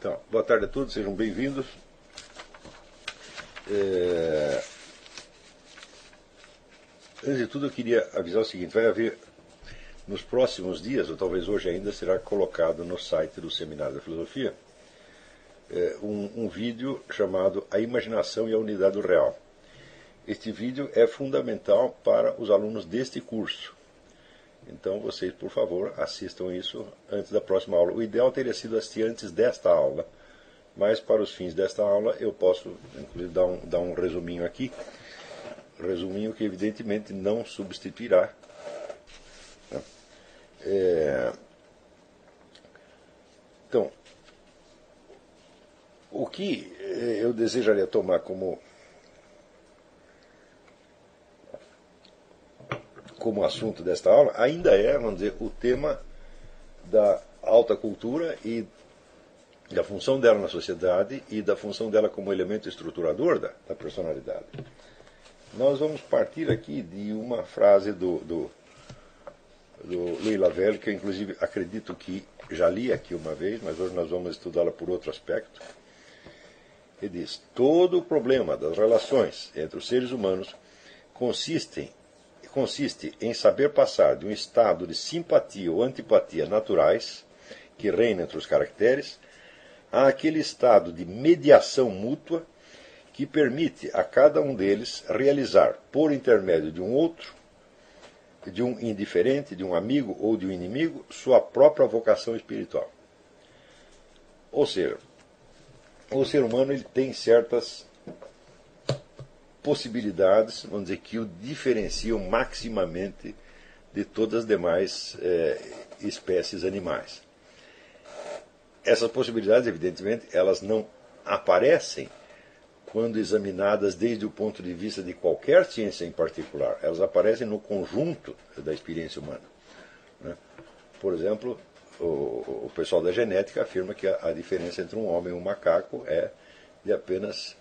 Então, boa tarde a todos, sejam bem-vindos. É... Antes de tudo, eu queria avisar o seguinte: vai haver nos próximos dias, ou talvez hoje ainda, será colocado no site do Seminário da Filosofia é, um, um vídeo chamado A Imaginação e a Unidade do Real. Este vídeo é fundamental para os alunos deste curso. Então vocês, por favor, assistam isso antes da próxima aula. O ideal teria sido assistir antes desta aula, mas para os fins desta aula eu posso, inclusive, dar um, dar um resuminho aqui. Resuminho que evidentemente não substituirá. Né? É... Então, o que eu desejaria tomar como como assunto desta aula ainda é, vamos dizer, o tema da alta cultura e da função dela na sociedade e da função dela como elemento estruturador da, da personalidade. Nós vamos partir aqui de uma frase do, do, do Louis que eu inclusive acredito que já li aqui uma vez, mas hoje nós vamos estudá-la por outro aspecto. Ele diz: todo o problema das relações entre os seres humanos consistem consiste em saber passar de um estado de simpatia ou antipatia naturais, que reina entre os caracteres, a aquele estado de mediação mútua que permite a cada um deles realizar, por intermédio de um outro, de um indiferente, de um amigo ou de um inimigo, sua própria vocação espiritual. Ou seja, o ser humano ele tem certas possibilidades, vamos dizer, que o diferenciam maximamente de todas as demais é, espécies animais. Essas possibilidades, evidentemente, elas não aparecem quando examinadas desde o ponto de vista de qualquer ciência em particular. Elas aparecem no conjunto da experiência humana. Né? Por exemplo, o, o, pessoal da genética afirma que a, a diferença entre um homem e um macaco é de apenas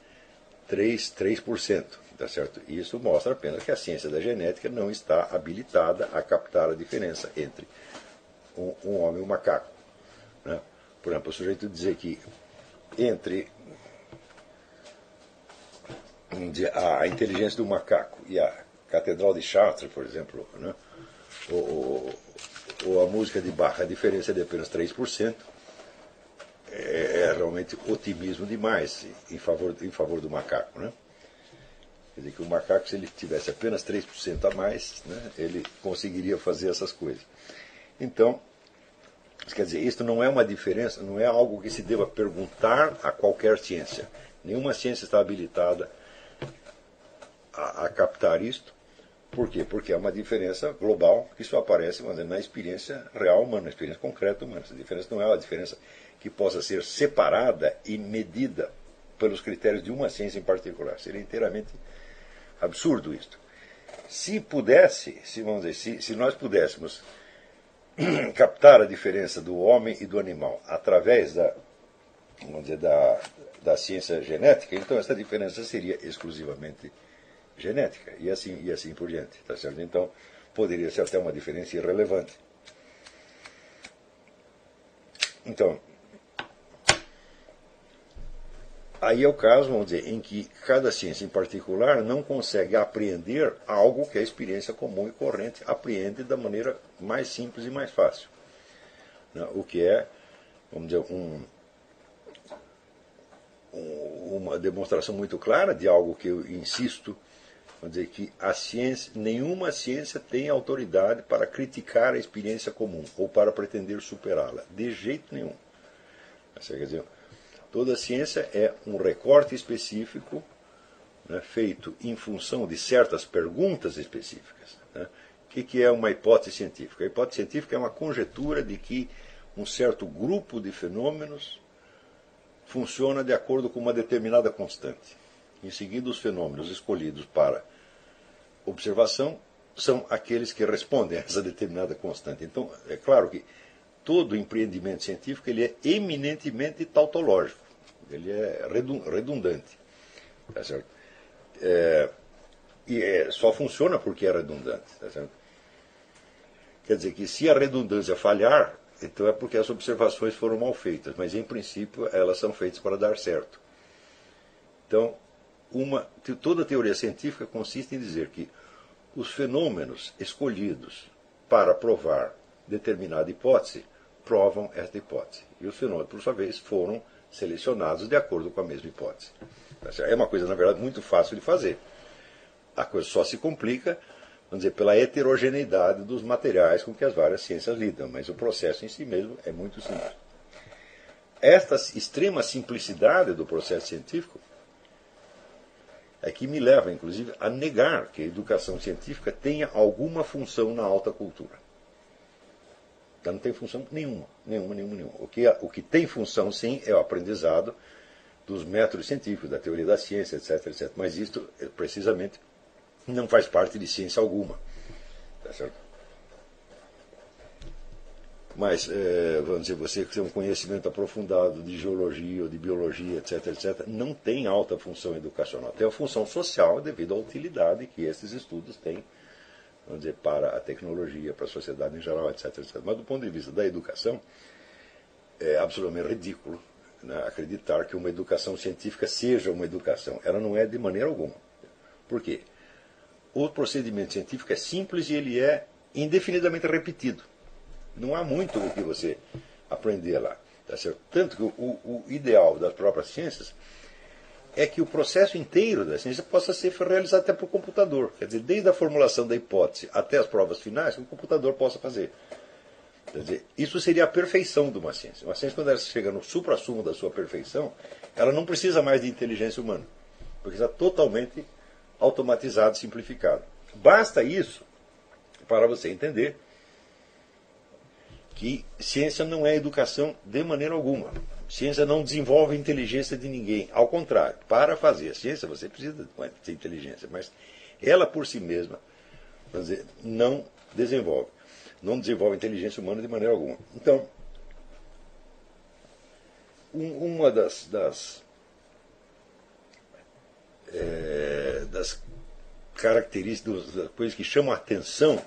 3%, 3%. Tá certo? Isso mostra apenas que a ciência da genética não está habilitada a captar a diferença entre um, um homem e um macaco. Né? Por exemplo, o sujeito dizer que entre a inteligência do macaco e a Catedral de Chartres, por exemplo, né? ou, ou, a música de Bach, a diferença é de apenas 3%, é, é realmente otimismo demais em favor, em favor do macaco. Né? Quer dizer que o macaco, se ele tivesse apenas 3% a mais, né, ele conseguiria fazer essas coisas. Então, quer dizer, isto não é uma diferença, não é algo que se deva perguntar a qualquer ciência. Nenhuma ciência está habilitada a, a captar isto. Por quê? Porque é uma diferença global que só aparece na experiência real humana, na experiência concreta humana. Essa diferença não é uma diferença que possa ser separada e medida pelos critérios de uma ciência em particular. Seria inteiramente absurdo isto. Se pudesse, se, vamos dizer, se, se nós pudéssemos captar a diferença do homem e do animal através da, vamos dizer, da, da ciência genética, então essa diferença seria exclusivamente genética e assim e assim por diante, tá certo? Então poderia ser até uma diferença irrelevante. Então, Aí é o caso, vamos dizer, em que cada ciência em particular não consegue apreender algo que a experiência comum e corrente apreende da maneira mais simples e mais fácil. Né? O que é, vamos dizer, um, um, uma demonstração muito clara de algo que eu insisto, vamos dizer, que a ciência, nenhuma ciência tem autoridade para criticar a experiência comum ou para pretender superá-la, de jeito nenhum. Quer dizer, Toda ciência é um recorte específico né, feito em função de certas perguntas específicas. Né? O que, que é uma hipótese científica? A hipótese científica é uma conjetura de que um certo grupo de fenômenos funciona de acordo com uma determinada constante. Em seguida, os fenômenos escolhidos para observação são aqueles que respondem a essa determinada constante. Então, é claro que todo empreendimento científico ele é eminentemente tautológico, ele é redundante. Tá certo? É, e é, só funciona porque é redundante. Tá certo? Quer dizer que se a redundância falhar, então é porque as observações foram mal feitas, mas em princípio elas são feitas para dar certo. Então, uma, toda teoria científica consiste em dizer que os fenômenos escolhidos para provar determinada hipótese provam esta hipótese. E os fenômenos, por sua vez, foram selecionados de acordo com a mesma hipótese. É uma coisa, na verdade, muito fácil de fazer. A coisa só se complica, vamos dizer, pela heterogeneidade dos materiais com que as várias ciências lidam, mas o processo em si mesmo é muito simples. Esta extrema simplicidade do processo científico é que me leva, inclusive, a negar que a educação científica tenha alguma função na alta cultura. Ela não tem função nenhuma, nenhuma, nenhuma, nenhuma. O que, o que tem função, sim, é o aprendizado dos métodos científicos, da teoria da ciência, etc, etc. Mas isto, precisamente, não faz parte de ciência alguma. Tá certo? Mas, é, vamos dizer, você que tem um conhecimento aprofundado de geologia ou de biologia, etc., etc., não tem alta função educacional. Tem a função social devido à utilidade que esses estudos têm, vamos dizer, para a tecnologia, para a sociedade em geral, etc., etc. Mas do ponto de vista da educação, é absolutamente ridículo né, acreditar que uma educação científica seja uma educação. Ela não é de maneira alguma. Por quê? O procedimento científico é simples e ele é indefinidamente repetido. Não há muito o que você aprender lá. Tá certo? Tanto que o, o ideal das próprias ciências é que o processo inteiro da ciência possa ser realizado até por computador. Quer dizer, desde a formulação da hipótese até as provas finais, que o computador possa fazer. Quer dizer, isso seria a perfeição de uma ciência. Uma ciência, quando ela chega no supra-sumo da sua perfeição, ela não precisa mais de inteligência humana, porque está totalmente automatizado, simplificado. Basta isso para você entender que ciência não é educação de maneira alguma. Ciência não desenvolve a inteligência de ninguém. Ao contrário, para fazer a ciência você precisa ter inteligência, mas ela por si mesma dizer, não desenvolve. Não desenvolve a inteligência humana de maneira alguma. Então, um, uma das, das, é, das características, das coisas que chamam a atenção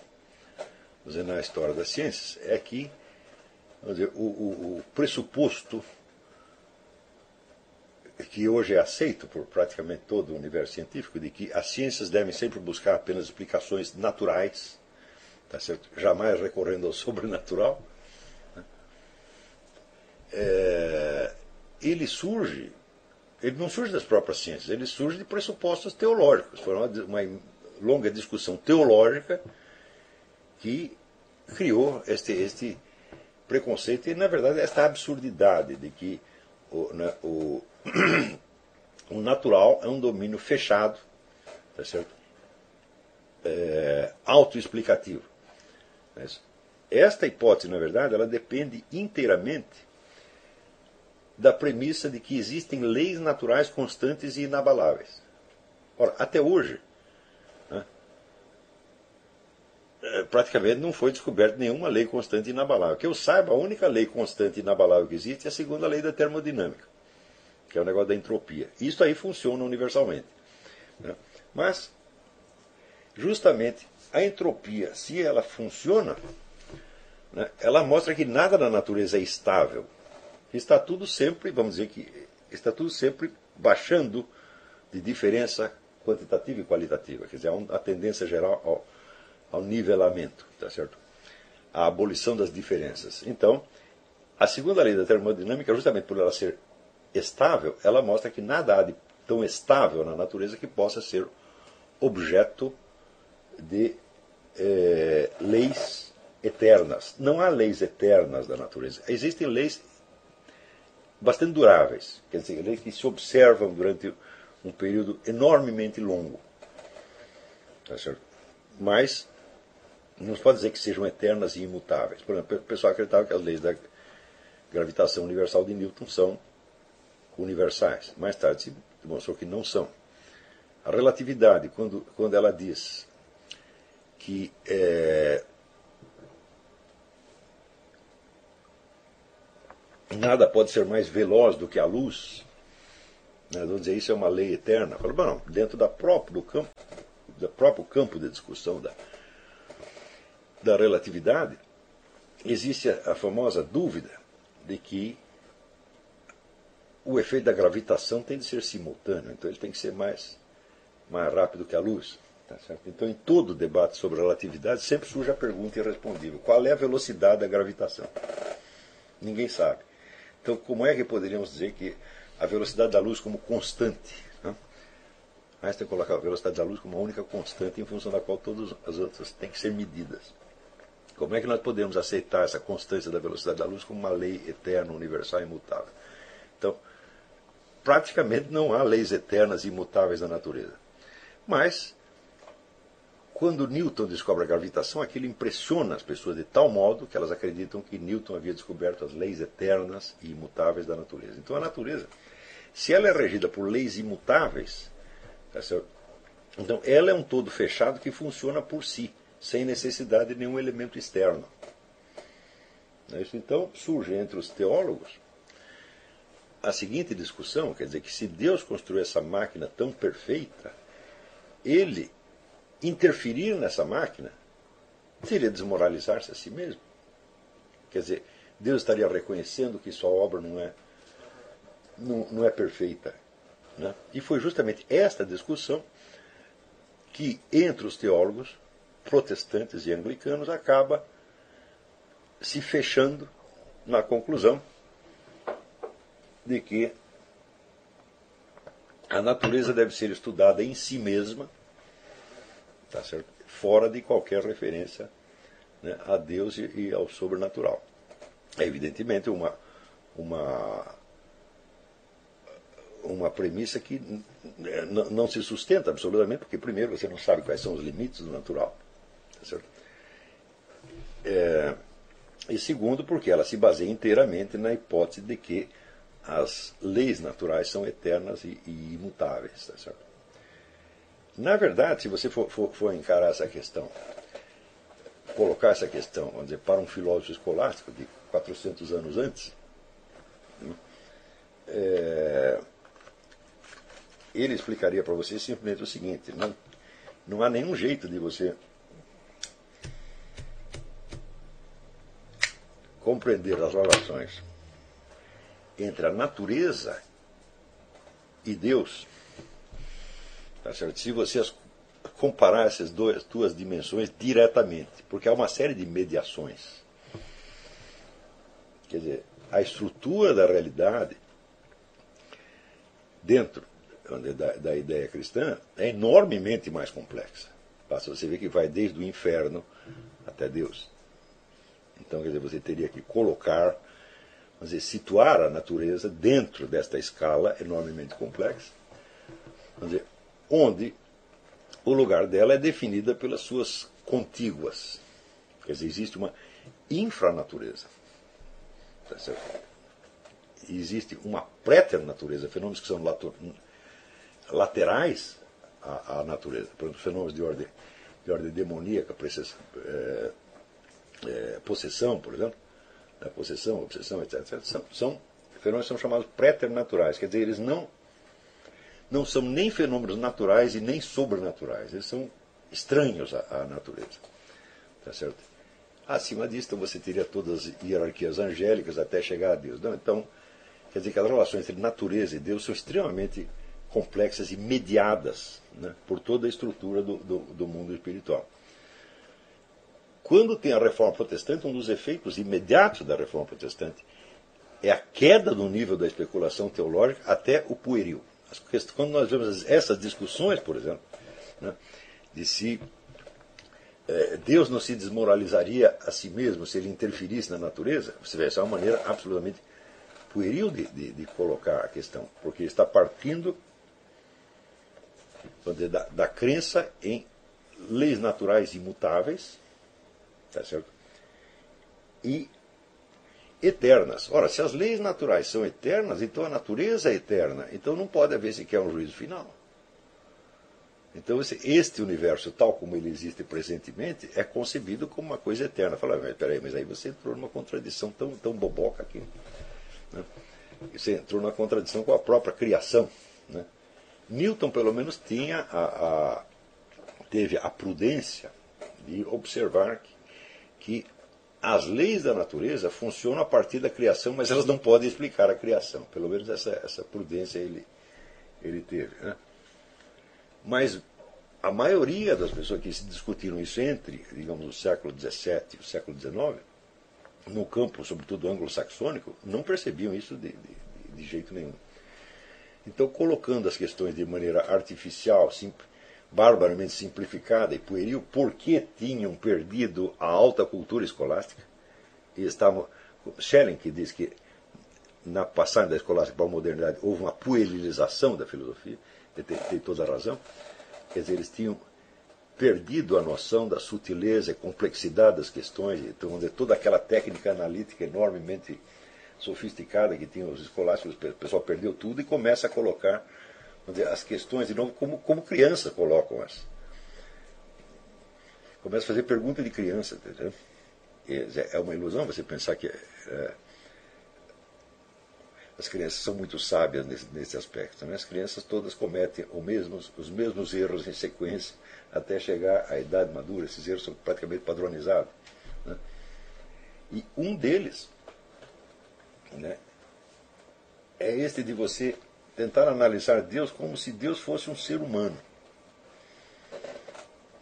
dizer, na história das ciências é que dizer, o, o, o pressuposto que hoje é aceito por praticamente todo o universo científico, de que as ciências devem sempre buscar apenas explicações naturais, tá certo? jamais recorrendo ao sobrenatural, né? é, ele surge, ele não surge das próprias ciências, ele surge de pressupostos teológicos. Foi uma, uma longa discussão teológica que criou este, este preconceito e, na verdade, esta absurdidade de que o, né, o, o natural é um domínio fechado, tá certo? É, autoexplicativo. Esta hipótese, na verdade, ela depende inteiramente da premissa de que existem leis naturais constantes e inabaláveis. Ora, até hoje, É, praticamente não foi descoberta nenhuma lei constante e inabalável. Que eu saiba, a única lei constante e inabalável que existe é a segunda lei da termodinâmica, que é o negócio da entropia. Isso aí funciona universalmente. Né? Mas, justamente, a entropia, se ela funciona, né, ela mostra que nada na natureza é estável. Está tudo sempre, vamos dizer que está tudo sempre baixando de diferença quantitativa e qualitativa. Quer dizer, há a tendência geral ao ao nivelamento, tá certo? A abolição das diferenças. Então, a segunda lei da termodinâmica, justamente por ela ser estável, ela mostra que nada há de tão estável na natureza que possa ser objeto de é, leis eternas. Não há leis eternas da natureza. Existem leis bastante duráveis, quer dizer, leis que se observam durante um período enormemente longo. Tá certo? Mas não se pode dizer que sejam eternas e imutáveis. Por exemplo, o pessoal acreditava que as leis da gravitação universal de Newton são universais. Mais tarde se demonstrou que não são. A relatividade, quando, quando ela diz que é, nada pode ser mais veloz do que a luz, né, vamos dizer, isso é uma lei eterna. Falo, não, dentro da próprio, do campo, do próprio campo de discussão da da relatividade, existe a, a famosa dúvida de que o efeito da gravitação tem de ser simultâneo, então ele tem que ser mais, mais rápido que a luz. Tá então, em todo debate sobre relatividade, sempre surge a pergunta irrespondível: qual é a velocidade da gravitação? Ninguém sabe. Então, como é que poderíamos dizer que a velocidade da luz como constante? Né? Einstein coloca a velocidade da luz como a única constante em função da qual todas as outras têm que ser medidas. Como é que nós podemos aceitar essa constância da velocidade da luz como uma lei eterna, universal e imutável? Então, praticamente não há leis eternas e imutáveis na natureza. Mas, quando Newton descobre a gravitação, aquilo impressiona as pessoas de tal modo que elas acreditam que Newton havia descoberto as leis eternas e imutáveis da natureza. Então, a natureza, se ela é regida por leis imutáveis, tá então ela é um todo fechado que funciona por si, sem necessidade de nenhum elemento externo. É então, surge entre os teólogos a seguinte discussão, quer dizer que se Deus construiu essa máquina tão perfeita, ele interferir nessa máquina seria desmoralizar-se a si mesmo. Quer dizer, Deus estaria reconhecendo que sua obra não é, não, não é perfeita. Né? E foi justamente esta discussão que, entre os teólogos protestantes e anglicanos, acaba se fechando na conclusão de que a natureza deve ser estudada em si mesma, tá certo? fora de qualquer referência né, a Deus e, ao sobrenatural. É evidentemente uma, uma, uma premissa que não se sustenta absolutamente, porque, primeiro, você não sabe quais são os limites do natural. Tá certo? É, e segundo, porque ela se baseia inteiramente na hipótese de que as leis naturais são eternas e, e imutáveis. Tá certo? Na verdade, se você for, for, for, encarar essa questão, colocar essa questão, vamos dizer, para um filósofo escolástico de 400 anos antes, né, é, ele explicaria para você simplesmente o seguinte: não, não há nenhum jeito de você compreender as relações entre a natureza e Deus, tá certo? se você comparar essas duas, duas dimensões diretamente, porque há uma série de mediações. Quer dizer, a estrutura da realidade dentro da, da ideia cristã é enormemente mais complexa. Basta você ver que vai desde o inferno até Deus. Então, quer dizer, você teria que colocar dizer, situar a natureza dentro desta escala enormemente complexa, dizer, onde o lugar dela é definida pelas suas contíguas. Quer dizer, existe uma infranatureza. Tá existe uma préternatureza, fenômenos que são laterais à, à, natureza. Por exemplo, fenômenos de ordem, de ordem demoníaca, é, é, possessão, por exemplo da possessão, obsessão, etc., etc., são, são fenômenos são chamados préternaturais, quer dizer, eles não, não são nem fenômenos naturais e nem sobrenaturais, eles são estranhos à, à natureza. Tá certo? Acima disso, então, você teria todas as hierarquias angélicas até chegar a Deus. Não, então, quer dizer que as relações entre natureza e Deus são extremamente complexas e mediadas né, por toda a estrutura do, do, do mundo espiritual. Quando tem a reforma protestante, um dos efeitos imediatos da reforma protestante é a queda do nível da especulação teológica até o pueril. Quando nós vemos essas discussões, por exemplo, né, de se é, Deus não se desmoralizaria a si mesmo se ele interferisse na natureza, você vê, essa é uma maneira absolutamente pueril de, de, de colocar a questão, porque está partindo da, da crença em leis naturais imutáveis, Tá certo? E eternas. Ora, se as leis naturais são eternas, então a natureza é eterna. Então não pode haver sequer um juízo final. Então este universo, tal como ele existe presentemente, é concebido como uma coisa eterna. Fala, mas peraí, mas aí você entrou numa contradição tão, tão boboca aqui. Né? Você entrou numa contradição com a própria criação. Né? Newton, pelo menos, tinha a, a, teve a prudência de observar que que as leis da natureza funcionam a partir da criação, mas elas não podem explicar a criação. Pelo menos essa, essa prudência ele, ele teve. Né? Mas a maioria das pessoas que se discutiram isso entre, digamos, o século XVII e o século XIX, no campo, sobretudo anglo-saxônico, não percebiam isso de, de, de, jeito nenhum. Então, colocando as questões de maneira artificial, sim, barbaramente simplificada e pueril, porque tinham perdido a alta cultura escolástica e estavam. Schelling, que diz que na passagem da escolástica para a modernidade houve uma puerilização da filosofia, ele tem, tem toda a razão. Quer dizer, eles tinham perdido a noção da sutileza e complexidade das questões, então, toda aquela técnica analítica enormemente sofisticada que tinham os escolásticos, o pessoal perdeu tudo e começa a colocar as questões de novo como, como crianças colocam as. Começa a fazer pergunta de criança. Entendeu? É uma ilusão você pensar que é, as crianças são muito sábias nesse, nesse aspecto. Né? As crianças todas cometem mesmos, os mesmos erros em sequência até chegar à idade madura. Esses erros são praticamente padronizados. Né? E um deles né, é este de você tentar analisar Deus como se Deus fosse um ser humano.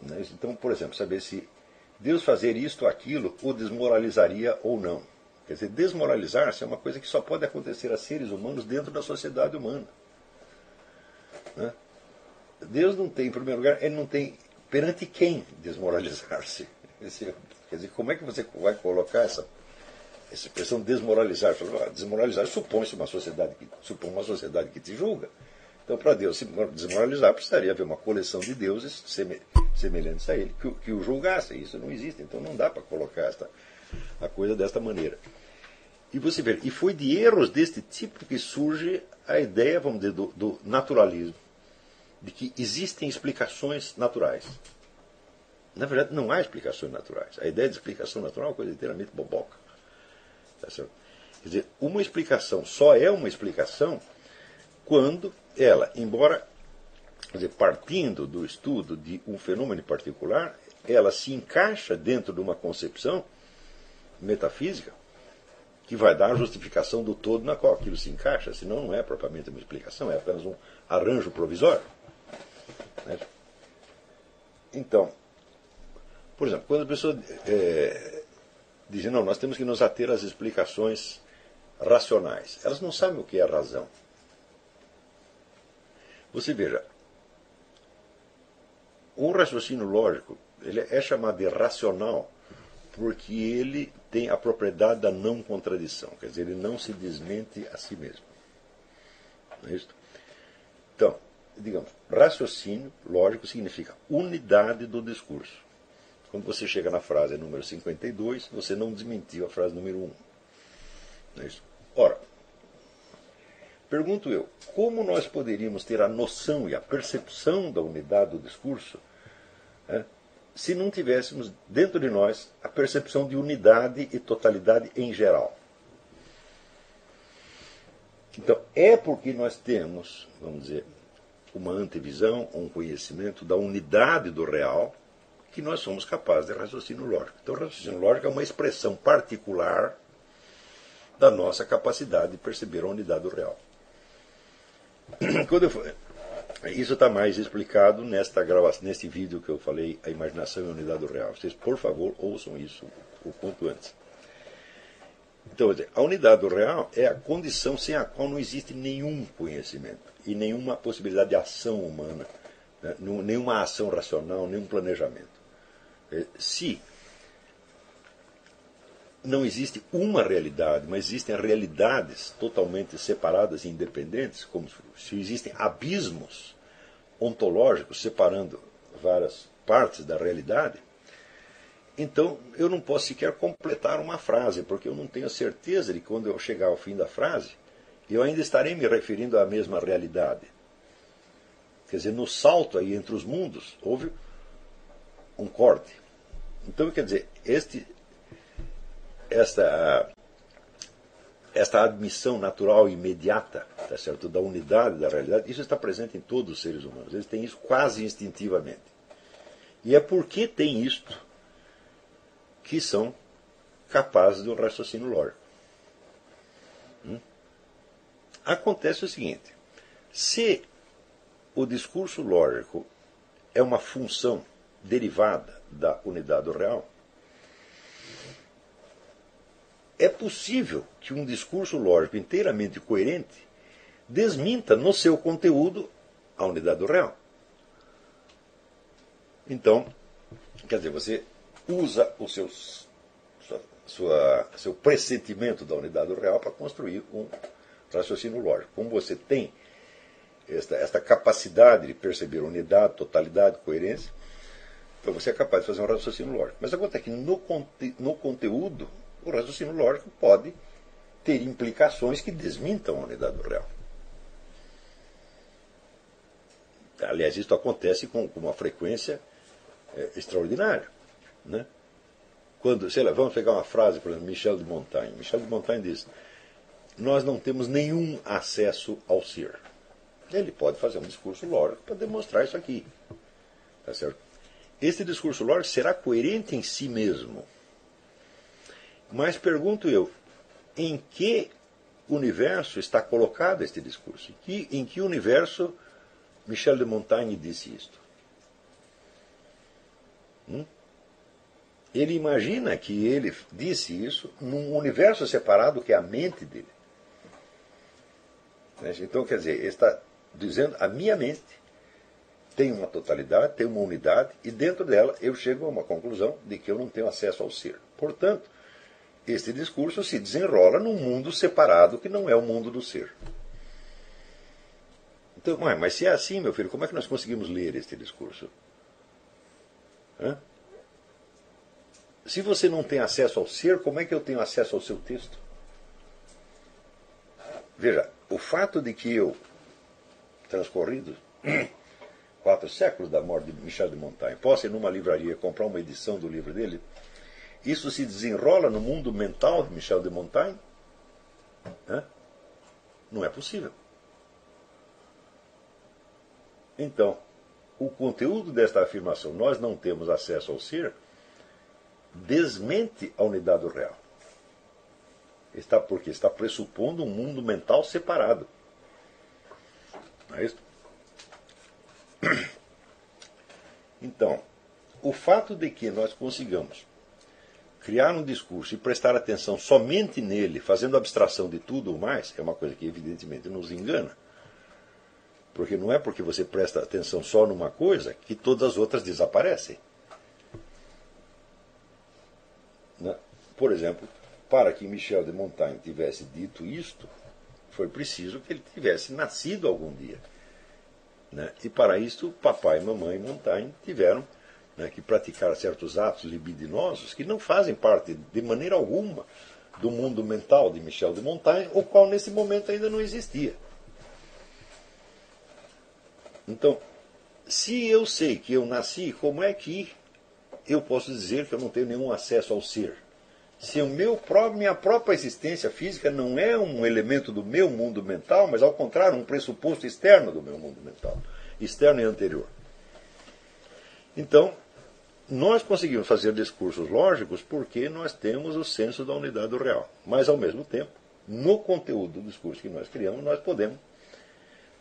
Né? Então, por exemplo, saber se Deus fazer isto ou aquilo o desmoralizaria ou não. Quer dizer, desmoralizar-se é uma coisa que só pode acontecer a seres humanos dentro da sociedade humana. Né? Deus não tem, em primeiro lugar, ele não tem perante quem desmoralizar-se. Quer dizer, como é que você vai colocar essa, essa expressão desmoralizar? Ah, desmoralizar supõe-se uma sociedade que supõe uma sociedade que te julga. Então, para Deus se desmoralizar, precisaria haver uma coleção de deuses semelhantes a ele que, que o julgassem. Isso não existe. Então, não dá para colocar esta, a coisa desta maneira. E você vê, e foi de erros deste tipo que surge a ideia, vamos dizer, do, do naturalismo, de que existem explicações naturais. Na verdade, não há explicações naturais. A ideia de explicação natural é uma coisa inteiramente boboca. Tá Quer dizer, uma explicação só é uma explicação quando ela, embora dizer, partindo do estudo de um fenômeno particular, ela se encaixa dentro de uma concepção metafísica que vai dar a justificação do todo na qual aquilo se encaixa, senão não é propriamente uma explicação, é apenas um arranjo provisório. Né? Então, por exemplo, quando a pessoa é, diz, não, nós temos que nos ater às explicações racionais, elas não sabem o que é razão. Você veja, o raciocínio lógico ele é chamado de racional porque ele tem a propriedade da não contradição, quer dizer, ele não se desmente a si mesmo. Não é isso? Então, digamos, raciocínio lógico significa unidade do discurso. Quando você chega na frase número 52, você não desmentiu a frase número 1. Não é isso? Ora, pergunto eu, como nós poderíamos ter a noção e a percepção da unidade do discurso é, se não tivéssemos dentro de nós a percepção de unidade e totalidade em geral. Então, é porque nós temos, vamos dizer, uma antevisão, um conhecimento da unidade do real, que nós somos capazes de raciocínio lógico. Então, raciocínio lógico é uma expressão particular da nossa capacidade de perceber a unidade do real. Eu, isso está mais explicado nesta gravação, neste vídeo que eu falei, a imaginação e a unidade do real. Vocês, por favor, ouçam isso o quanto antes. Então, a unidade do real é a condição sem a qual não existe nenhum conhecimento e nenhuma possibilidade de ação humana, né? nenhuma ação racional, nenhum planejamento. É, se não existe uma realidade, mas existem realidades totalmente separadas e independentes, como se existem abismos ontológicos separando várias partes da realidade, então eu não posso sequer completar uma frase, porque eu não tenho certeza de que quando eu chegar ao fim da frase, eu ainda estarei me referindo à mesma realidade. Quer dizer, no salto aí entre os mundos, houve um corte. Então, quer dizer, este esta, esta admissão natural imediata tá certo, da unidade da realidade, isso está presente em todos os seres humanos. Eles têm isso quase instintivamente. E é porque tem isto que são capazes do raciocínio lógico. Hum? Acontece o seguinte: se o discurso lógico é uma função derivada da unidade do real, é possível que um discurso lógico inteiramente coerente desminta no seu conteúdo a unidade do real. Então, quer dizer, você usa o seu, sua, sua, seu pressentimento da unidade do real para construir um raciocínio lógico. Como você tem esta, esta capacidade de perceber unidade, totalidade, coerência, então você é capaz de fazer um raciocínio lógico. Mas acontece que no, conte, no conteúdo, o raciocínio lógico pode ter implicações que desmintam a unidade do real. Aliás, isso acontece com, com uma frequência é, extraordinária. Né? Quando, sei lá, vamos pegar uma frase, por exemplo, Michel de Montaigne. Michel de Montaigne diz: Nós não temos nenhum acesso ao ser. Ele pode fazer um discurso lógico para demonstrar isso aqui. Tá certo? Esse discurso lógico será coerente em si mesmo. Mas pergunto eu, em que universo está colocado este discurso? Em que, em que universo Michel de Montaigne disse isto? Hum? Ele imagina que ele disse isso num universo separado que é a mente dele. Né? Então, quer dizer, ele está dizendo a minha mente tem uma totalidade, tem uma unidade, e dentro dela eu chego a uma conclusão de que eu não tenho acesso ao ser. Portanto, este discurso se desenrola num mundo separado que não é o mundo do ser. Então, mas se é assim, meu filho, como é que nós conseguimos ler este discurso? Hã? Se você não tem acesso ao ser, como é que eu tenho acesso ao seu texto? Veja, o fato de que eu, transcorrido quatro séculos da morte de Michel de Montaigne, possa ir numa livraria comprar uma edição do livro dele, isso se desenrola no mundo mental de Michel de Montaigne? Não é possível. Então, o conteúdo desta afirmação, nós não temos acesso ao ser, desmente a unidade do real. Está porque está pressupondo um mundo mental separado. Não é isso? Então, o fato de que nós consigamos criar um discurso e prestar atenção somente nele, fazendo abstração de tudo o mais, é uma coisa que evidentemente nos engana. Porque não é porque você presta atenção só numa coisa que todas as outras desaparecem. Né? Por exemplo, para que Michel de Montaigne tivesse dito isto, foi preciso que ele tivesse nascido algum dia. Né? E para isso, papai e mamãe Montaigne tiveram né, que praticar certos atos libidinosos que não fazem parte de maneira alguma do mundo mental de Michel de Montaigne, o qual nesse momento ainda não existia. Então, se eu sei que eu nasci, como é que eu posso dizer que eu não tenho nenhum acesso ao ser? Se o meu próprio, minha própria existência física não é um elemento do meu mundo mental, mas ao contrário, um pressuposto externo do meu mundo mental, externo e anterior. Então, nós conseguimos fazer discursos lógicos porque nós temos o senso da unidade do real. Mas, ao mesmo tempo, no conteúdo do discurso que nós criamos, nós podemos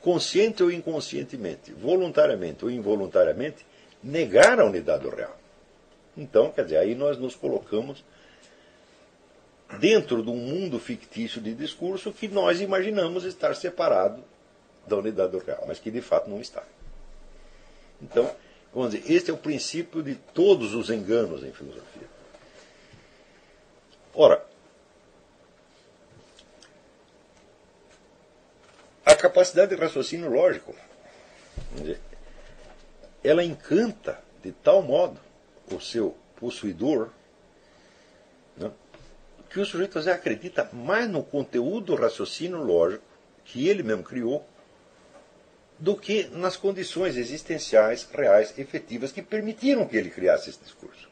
consciente ou inconscientemente, voluntariamente ou involuntariamente, negar a unidade do real. Então, quer dizer, aí nós nos colocamos dentro de um mundo fictício de discurso que nós imaginamos estar separado da unidade do real, mas que de fato não está. Então, vamos dizer, este é o princípio de todos os enganos em filosofia. Ora, a capacidade de raciocínio lógico, ela encanta de tal modo o seu possuidor né, que o sujeito vezes acredita mais no conteúdo do raciocínio lógico que ele mesmo criou do que nas condições existenciais reais, efetivas, que permitiram que ele criasse esse discurso.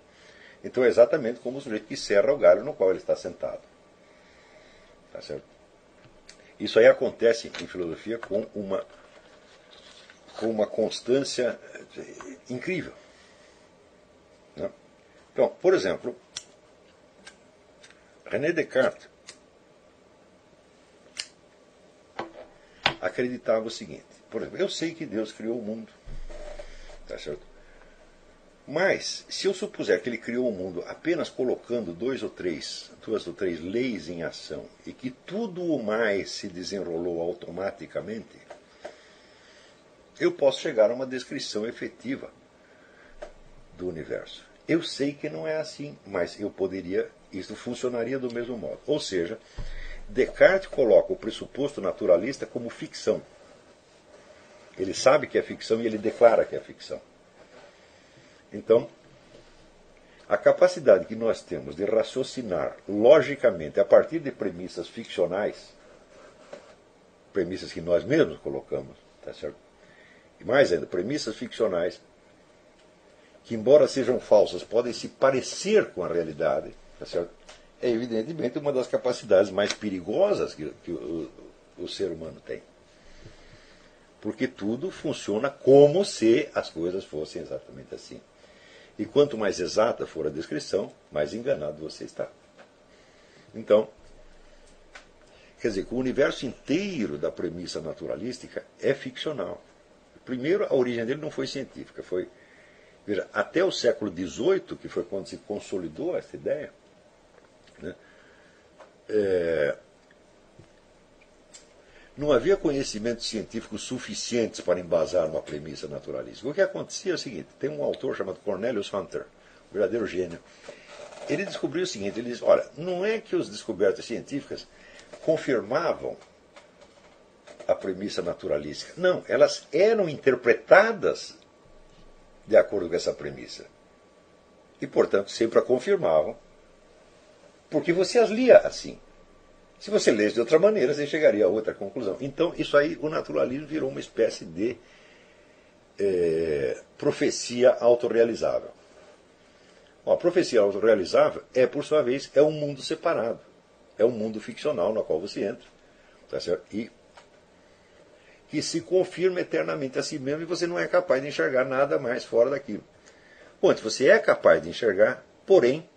Então é exatamente como o sujeito que serra o galho no qual ele está sentado. Tá certo? Isso aí acontece em filosofia com uma, com uma constância eh, incrível. Né? Então, por exemplo, René Descartes acreditava o seguinte: por exemplo, eu sei que Deus criou o mundo, tá certo? Mas, se eu supuser que ele criou o mundo apenas colocando dois ou três, duas ou três leis em ação e que tudo o mais se desenrolou automaticamente, eu posso chegar a uma descrição efetiva do universo. Eu sei que não é assim, mas eu poderia, isso funcionaria do mesmo modo. Ou seja, Descartes coloca o pressuposto naturalista como ficção. Ele sabe que é ficção e ele declara que é ficção. Então, a capacidade que nós temos de raciocinar logicamente a partir de premissas ficcionais, premissas que nós mesmos colocamos, tá certo? E mais ainda, premissas ficcionais que, embora sejam falsas, podem se parecer com a realidade, tá certo? é evidentemente uma das capacidades mais perigosas que, que o, o ser humano tem. Porque tudo funciona como se as coisas fossem exatamente assim. E quanto mais exata for a descrição, mais enganado você está. Então, quer dizer, o universo inteiro da premissa naturalística é ficcional. Primeiro, a origem dele não foi científica, foi Veja, até o século XVIII, que foi quando se consolidou essa ideia, é, não havia conhecimentos científicos suficientes para embasar uma premissa naturalista. O que acontecia é o seguinte: tem um autor chamado Cornelius Hunter, um verdadeiro gênio. Ele descobriu o seguinte: ele diz, olha, não é que as descobertas científicas confirmavam a premissa naturalística. Não, elas eram interpretadas de acordo com essa premissa. E, portanto, sempre a confirmavam, porque você as lia assim. Se você lesse de outra maneira, você chegaria a outra conclusão. Então, isso aí, o naturalismo virou uma espécie de é, profecia autorrealizável. Bom, a profecia autorrealizável é, por sua vez, é um mundo separado. É um mundo ficcional no qual você entra. Tá? E que se confirma eternamente a si mesmo e você não é capaz de enxergar nada mais fora daquilo. Ponto, você é capaz de enxergar, porém,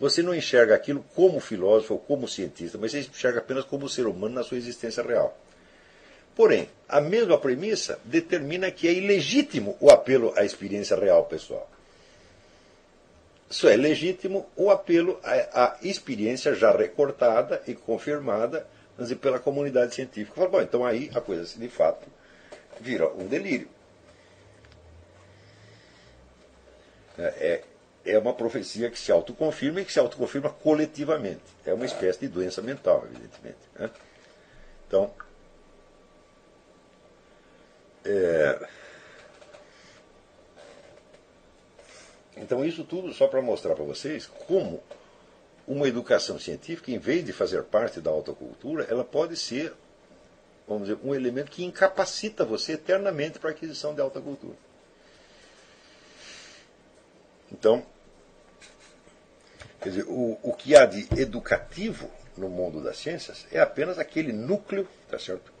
você não enxerga aquilo como filósofo ou como cientista, mas você enxerga apenas como ser humano na sua existência real. Porém, a mesma premissa determina que é ilegítimo o apelo à experiência real pessoal. Só é legítimo o apelo à, experiência já recortada e confirmada dizer, pela comunidade científica. Fala, bom, então aí a coisa de fato vira um delírio. É, é, uma profecia que se autoconfirma e que se autoconfirma coletivamente. É uma espécie de doença mental, evidentemente. Né? Então, é, então isso tudo só para mostrar para vocês como uma educação científica, em vez de fazer parte da alta cultura, ela pode ser, vamos dizer, um elemento que incapacita você eternamente para a aquisição de alta cultura. Então, quer dizer, o, o que há de educativo no mundo das ciências é apenas aquele núcleo, tá certo?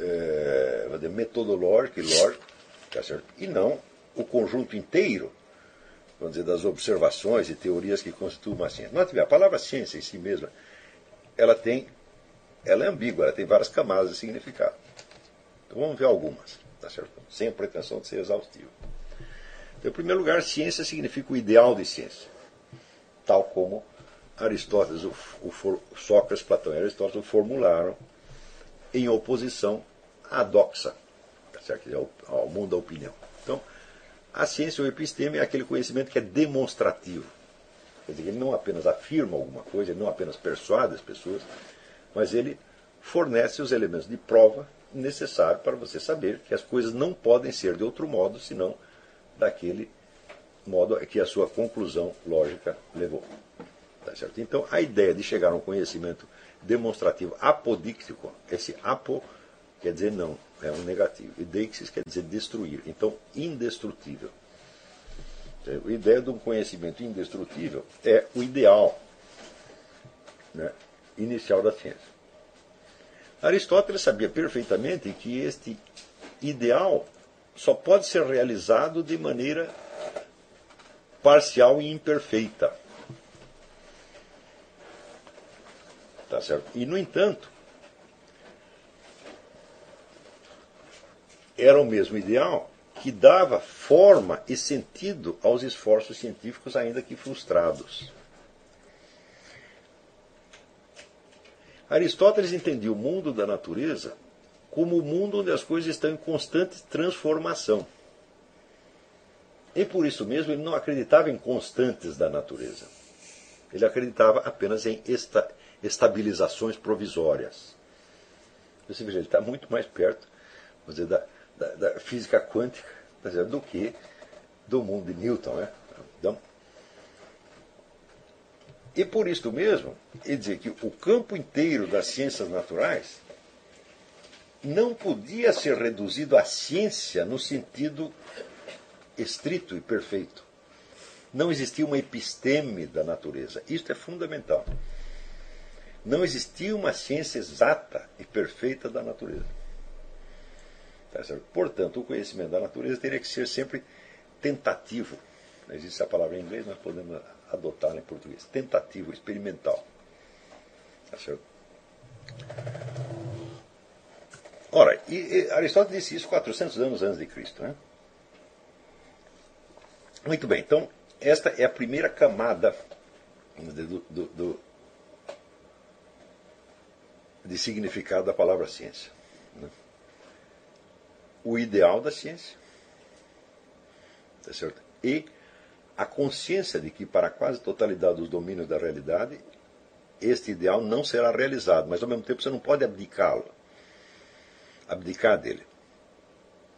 É, metodológico e lógico, tá certo? E não o conjunto inteiro vamos dizer, das observações e teorias que constituem uma ciência. Note bem, a palavra ciência em si mesma, ela tem, ela é ambígua, ela tem várias camadas de significado. Então vamos ver algumas, tá certo? Sem a pretensão de ser exaustivo. Então, em primeiro lugar, ciência significa o ideal de ciência, tal como Aristóteles, o, o Sócrates, Platão e Aristóteles formularam em oposição à doxa, tá certo? ao, mundo da opinião. Então, a ciência ou episteme é aquele conhecimento que é demonstrativo. Quer dizer, ele não apenas afirma alguma coisa, ele não apenas persuade as pessoas, mas ele fornece os elementos de prova necessários para você saber que as coisas não podem ser de outro modo senão daquele modo que a sua conclusão lógica levou. Tá certo? Então, a ideia de chegar a um conhecimento demonstrativo apodíctico, esse apo quer dizer não, é um negativo. E deixis quer dizer destruir. Então, indestrutível. A ideia de um conhecimento indestrutível é o ideal né, inicial da ciência. Aristóteles sabia perfeitamente que este ideal só pode ser realizado de maneira parcial e imperfeita. Tá certo? E, no entanto, era o mesmo ideal que dava forma e sentido aos esforços científicos, ainda que frustrados. Aristóteles entendia o mundo da natureza como o mundo onde as coisas estão em constante transformação. E por isso mesmo ele não acreditava em constantes da natureza. Ele acreditava apenas em esta, estabilizações provisórias. Você veja, ele está muito mais perto dizer, da, da, da, física quântica dizer, do que do mundo de Newton. Né? Então, e por isso mesmo, ele dizia que o campo inteiro das ciências naturais não podia ser reduzido à ciência no sentido estrito e perfeito. Não existia uma episteme da natureza. Isto é fundamental. Não existia uma ciência exata e perfeita da natureza. Tá Portanto, o conhecimento da natureza teria que ser sempre tentativo. Existe a palavra em inglês, nós podemos adotar em português. Tentativo, experimental. Tá certo? Ora, e, e Aristóteles disse isso 400 anos antes de Cristo. Né? Muito bem, então, esta é a primeira camada do, do, do, de significado da palavra ciência. Né? O ideal da ciência. Tá certo? E a consciência de que, para quase totalidade dos domínios da realidade, este ideal não será realizado, mas ao mesmo tempo você não pode abdicá-lo abdicar dele.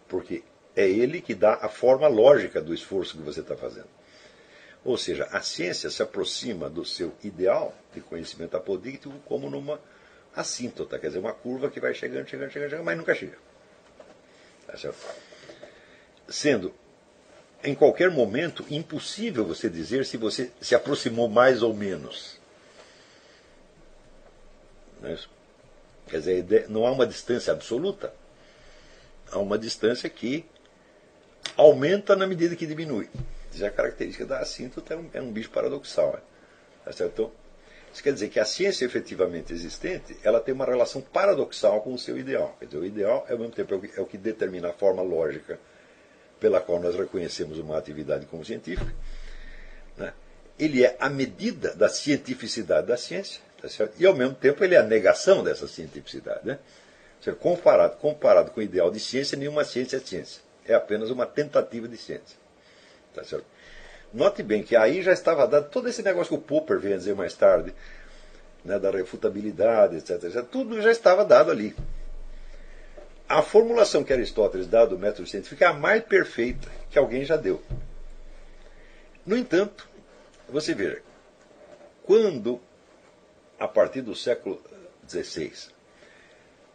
Porque é ele que dá a forma lógica do esforço que você está fazendo. Ou seja, a ciência se aproxima do seu ideal de conhecimento apodíctico como numa assíntota, quer dizer, uma curva que vai chegando, chegando, chegando, chegando mas nunca chega. Tá Sendo em qualquer momento impossível você dizer se você se aproximou mais ou menos. Não é? Quer dizer, não há uma distância absoluta. Há uma distância que aumenta na medida que diminui. Isso é a característica da assíntota, é um, é um bicho paradoxal. Né? Tá? Então, isso quer dizer que a ciência efetivamente existente ela tem uma relação paradoxal com o seu ideal. Quer dizer, o ideal, ao mesmo tempo, é o que, é o que determina a forma lógica pela qual nós reconhecemos uma atividade como científica, né? ele é a medida da cientificidade da ciência, tá e ao mesmo tempo ele é a negação dessa cientificidade. Né? Seja, comparado, comparado com o ideal de ciência, nenhuma ciência é ciência. É apenas uma tentativa de ciência. Tá certo? Note bem que aí já estava dado todo esse negócio que o Popper vem dizer mais tarde, né, da refutabilidade, etc, etc. Tudo já estava dado ali a formulação que Aristóteles dá do método científico é a mais perfeita que alguém já deu. No entanto, você veja, quando, a partir do século XVI,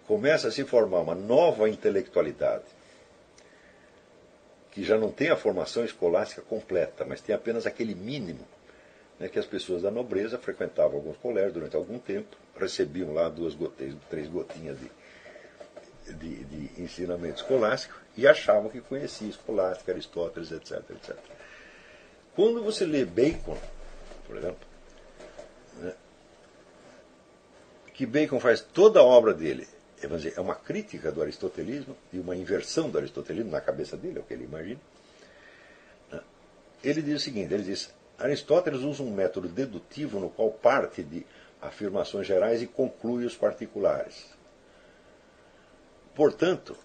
começa a se formar uma nova intelectualidade, que já não tem a formação escolástica completa, mas tem apenas aquele mínimo né, que as pessoas da nobreza frequentavam alguns colégios durante algum tempo, recebiam lá duas gotinhas, três gotinhas de de, de ensinamento escolástico e achavam que conhecia escolástica, Aristóteles, etc, etc. Quando você lê Bacon, por exemplo, né, que Bacon faz toda a obra dele, é, dizer, é uma crítica do aristotelismo e uma inversão do aristotelismo na cabeça dele, é o que ele imagina. Né, ele diz o seguinte: ele diz, Aristóteles usa um método dedutivo no qual parte de afirmações gerais e conclui os particulares. Portanto,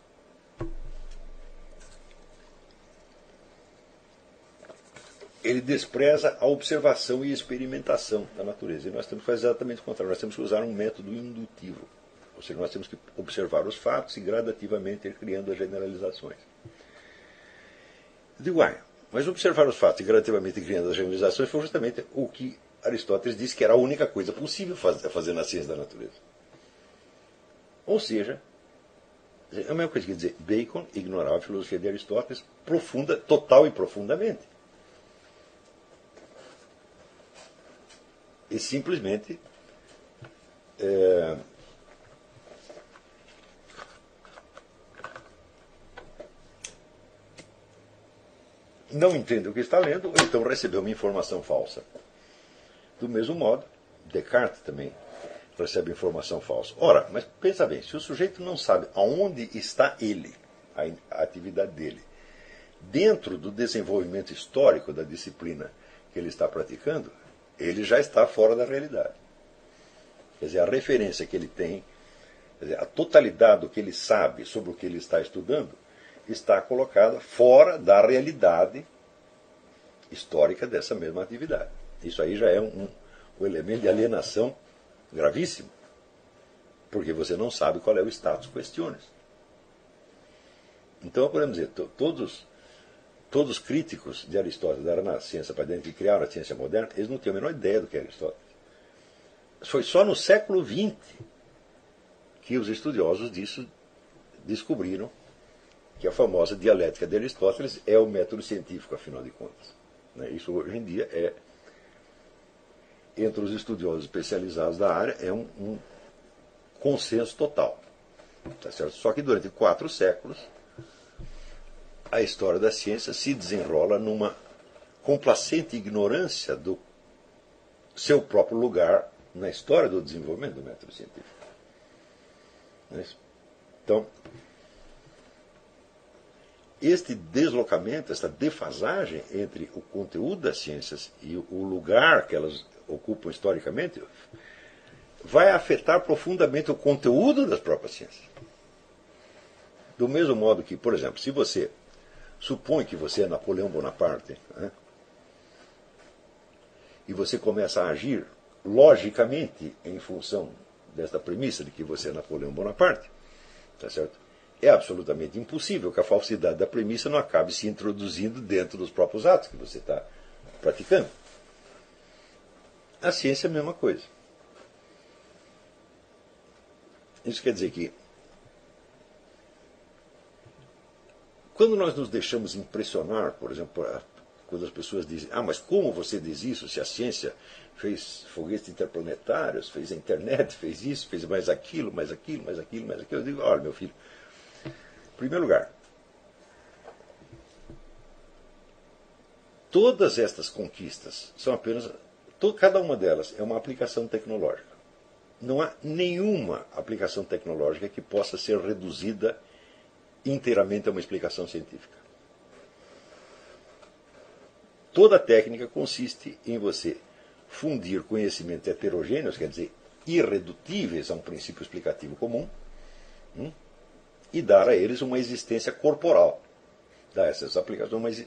ele despreza a observação e experimentação da natureza. E nós temos que fazer exatamente o contrário. Nós temos que usar um método indutivo. Ou seja, nós temos que observar os fatos e gradativamente ir criando as generalizações. Eu digo, ah, mas observar os fatos e gradativamente ir criando as generalizações foi justamente o que Aristóteles disse que era a única coisa possível fazer na ciência da natureza. Ou seja, é a mesma coisa que dizer, Bacon ignorava a filosofia de Aristóteles profunda, total e profundamente. E simplesmente é, não entende o que está lendo, ou então recebeu uma informação falsa. Do mesmo modo, Descartes também recebe informação falsa. Ora, mas pensa bem, se o sujeito não sabe aonde está ele, a atividade dele, dentro do desenvolvimento histórico da disciplina que ele está praticando, ele já está fora da realidade. Quer dizer, a referência que ele tem, dizer, a totalidade do que ele sabe sobre o que ele está estudando, está colocada fora da realidade histórica dessa mesma atividade. Isso aí já é um, um elemento de alienação gravíssimo, porque você não sabe qual é o status questiones. Então, podemos dizer, todos, todos os críticos de Aristóteles na ciência para dentro e criaram a ciência moderna, eles não tinham a menor ideia do que é Aristóteles. Foi só no século XX que os estudiosos disso descobriram que a famosa dialética de Aristóteles é o método científico, afinal de contas. Né? Isso hoje em dia é, entre os estudiosos especializados da área, é um, um consenso total. Tá certo? Só que durante quatro séculos, a história da ciência se desenrola numa complacente ignorância do seu próprio lugar na história do desenvolvimento do método científico. É então, este deslocamento, esta defasagem entre o conteúdo das ciências e o lugar que elas ocupam historicamente, vai afetar profundamente o conteúdo das próprias ciências. Do mesmo modo que, por exemplo, se você supõe que você é Napoleão Bonaparte, né, e você começa a agir logicamente em função desta premissa de que você é Napoleão Bonaparte, tá certo? É absolutamente impossível que a falsidade da premissa não acabe se introduzindo dentro dos próprios atos que você está praticando. A ciência é a mesma coisa. Isso quer dizer que quando nós nos deixamos impressionar, por exemplo, quando as pessoas dizem, ah, mas como você diz isso se a ciência fez foguetes interplanetários, fez a internet, fez isso, fez mais aquilo, mais aquilo, mais aquilo, mais aquilo. Eu digo, olha, meu filho, primeiro lugar, todas estas conquistas são apenas, cada uma delas é uma aplicação tecnológica. Não há nenhuma aplicação tecnológica que possa ser reduzida inteiramente a uma explicação científica. Toda técnica consiste em você fundir conhecimentos heterogêneos, quer dizer, irredutíveis a um princípio explicativo comum, hum, e dar a eles uma existência corporal. Dar essas aplicações,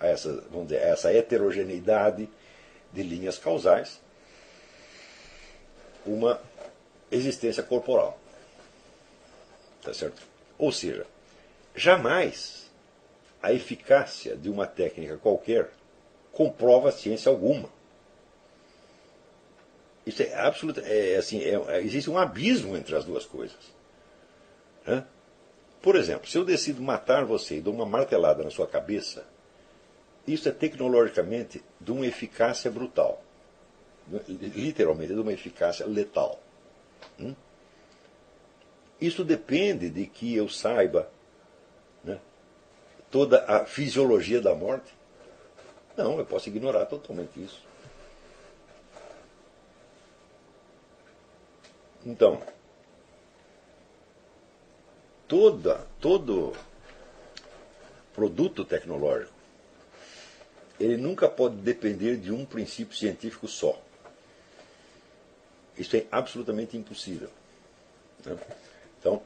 a essa, vamos dizer, essa heterogeneidade de linhas causais, uma existência corporal. Tá certo? Ou seja, jamais a eficácia de uma técnica qualquer comprova ciência alguma. Isso é absoluto. É, assim, é, existe um abismo entre as duas coisas. Hã? Por exemplo, se eu decido matar você e dou uma martelada na sua cabeça, isso é tecnologicamente de uma eficácia brutal. Literalmente, de uma eficácia letal. Hum? Isso depende de que eu saiba né, toda a fisiologia da morte. Não, eu posso ignorar totalmente isso. Então, toda, todo produto tecnológico, ele nunca pode depender de um princípio científico só. Isso é absolutamente impossível. Né? Então,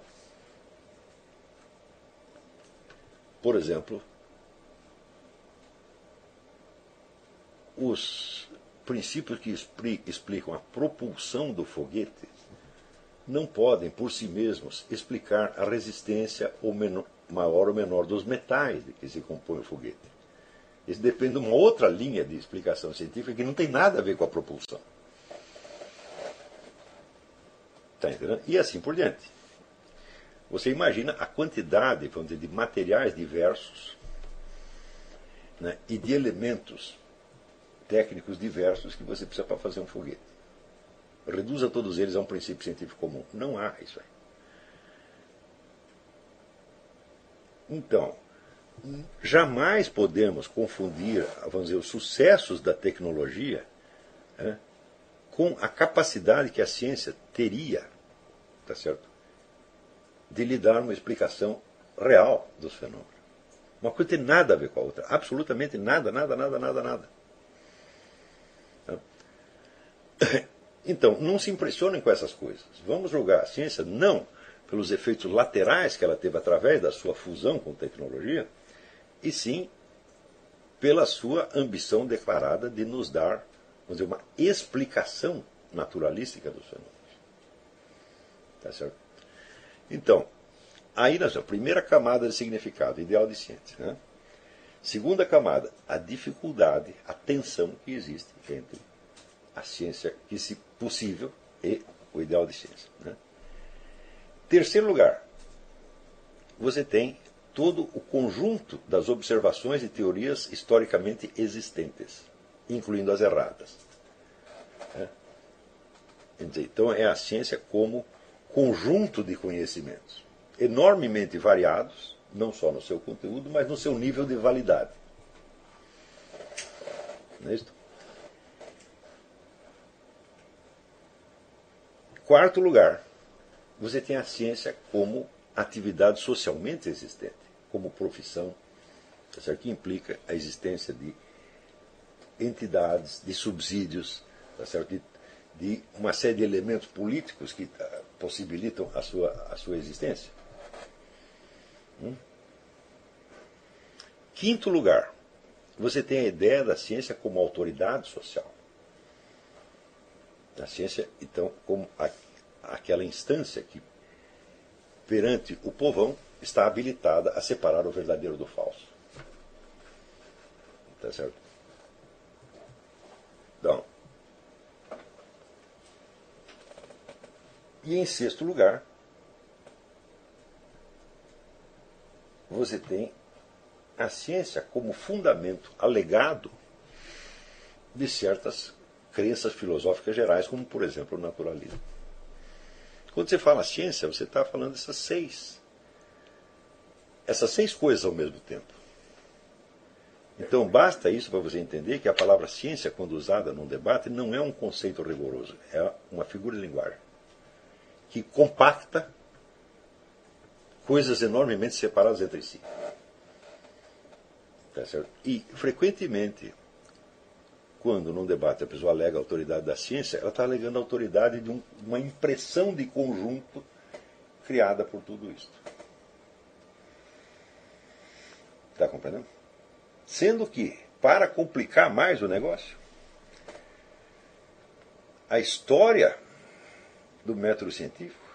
por exemplo, os princípios que explicam a propulsão do foguete não podem, por si mesmos, explicar a resistência ou menor, maior ou menor dos metais de que se compõe o foguete. Isso depende de uma outra linha de explicação científica que não tem nada a ver com a propulsão. Está entendendo? E assim por diante. Você imagina a quantidade vamos dizer, de materiais diversos né, e de elementos técnicos diversos que você precisa para fazer um foguete. Reduza todos eles a um princípio científico comum. Não há isso aí. Então, jamais podemos confundir, vamos dizer, os sucessos da tecnologia né, com a capacidade que a ciência teria, tá certo? De lhe dar uma explicação real dos fenômenos. Uma coisa tem nada a ver com a outra. Absolutamente nada, nada, nada, nada, nada. Então, não se impressionem com essas coisas. Vamos julgar a ciência não pelos efeitos laterais que ela teve através da sua fusão com tecnologia, e sim pela sua ambição declarada de nos dar vamos dizer, uma explicação naturalística dos fenômenos. Tá certo? Então, aí nós a primeira camada de significado, ideal de ciência. Né? Segunda camada, a dificuldade, a tensão que existe entre a ciência que se possível e o ideal de ciência. Né? Terceiro lugar, você tem todo o conjunto das observações e teorias historicamente existentes, incluindo as erradas. É. Então é a ciência como conjunto de conhecimentos, enormemente variados, não só no seu conteúdo, mas no seu nível de validade. Não é isso? Quarto lugar, você tem a ciência como atividade socialmente existente, como profissão, tá certo? que implica a existência de entidades, de subsídios, tá certo? De, de uma série de elementos políticos que uh, possibilitam a sua, a sua existência. Hum? Quinto lugar, você tem a ideia da ciência como autoridade social. A ciência, então, como a, aquela instância que, perante o povão, está habilitada a separar o verdadeiro do falso. Tá certo? Então. E em sexto lugar, você tem a ciência como fundamento alegado de certas crenças filosóficas gerais, como, por exemplo, o naturalismo. Quando você fala ciência, você está falando dessas seis. Essas seis coisas ao mesmo tempo. Então, basta isso para você entender que a palavra ciência, quando usada num debate, não é um conceito rigoroso, é uma figura de linguagem que compacta coisas enormemente separadas entre si. Tá e, frequentemente, quando num debate a pessoa alega a autoridade da ciência, ela está alegando a autoridade de um, uma impressão de conjunto criada por tudo isso. Está compreendendo? Sendo que, para complicar mais o negócio, a história do método científico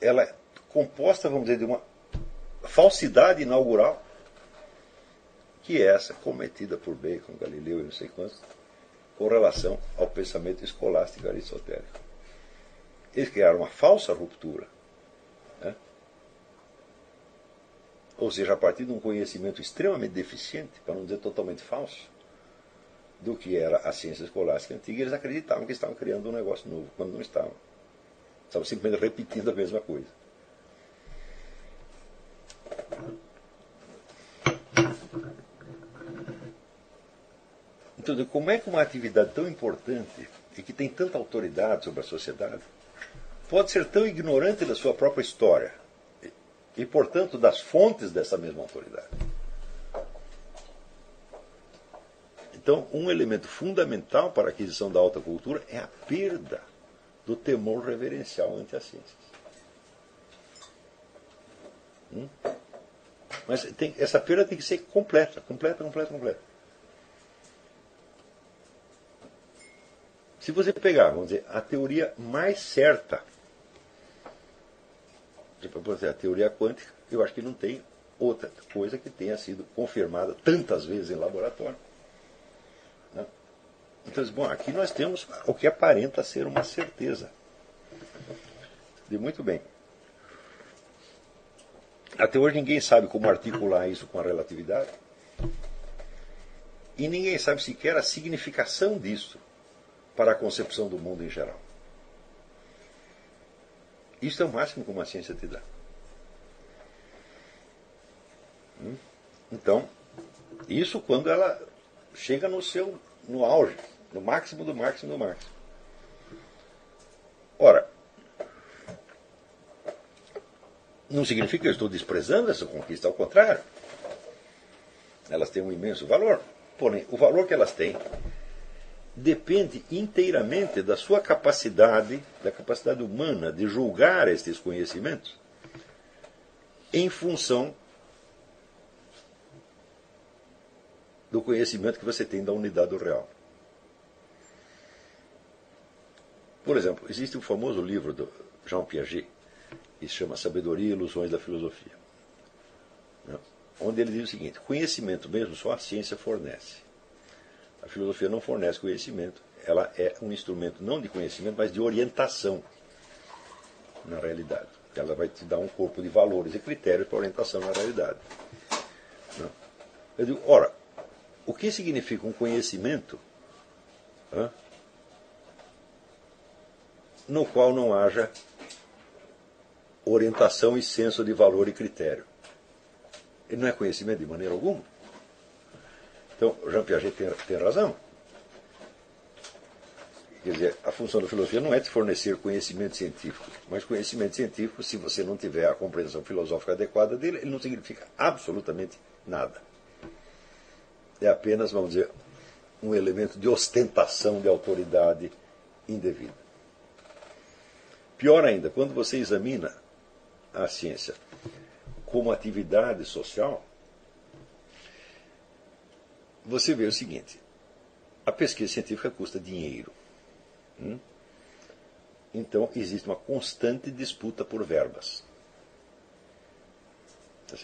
ela é composta, vamos dizer, de uma falsidade inaugural que é essa cometida por Bacon, Galileu e não sei quantos, com relação ao pensamento escolástico aristotélico. Eles criaram uma falsa ruptura. Né? Ou seja, a partir de um conhecimento extremamente deficiente, para não dizer totalmente falso, do que era a ciência escolástica antiga, eles acreditavam que estavam criando um negócio novo, quando não estavam. Estavam simplesmente repetindo a mesma coisa. Então, como é que uma atividade tão importante e que tem tanta autoridade sobre a sociedade pode ser tão ignorante da sua própria história e, portanto, das fontes dessa mesma autoridade? Então, um elemento fundamental para a aquisição da alta cultura é a perda do temor reverencial ante as ciências. Hum? Mas tem, essa perda tem que ser completa, completa, completa, completa. Se você pegar, vamos dizer, a teoria mais certa, tipo, a teoria quântica, eu acho que não tem outra coisa que tenha sido confirmada tantas vezes em laboratório. Né? Então, bom, aqui nós temos o que aparenta ser uma certeza. De muito bem. Até hoje ninguém sabe como articular isso com a relatividade. E ninguém sabe sequer a significação disso para a concepção do mundo em geral. Isto é o máximo que uma ciência te dá. Hum? Então, isso quando ela chega no seu no auge, No máximo do máximo do máximo. Ora, não significa que eu estou desprezando essa conquista, ao contrário. Elas têm um imenso valor. Porém, o valor que elas têm depende inteiramente da sua capacidade, da capacidade humana de julgar estes conhecimentos em função do conhecimento que você tem da unidade do real. Por exemplo, existe o famoso livro do Jean Piaget, que se chama Sabedoria e Ilusões da Filosofia, né? onde ele diz o seguinte: conhecimento mesmo só a ciência fornece. A filosofia não fornece conhecimento, ela é um instrumento não de conhecimento, mas de orientação na realidade. Ela vai te dar um corpo de valores e critérios para orientação na realidade. Né? Eu digo, ora, o que significa um conhecimento no qual não haja orientação e senso de valor e critério? Ele não é conhecimento de maneira alguma. Então, Jean Piaget tem, tem razão. Quer dizer, a função da filosofia não é te fornecer conhecimento científico, mas conhecimento científico, se você não tiver a compreensão filosófica adequada dele, ele não significa absolutamente nada. É apenas, vamos dizer, um elemento de ostentação de autoridade indevida. Pior ainda, quando você examina a ciência como atividade social, você vê o seguinte: a pesquisa científica custa dinheiro. Hum? Então, existe uma constante disputa por verbas.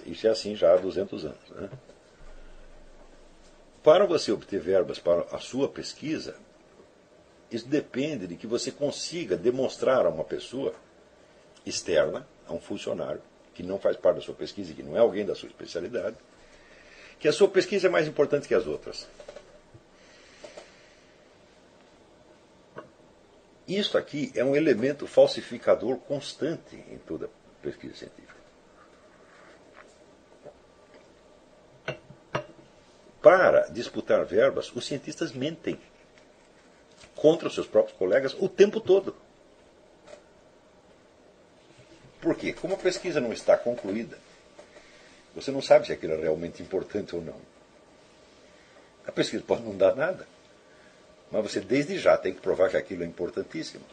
Isso é assim já há 200 anos. Né? Para você obter verbas para a sua pesquisa, isso depende de que você consiga demonstrar a uma pessoa externa, a um funcionário, que não faz parte da sua pesquisa e que não é alguém da sua especialidade, que a sua pesquisa é mais importante que as outras. Isto aqui é um elemento falsificador constante em toda pesquisa científica. Para disputar verbas, os cientistas mentem contra os seus próprios colegas o tempo todo. Por quê? Como a pesquisa não está concluída, você não sabe se aquilo é realmente importante ou não. A pesquisa pode não dar nada. Mas você desde já tem que provar que aquilo é importantíssimo.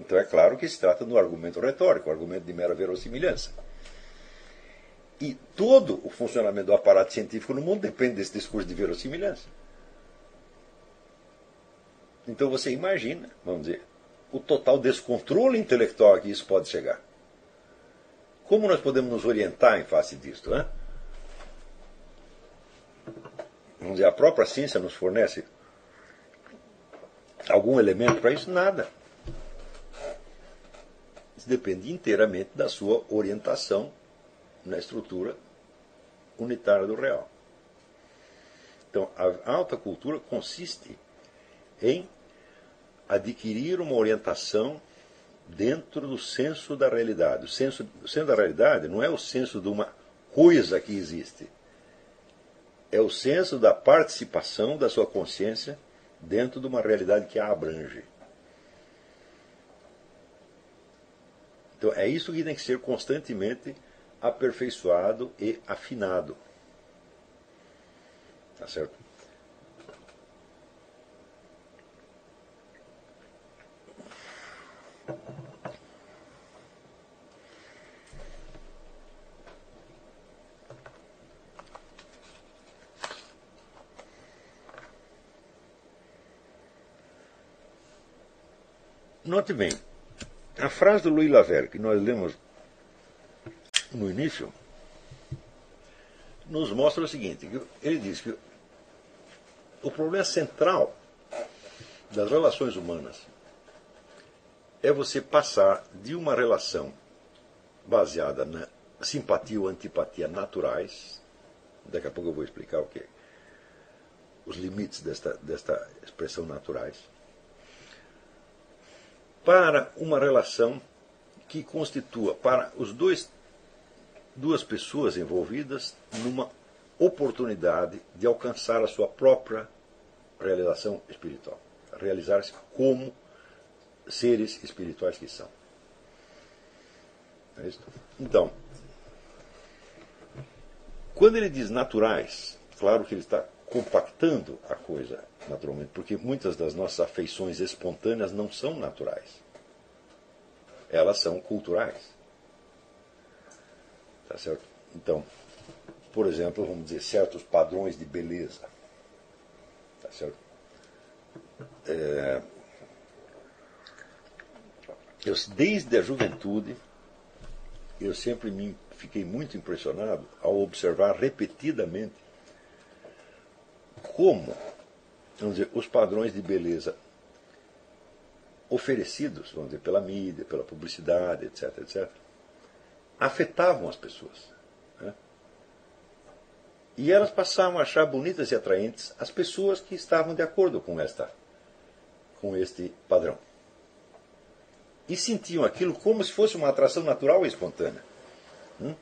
Então é claro que se trata do argumento retórico, argumento de mera verossimilhança. E todo o funcionamento do aparato científico no mundo depende desse discurso de verossimilhança. Então você imagina, vamos dizer, o total descontrole intelectual a que isso pode chegar. Como nós podemos nos orientar em face disto? Né? Vamos dizer, a própria ciência nos fornece algum elemento para isso? Nada. Isso depende inteiramente da sua orientação na estrutura unitária do real. Então, a alta cultura consiste em adquirir uma orientação dentro do senso da realidade. O senso, o senso da realidade não é o senso de uma coisa que existe. É o senso da participação da sua consciência dentro de uma realidade que a abrange. Então é isso que tem que ser constantemente aperfeiçoado e afinado. Tá certo? Note bem, a frase do Louis Laverne que nós lemos no início nos mostra o seguinte: ele diz que o problema central das relações humanas é você passar de uma relação baseada na simpatia ou antipatia naturais, daqui a pouco eu vou explicar o que os limites desta, desta expressão naturais, para uma relação que constitua para os dois duas pessoas envolvidas numa oportunidade de alcançar a sua própria realização espiritual. realizar-se como seres espirituais que são. É então, quando ele diz naturais, claro que ele está compactando a coisa naturalmente, porque muitas das nossas afeições espontâneas não são naturais. Elas são culturais. Tá certo? Então, por exemplo, vamos dizer, certos padrões de beleza. Tá certo? É, eu, desde a juventude, eu sempre me fiquei muito impressionado ao observar repetidamente como vamos dizer, os padrões de beleza oferecidos, vamos dizer, pela mídia, pela publicidade, etc., etc., afetavam as pessoas. Né? E elas passavam a achar bonitas e atraentes as pessoas que estavam de acordo com esta com este padrão. E sentiam aquilo como se fosse uma atração natural e espontânea. Hum?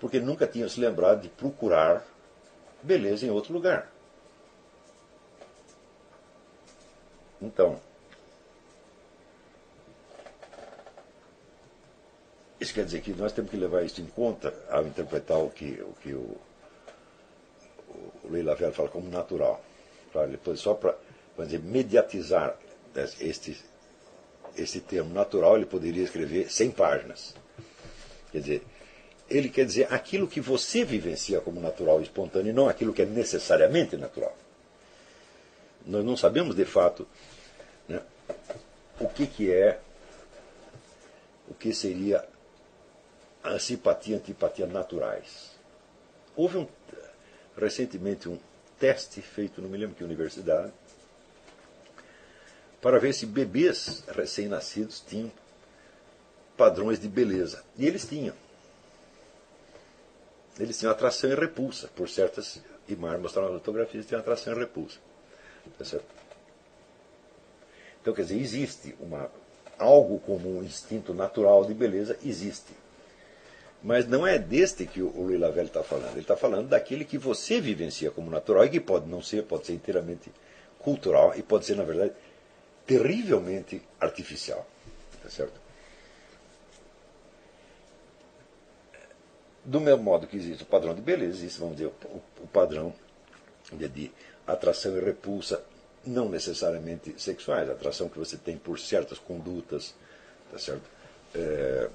Porque nunca tinham se lembrado de procurar beleza em outro lugar. Então, isso quer dizer que nós temos que levar isso em conta ao interpretar o que o, que o, o fala como natural. Depois só para mediatizar este, este termo natural, ele poderia escrever 100 páginas. Quer dizer, ele quer dizer aquilo que você vivencia como natural e espontâneo, e não aquilo que é necessariamente natural. Nós não sabemos de fato né, o que, que é, o que seria a simpatia e antipatia naturais. Houve um, recentemente um teste feito, não me lembro que universidade, para ver se bebês recém-nascidos tinham padrões de beleza. E eles tinham. Eles tinham atração e repulsa por certas imagens, mostraram fotografias, tinham atração e repulsa. Tá certo? Então, quer dizer, existe uma, algo como um instinto natural de beleza, existe. Mas não é deste que o Louis Lavelle está falando. Ele está falando daquele que você vivencia como natural e que pode não ser, pode ser inteiramente cultural e pode ser, na verdade, terrivelmente artificial. Tá certo? Do mesmo modo que existe o padrão de beleza, existe, vamos dizer, o, padrão de, atração e repulsa, não necessariamente sexuais, atração que você tem por certas condutas, tá certo? É,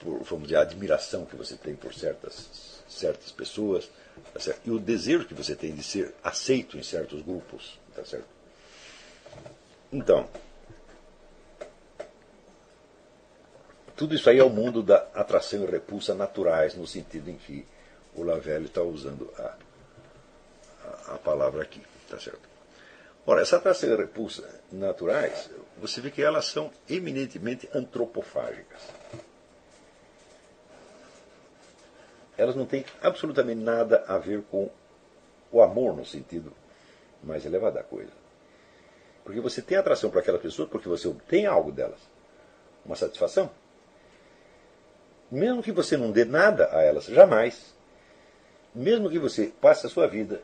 por, vamos dizer, a admiração que você tem por certas, certas pessoas, tá certo? e o desejo que você tem de ser aceito em certos grupos. Tá certo? Então, tudo isso aí é o mundo da atração e repulsa naturais, no sentido em que o Lavelle está usando a, a, a, palavra aqui. Tá certo? Ora, essa atração e repulsa naturais, você vê que elas são eminentemente antropofágicas. Elas não têm absolutamente nada a ver com o amor no sentido mais elevado da coisa. Porque você tem atração para aquela pessoa porque você obtém algo delas. Uma satisfação. Mesmo que você não dê nada a elas, jamais. Mesmo que você passe a sua vida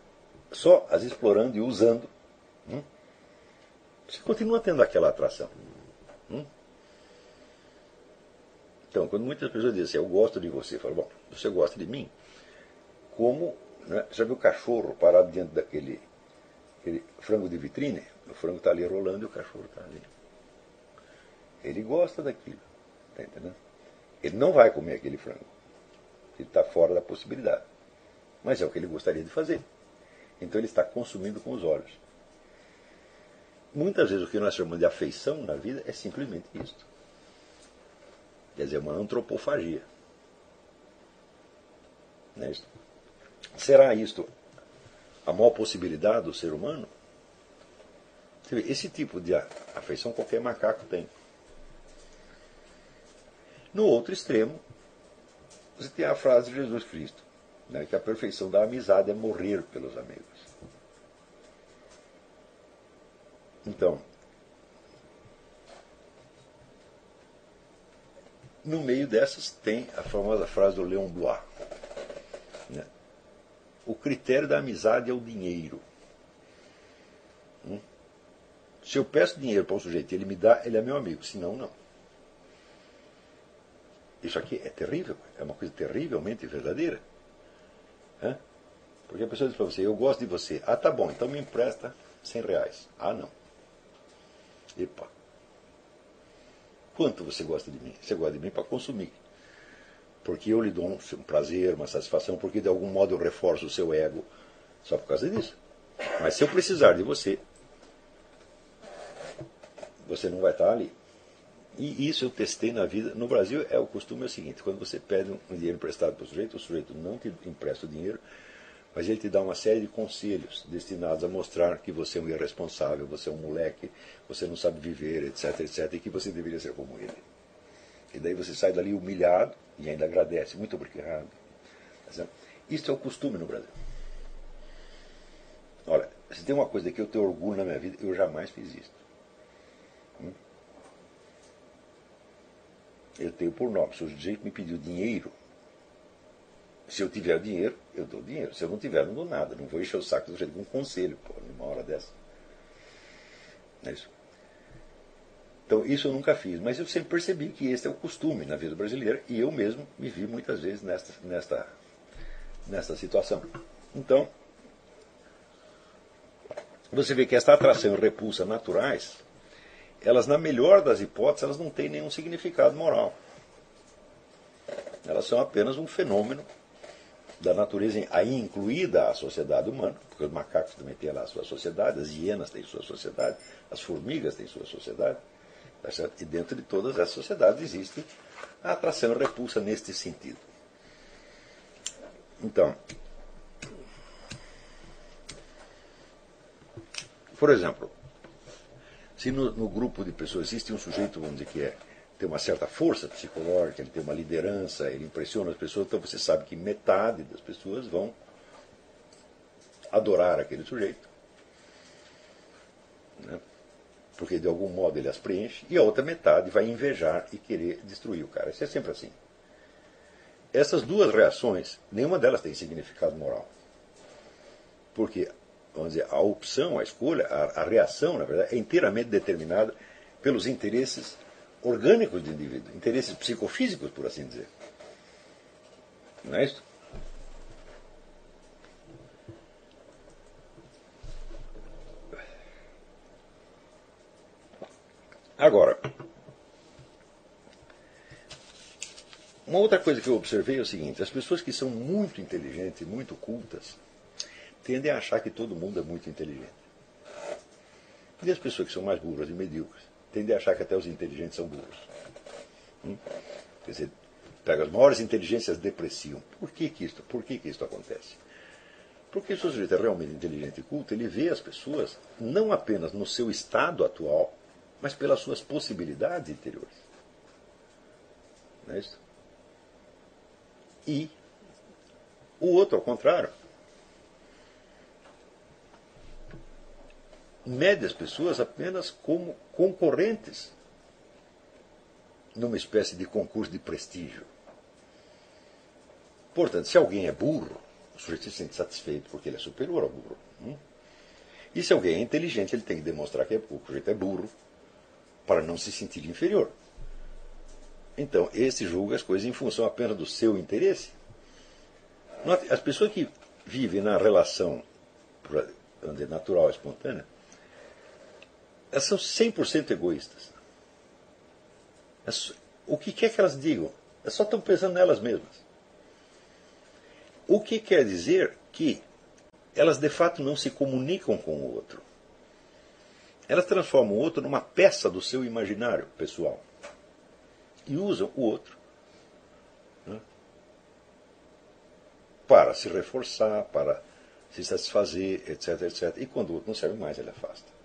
só as explorando e usando, hum, você continua tendo aquela atração. Hum? Então, quando muitas pessoas dizem assim, eu gosto de você, eu falo, bom, você gosta de mim? Como, né, já viu o cachorro parado diante daquele aquele frango de vitrine, o frango está ali rolando e o cachorro está ali. Ele gosta daquilo, tá entendendo? Ele não vai comer aquele frango. Ele está fora da possibilidade. Mas é o que ele gostaria de fazer. Então ele está consumindo com os olhos. Muitas vezes o que nós chamamos de afeição na vida é simplesmente isto. Quer dizer, uma antropofagia. É isto? Será isto a maior possibilidade do ser humano? Esse tipo de afeição qualquer macaco tem. No outro extremo, você tem a frase de Jesus Cristo, né, que a perfeição da amizade é morrer pelos amigos. Então, no meio dessas tem a famosa frase do Leon Blois. Né? O critério da amizade é o dinheiro. Se eu peço dinheiro para um sujeito e ele me dá, ele é meu amigo, senão não. Isso aqui é terrível, é uma coisa terrivelmente verdadeira. Hã? Porque a pessoa diz para você, eu gosto de você. Ah, tá bom, então me empresta 100 reais. Ah, não. Epa. Quanto você gosta de mim? Você gosta de mim para consumir. Porque eu lhe dou um prazer, uma satisfação, porque de algum modo eu reforço o seu ego só por causa disso. Mas se eu precisar de você, você não vai estar ali. E isso eu testei na vida. No Brasil, é o costume é o seguinte: quando você pede um dinheiro emprestado para o sujeito, o sujeito não te empresta o dinheiro, mas ele te dá uma série de conselhos destinados a mostrar que você é um irresponsável, você é um moleque, você não sabe viver, etc, etc, e que você deveria ser como ele. E daí você sai dali humilhado e ainda agradece. Muito obrigado. Tá isso é o costume no Brasil. Olha, se tem uma coisa que eu tenho orgulho na minha vida, eu jamais fiz isso. Eu tenho por nome, se o sujeito me pediu dinheiro, se eu tiver dinheiro, eu dou dinheiro. Se eu não tiver, não dou nada. Não vou encher o saco do sujeito com um conselho, pô, numa hora dessa. É isso. Então, isso eu nunca fiz, mas eu sempre percebi que esse é o costume na vida brasileira e eu mesmo me vi muitas vezes nesta, nesta, nesta situação. Então, você vê que esta atração e repulsa naturais, elas, na melhor das hipóteses, elas não têm nenhum significado moral. Elas são apenas um fenômeno da natureza, aí incluída a sociedade humana, porque os macacos também têm lá a sua sociedade, as hienas têm sua sociedade, as formigas têm sua sociedade, tá e dentro de todas essas sociedades existe a atração e repulsa neste sentido. Então, Por exemplo, se no, no, grupo de pessoas existe um sujeito, vamos dizer, que é, tem uma certa força psicológica, ele tem uma liderança, ele impressiona as pessoas, então você sabe que metade das pessoas vão adorar aquele sujeito. Né? Porque de algum modo ele as preenche, e a outra metade vai invejar e querer destruir o cara. Isso é sempre assim. Essas duas reações, nenhuma delas tem significado moral. Porque vamos dizer, a opção, a escolha, a, a reação, na verdade, é inteiramente determinada pelos interesses orgânicos do indivíduo, interesses psicofísicos, por assim dizer. Não é isso? Agora, uma outra coisa que eu observei é o seguinte: as pessoas que são muito inteligentes, muito cultas, tendem a achar que todo mundo é muito inteligente. E as pessoas que são mais burras e medíocres tendem a achar que até os inteligentes são burros. Hum? Quer dizer, pega as maiores inteligências depreciam. Por que, que isso? Por que, que isso acontece? Porque se o sujeito é realmente inteligente e culto, ele vê as pessoas não apenas no seu estado atual, mas pelas suas possibilidades interiores. Não é isso? E o outro, ao contrário, mede as pessoas apenas como concorrentes numa espécie de concurso de prestígio. Portanto, se alguém é burro, o sujeito se sente satisfeito porque ele é superior ao burro. Hum? E se alguém é inteligente, ele tem que demonstrar que é, o sujeito é burro para não se sentir inferior. Então, esse julga as coisas em função apenas do seu interesse. As pessoas que vivem na relação natural, espontânea, elas são 100% egoístas. O que quer que elas digam? Elas só estão pensando nelas mesmas. O que quer dizer que elas de fato não se comunicam com o outro. Elas transformam o outro numa peça do seu imaginário pessoal. E usam o outro né, para se reforçar, para se satisfazer, etc, etc. E quando o outro não serve mais, ele afasta.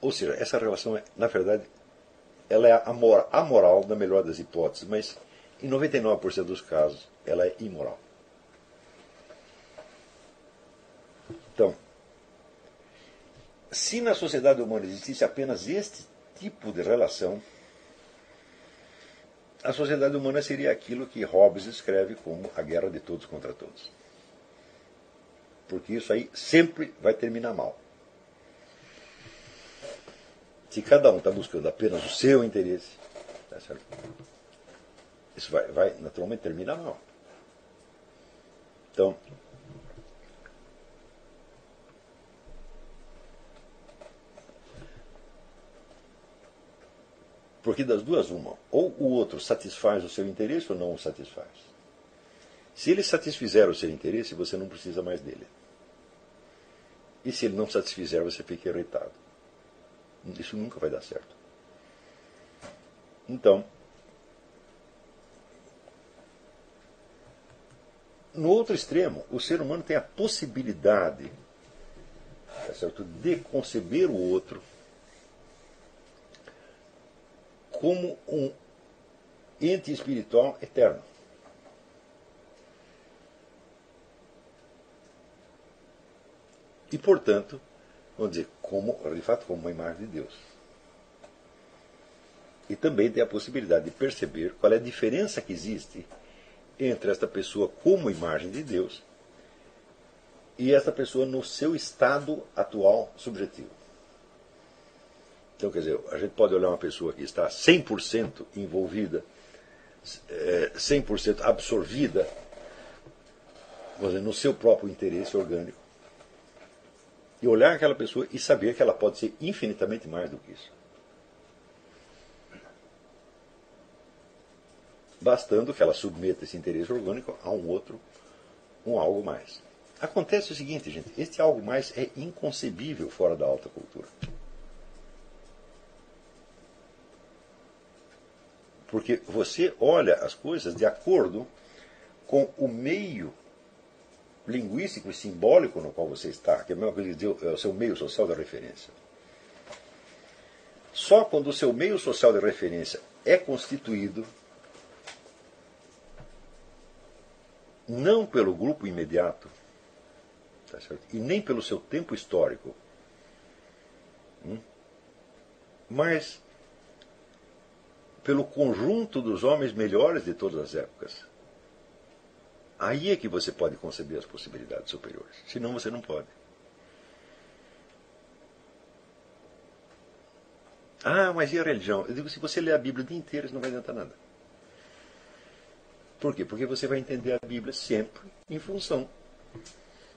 Ou seja, essa relação, é, na verdade, ela é amoral na melhor das hipóteses, mas em 99% dos casos ela é imoral. Então, se na sociedade humana existisse apenas este tipo de relação, a sociedade humana seria aquilo que Hobbes escreve como a guerra de todos contra todos. Porque isso aí sempre vai terminar mal. Se cada um está buscando apenas o seu interesse, tá isso vai, vai naturalmente terminar mal. Então, Porque das duas, uma. Ou o outro satisfaz o seu interesse ou não o satisfaz. Se ele satisfizer o seu interesse, você não precisa mais dele. E se ele não satisfizer, você fica irritado. Isso nunca vai dar certo. Então, no outro extremo, o ser humano tem a possibilidade tá certo, de conceber o outro como um ente espiritual eterno. E, portanto, vamos dizer, como, de fato, como uma imagem de Deus. E também tem a possibilidade de perceber qual é a diferença que existe entre esta pessoa como imagem de Deus e esta pessoa no seu estado atual subjetivo. Então, quer dizer, a gente pode olhar uma pessoa que está 100% envolvida, 100% é, absorvida dizer, no seu próprio interesse orgânico, e olhar aquela pessoa e saber que ela pode ser infinitamente mais do que isso. Bastando que ela submeta esse interesse orgânico a um outro, um algo mais. Acontece o seguinte, gente, este algo mais é inconcebível fora da alta cultura. Porque você olha as coisas de acordo com o meio linguístico e simbólico no qual você está, que é, é o seu meio social de referência. Só quando o seu meio social de referência é constituído não pelo grupo imediato, tá e nem pelo seu tempo histórico, hum, mas pelo conjunto dos homens melhores de todas as épocas. Aí é que você pode conceber as possibilidades superiores. Senão você não pode. Ah, mas e a religião? Eu digo, se você ler a Bíblia o dia inteiro, isso não vai adiantar nada. Por quê? Porque você vai entender a Bíblia sempre em função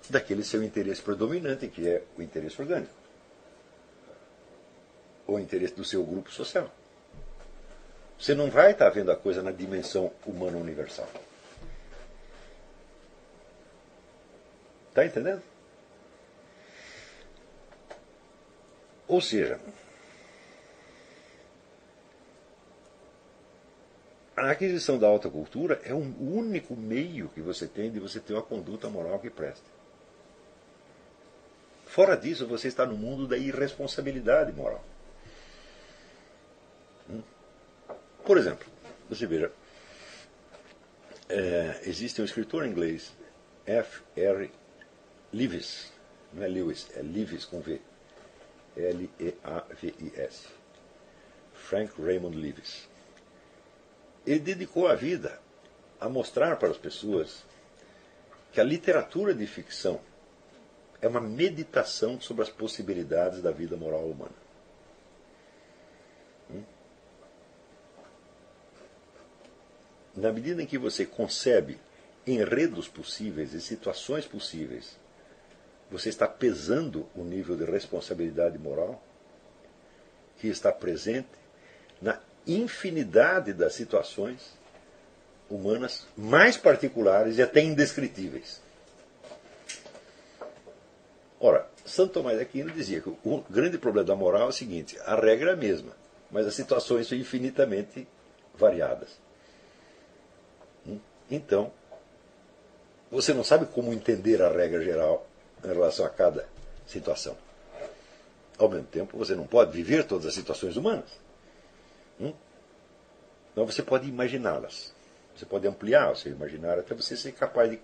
daquele seu interesse predominante, que é o interesse orgânico. Ou o interesse do seu grupo social. Você não vai estar vendo a coisa na dimensão humana universal. Está entendendo? Ou seja, a aquisição da alta cultura é um único meio que você tem de você ter uma conduta moral que preste. Fora disso, você está no mundo da irresponsabilidade moral. Por exemplo, você veja, é, existe um escritor inglês, F. Lewis, não é Lewis, é Lewis com V, L-E-A-V-I-S, Frank Raymond Lewis. Ele dedicou a vida a mostrar para as pessoas que a literatura de ficção é uma meditação sobre as possibilidades da vida moral humana. na medida em que você concebe enredos possíveis e situações possíveis, você está pesando o nível de responsabilidade moral que está presente na infinidade das situações humanas mais particulares e até indescritíveis. Ora, Santo Tomás de Aquino dizia que o grande problema da moral é o seguinte: a regra é a mesma, mas as situações são infinitamente variadas. Então, você não sabe como entender a regra geral em relação a cada situação. Ao mesmo tempo, você não pode viver todas as situações humanas. Hum? Então você pode imaginá-las. Você pode ampliar o seu imaginário até você ser capaz de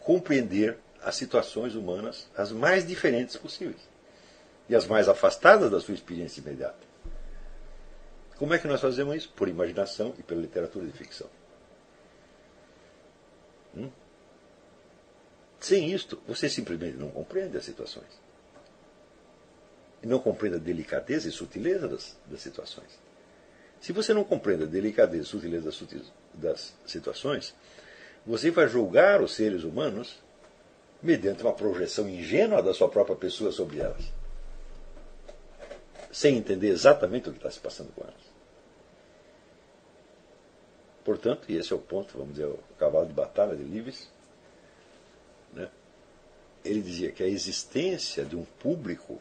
compreender as situações humanas as mais diferentes possíveis e as mais afastadas da sua experiência imediata. Como é que nós fazemos isso? Por imaginação e pela literatura de ficção. Hum? Sem isto, você simplesmente não compreende as situações. e não compreende a delicadeza e sutileza das, das situações. Se você não compreende a delicadeza e sutileza das, das situações, você vai julgar os seres humanos mediante uma projeção ingênua da sua própria pessoa sobre elas, sem entender exatamente o que está se passando com elas. Portanto, e esse é o ponto, vamos dizer, o cavalo de batalha de Lives, né? Ele dizia que a existência de um público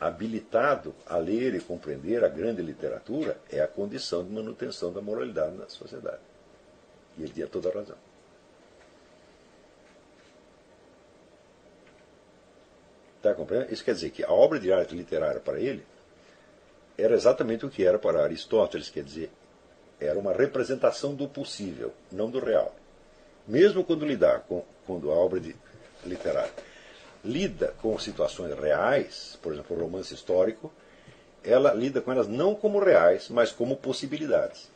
habilitado a ler e compreender a grande literatura é a condição de manutenção da moralidade na sociedade. E ele tinha toda a razão. Está compreendendo? Isso quer dizer que a obra de arte literária para ele era exatamente o que era para Aristóteles, quer dizer, era uma representação do possível, não do real. Mesmo quando lidar com quando a obra de literária lida com situações reais, por exemplo, o romance histórico, ela lida com elas não como reais, mas como possibilidades.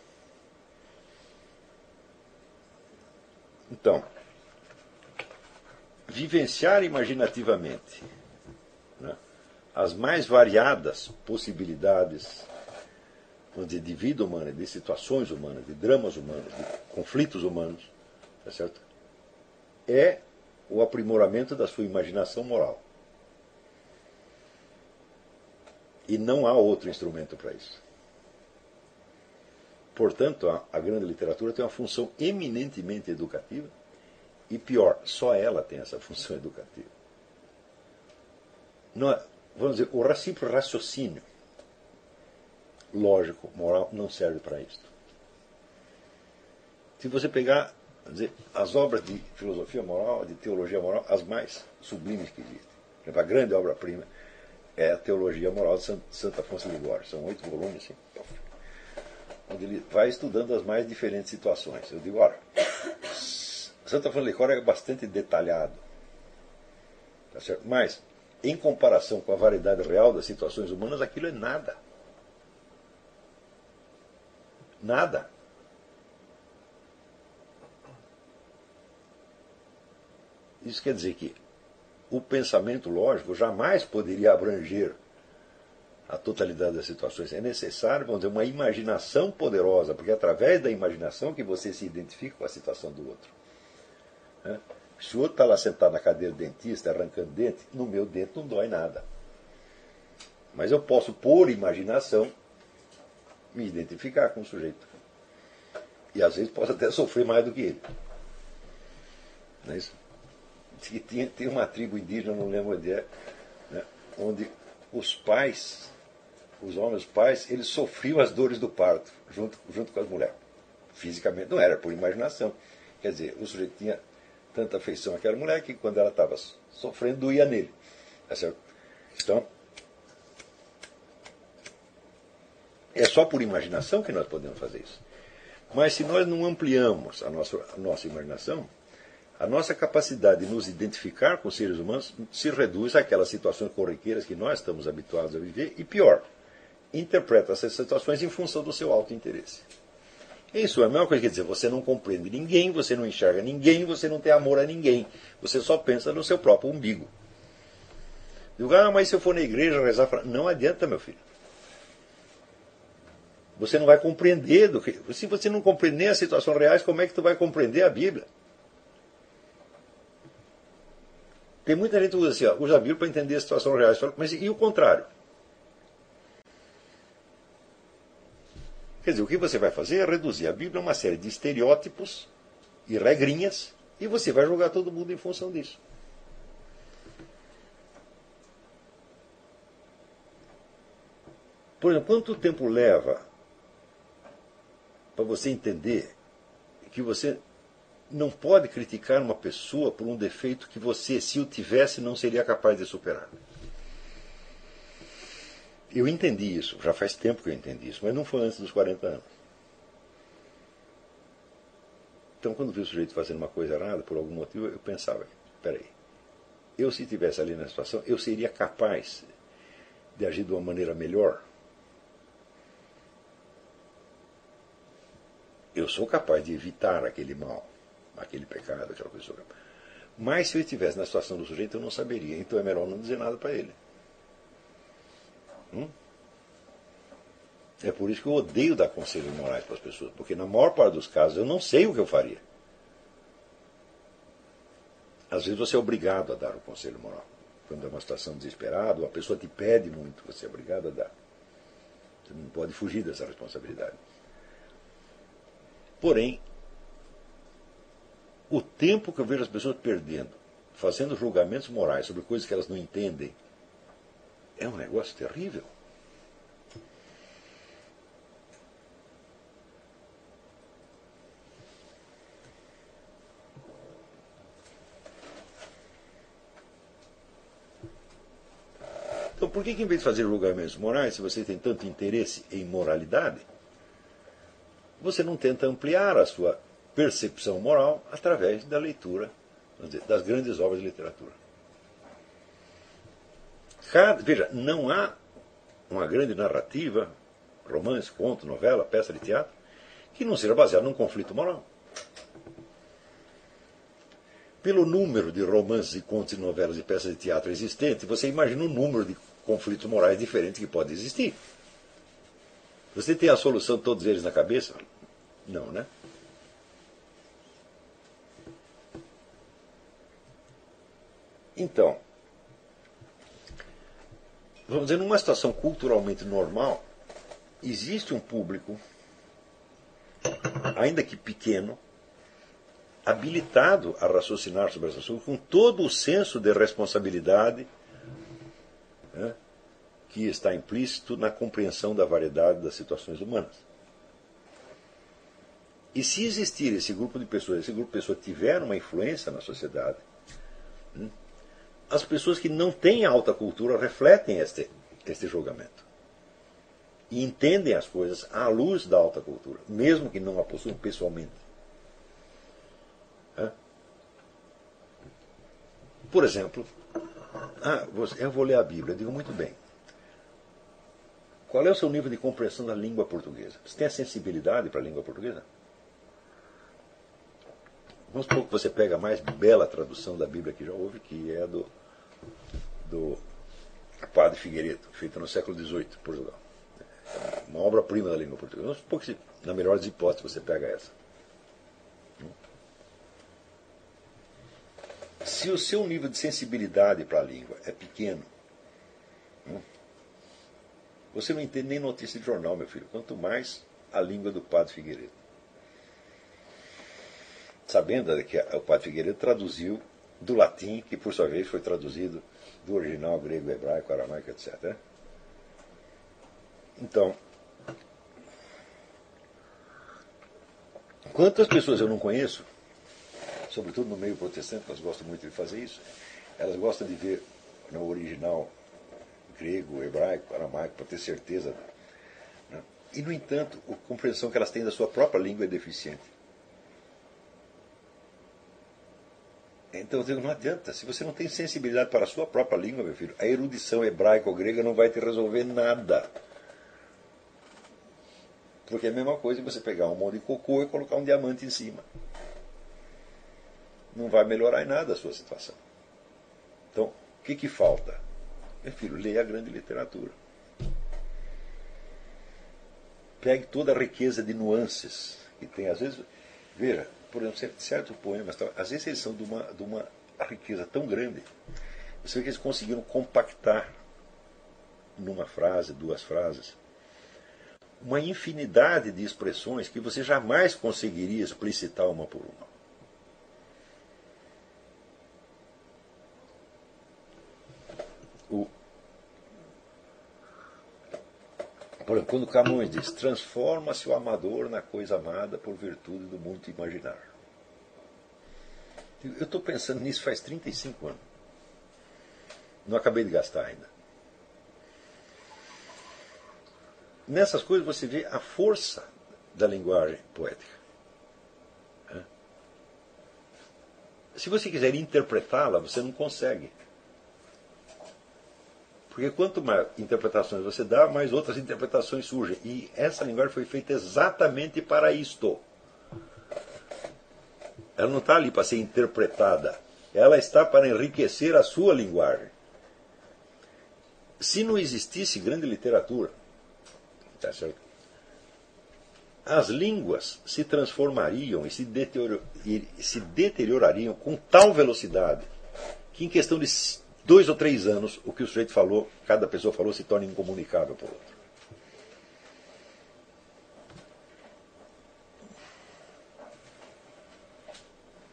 Então, vivenciar imaginativamente né, as mais variadas possibilidades dizer, de vida humana, de situações humanas, de dramas humanos, de conflitos humanos, tá certo? é o aprimoramento da sua imaginação moral. E não há outro instrumento para isso. Portanto, a, a, grande literatura tem uma função eminentemente educativa e pior, só ela tem essa função educativa. É, vamos dizer, o simples raciocínio lógico, moral, não serve para isso. Se você pegar dizer, as obras de filosofia moral, de teologia moral, as mais sublimes que existem. A grande obra-prima é a Teologia Moral de Santo Afonso de Ligório. São oito volumes, assim, onde ele vai estudando as mais diferentes situações. Eu digo, olha, Santo Afonso de Ligório é bastante detalhado. Tá certo? Mas, em comparação com a variedade real das situações humanas, aquilo é nada. Nada. Isso quer dizer que o pensamento lógico jamais poderia abranger a totalidade das situações. É necessário, vamos dizer, uma imaginação poderosa, porque é através da imaginação que você se identifica com a situação do outro. Né? Se o outro está lá sentado na cadeira do dentista, arrancando dente, no meu dente não dói nada. Mas eu posso, por imaginação, me identificar com o sujeito. E às vezes posso até sofrer mais do que ele. Não é isso? Que tinha, tinha uma tribo indígena, não lembro onde é, né, onde os pais, os homens pais, eles sofriam as dores do parto, junto, junto com as mulheres. Fisicamente não era, por imaginação. Quer dizer, o sujeito tinha tanta afeição àquela mulher que quando ela estava sofrendo, doía nele. Tá certo? Então, é só por imaginação que nós podemos fazer isso. Mas se nós não ampliamos a nossa, a nossa imaginação, a nossa capacidade de nos identificar com seres humanos se reduz àquelas situações corriqueiras que nós estamos habituados a viver e, pior, interpreta essas situações em função do seu alto interesse. Isso é a mesma coisa que dizer, você não compreende ninguém, você não enxerga ninguém, você não tem amor a ninguém. Você só pensa no seu próprio umbigo. Digo, ah, mas se eu for na igreja rezar, não adianta, meu filho. Você não vai compreender do que. Se você não compreender as situações reais, como é que tu vai compreender a Bíblia? Tem muita gente que usa assim, ó, usa a Bíblia para entender a situação real. Mas e o contrário? Quer dizer, o que você vai fazer é reduzir a Bíblia a uma série de estereótipos e regrinhas e você vai julgar todo mundo em função disso. Por exemplo, quanto tempo leva para você entender que você não pode criticar uma pessoa por um defeito que você, se o tivesse, não seria capaz de superar. Eu entendi isso, já faz tempo que eu entendi isso, mas não foi antes dos 40 anos. Então, quando vi o sujeito fazendo uma coisa errada, por algum motivo, eu pensava: peraí, eu se estivesse ali na situação, eu seria capaz de agir de uma maneira melhor? Eu sou capaz de evitar aquele mal aquele pecado, aquela coisa. Mas se eu estivesse na situação do sujeito, eu não saberia. Então é melhor não dizer nada para ele. Hum? É por isso que eu odeio dar conselhos morais para as pessoas, porque na maior parte dos casos eu não sei o que eu faria. Às vezes você é obrigado a dar o um conselho moral. Quando é uma situação desesperada, uma pessoa te pede muito, você é obrigado a dar. Você não pode fugir dessa responsabilidade. Porém, o tempo que eu vejo as pessoas perdendo, fazendo julgamentos morais sobre coisas que elas não entendem, é um negócio terrível. Então, por que, que em vez de fazer julgamentos morais, se você tem tanto interesse em moralidade, você não tenta ampliar a sua percepção moral através da leitura das grandes obras de literatura? Cada, veja, não há uma grande narrativa, romance, conto, novela, peça de teatro, que não seja baseada num conflito moral. Pelo número de romances e contos e novelas e peças de teatro existentes, você imagina o número de conflitos morais diferentes que pode existir. Você tem a solução de todos eles na cabeça? Não, né? Então, vamos dizer, numa situação culturalmente normal, existe um público, ainda que pequeno, habilitado a raciocinar sobre esse assunto com todo o senso de responsabilidade né, que está implícito na compreensão da variedade das situações humanas. E se existir esse grupo de pessoas, esse grupo de pessoas tiver uma influência na sociedade, hum, as pessoas que não têm alta cultura refletem este, este julgamento. E entendem as coisas à luz da alta cultura, mesmo que não a possuam pessoalmente. Por exemplo, ah, eu vou ler a Bíblia. Eu digo muito bem. Qual é o seu nível de compreensão da língua portuguesa? Você tem a sensibilidade para a língua portuguesa? Vamos supor que você pega a mais bela tradução da Bíblia que já houve, que é do, do Padre Figueiredo, feita no século XVIII, Portugal. Uma obra-prima da língua portuguesa. Vamos supor que, na melhor das hipóteses, você pega essa. Se o seu nível de sensibilidade para a língua é pequeno, você não entende nem notícia de jornal, meu filho, quanto mais a língua do Padre Figueiredo. Sabendo que o Padre Figueiredo traduziu do latim, que por sua vez foi traduzido do original grego, hebraico, aramaico, etc. Né? Então, quantas pessoas eu não conheço sobretudo no meio protestante, elas gostam muito de fazer isso. Elas gostam de ver no original grego, hebraico, aramaico, para ter certeza. Né? E, no entanto, a compreensão que elas têm da sua própria língua é deficiente. Então eu digo, não adianta. Se você não tem sensibilidade para a sua própria língua, meu filho, a erudição hebraica ou grega não vai te resolver nada. Porque é a mesma coisa você pegar um monte de cocô e colocar um diamante em cima não vai melhorar em nada a sua situação. Então, o que, que falta? Meu filho, leia a grande literatura. Pegue toda a riqueza de nuances que tem. Às vezes, veja, por exemplo, certos poemas, às vezes eles são de uma, de uma riqueza tão grande. Você vê que eles conseguiram compactar numa frase, duas frases, uma infinidade de expressões que você jamais conseguiria explicitar uma por uma. O, por exemplo, quando Camões diz: transforma-se o amador na coisa amada por virtude do muito imaginar. Eu estou pensando nisso faz 35 anos. Não acabei de gastar ainda. Nessas coisas você vê a força da linguagem poética. Se você quiser interpretá-la, você não consegue. Porque quanto mais interpretações você dá, mais outras interpretações surgem. E essa linguagem foi feita exatamente para isto. Ela não está ali para ser interpretada. Ela está para enriquecer a sua linguagem. se não existisse grande literatura, tá certo? as línguas se transformariam e se, deterior, e se deteriorariam com tal velocidade que em questão de dois ou três anos o que o sujeito falou, cada pessoa falou, se torna incomunicável para o outro.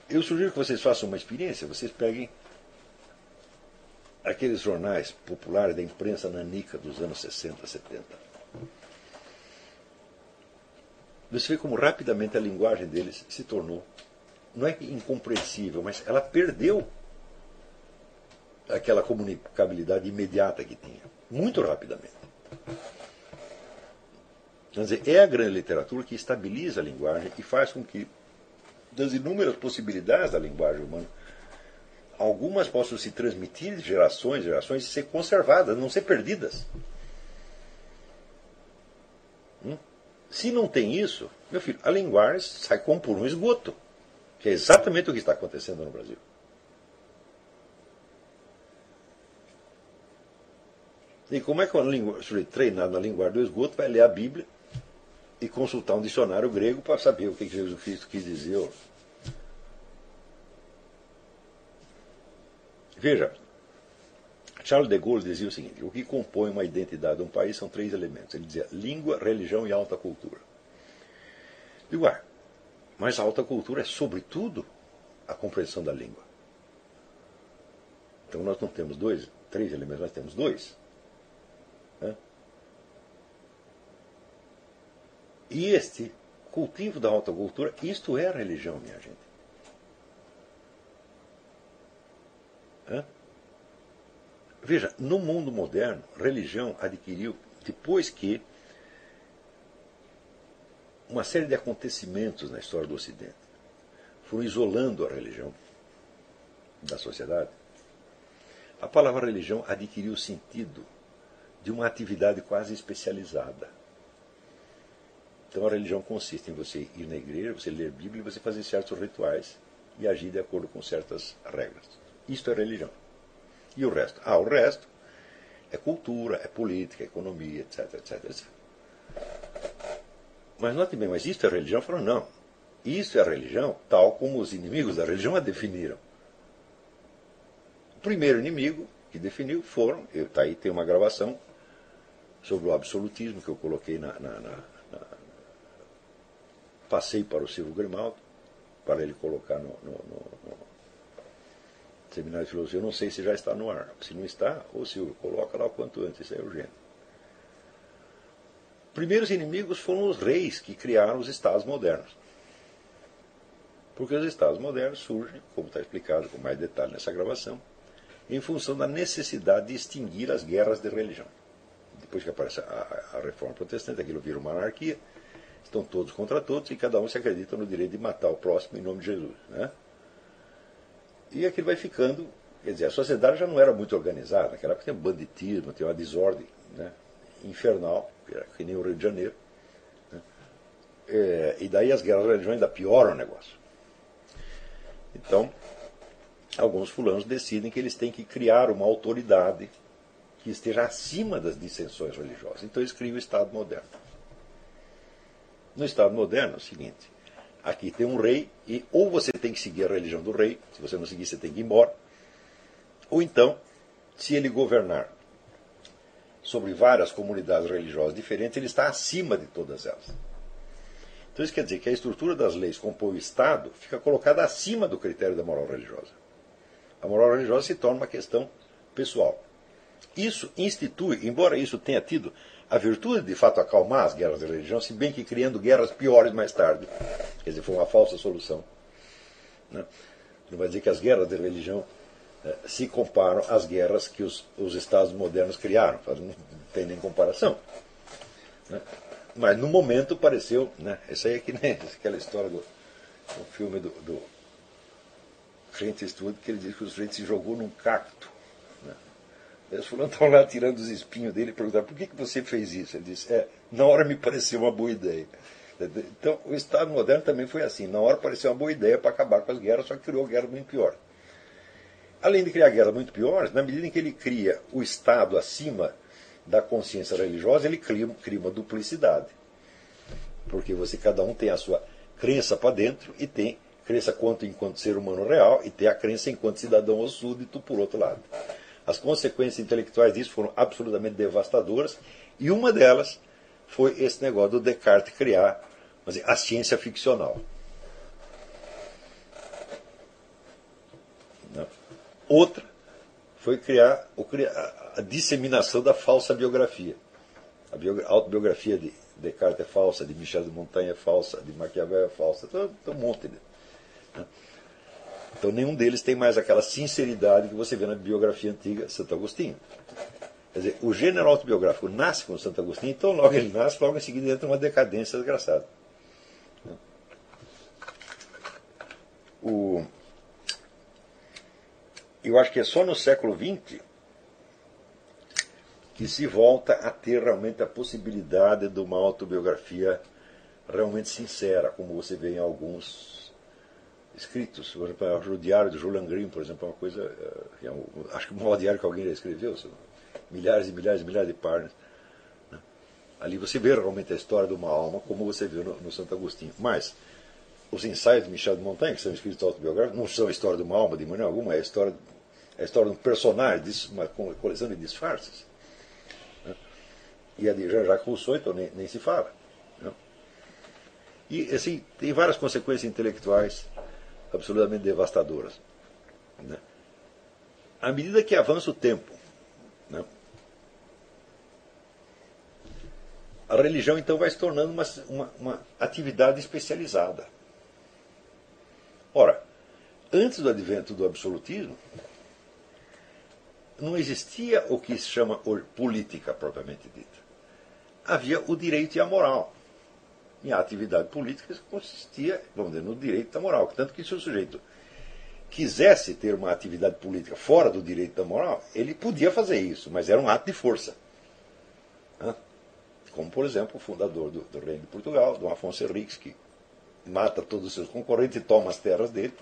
Eu sugiro que vocês façam uma experiência, vocês peguem aqueles jornais populares da imprensa nanica dos anos 60, 70. Você vê como rapidamente a linguagem deles se tornou, não é incompreensível, mas ela perdeu aquela comunicabilidade imediata que tinha, muito rapidamente. Quer dizer, é a grande literatura que estabiliza a linguagem e faz com que, das inúmeras possibilidades da linguagem humana, algumas possam se transmitir de gerações em gerações e ser conservadas, não ser perdidas. Hum? Se não tem isso, meu filho, a linguagem sai como por um esgoto, que é exatamente o que está acontecendo no Brasil. E como é que um sujeito treinado na linguagem do esgoto vai ler a Bíblia e consultar um dicionário grego para saber o que Jesus Cristo quis dizer? Veja, Charles de Gaulle dizia o seguinte: o que compõe uma identidade de um país são três elementos. Ele dizia língua, religião e alta cultura. Digo, ah, mas a alta cultura é, sobretudo, a compreensão da língua. Então nós não temos dois, três elementos, nós temos dois. E este cultivo da alta cultura, isto é a religião, minha gente. Veja, no mundo moderno, religião adquiriu, depois que uma série de acontecimentos na história do Ocidente foram isolando a religião da sociedade, a palavra religião adquiriu o sentido de uma atividade quase especializada. Então a religião consiste em você ir na igreja, você ler a Bíblia e você fazer certos rituais e agir de acordo com certas regras. Isto é religião. E o resto? Ah, o resto é cultura, é política, é economia, etc, etc, etc. Mas note bem, mas isto é religião? Falou, não. Isso é religião tal como os inimigos da religião a definiram. O primeiro inimigo que definiu foram, está aí, tem uma gravação sobre o absolutismo que eu coloquei na, na, na, na passei para o Silvio Grimaldo, para ele colocar no, no, no Seminário de Filosofia, eu não sei se já está no ar. Se não está, ou Silvio, coloca lá o quanto antes, isso é urgente. Primeiros inimigos foram os reis que criaram os estados modernos. Porque os estados modernos surgem, como está explicado com mais detalhe nessa gravação, em função da necessidade de extinguir as guerras de religião. Depois que aparece a, a reforma protestante, aquilo vira uma anarquia, estão todos contra todos e cada um se acredita no direito de matar o próximo em nome de Jesus. Né? E aquilo vai ficando. Quer dizer, a sociedade já não era muito organizada, naquela época tinha banditismo, tinha uma desordem né, infernal, que nem o Rio de Janeiro. Né, é, e daí as guerras de religião ainda pioram o negócio. Então, alguns fulanos decidem que eles têm que criar uma autoridade que esteja acima das dissensões religiosas. Então eles criam o Estado moderno. No Estado moderno é o seguinte: aqui tem um rei e ou você tem que seguir a religião do rei, se você não seguir, você tem que ir embora. Ou então, se ele governar sobre várias comunidades religiosas diferentes, ele está acima de todas elas. Então isso quer dizer que a estrutura das leis compõe o Estado fica colocada acima do critério da moral religiosa. A moral religiosa se torna uma questão pessoal. Isso institui, embora isso tenha tido a virtude de fato acalmar as guerras de religião, se bem que criando guerras piores mais tarde. Quer dizer, foi uma falsa solução. Né? Não vai dizer que as guerras de religião eh, se comparam às guerras que os, os Estados modernos criaram. Não tem nem comparação. Né? Mas no momento pareceu. Né? Isso aí é que nem aquela história do, do filme do, do Clint Eastwood, que ele diz que o sujeito se jogou num cacto os fulanos estão lá tirando os espinhos dele e perguntaram por que, que você fez isso? Ele disse, é, na hora me pareceu uma boa ideia. Então, o Estado moderno também foi assim. Na hora pareceu uma boa ideia para acabar com as guerras, só que criou guerra bem pior. Além de criar guerras muito piores, na medida em que ele cria o Estado acima da consciência religiosa, ele cria, cria uma duplicidade. Porque você, cada um tem a sua crença para dentro e tem crença quanto enquanto ser humano real e tem a crença enquanto cidadão ou súdito por outro lado. As consequências intelectuais disso foram absolutamente devastadoras e uma delas foi esse negócio do Descartes criar dizer, a ciência ficcional. Outra foi criar a disseminação da falsa biografia. A autobiografia de Descartes é falsa, de Michel de Montaigne é falsa, de Maquiavel é falsa, tem um monte. De, né? Então nenhum deles tem mais aquela sinceridade que você vê na biografia antiga de Santo Agostinho. Quer dizer, o gênero autobiográfico nasce com Santo Agostinho, então logo ele nasce, logo em seguida entra uma decadência desgraçada. O... Eu acho que é só no século XX que se volta a ter realmente a possibilidade de uma autobiografia realmente sincera, como você vê em alguns escritos. Por exemplo, o diário de Julian Green, por exemplo, é uma coisa. É, é um, acho que o maior diário que alguém já escreveu, milhares e milhares e milhares de páginas. Né? Ali você vê realmente a história de uma alma, como você viu no, no Santo Agostinho. Mas os ensaios de Michel de Montaigne, que são escritos autobiográficos, não são a história de uma alma de maneira alguma, é a história, é a história de um personagem, uma coleção de disfarces. Né? E a de Jean-Jacques Rousseau, então, nem, nem se fala. Né? E, assim, tem várias consequências intelectuais absolutamente devastadoras. Né? À medida que avança o tempo, né? a religião então vai se tornando uma, uma, uma atividade especializada. Ora, antes do advento do absolutismo, não existia o que se chama política propriamente dita. Havia o direito e a moral. E a atividade política consistia, vamos dizer, no direito da moral. Tanto que se o sujeito quisesse ter uma atividade política fora do direito da moral, ele podia fazer isso, mas era um ato de força. Como, por exemplo, o fundador do, do Reino de Portugal, Dom Afonso Henriques, que mata todos os seus concorrentes e toma as terras dele.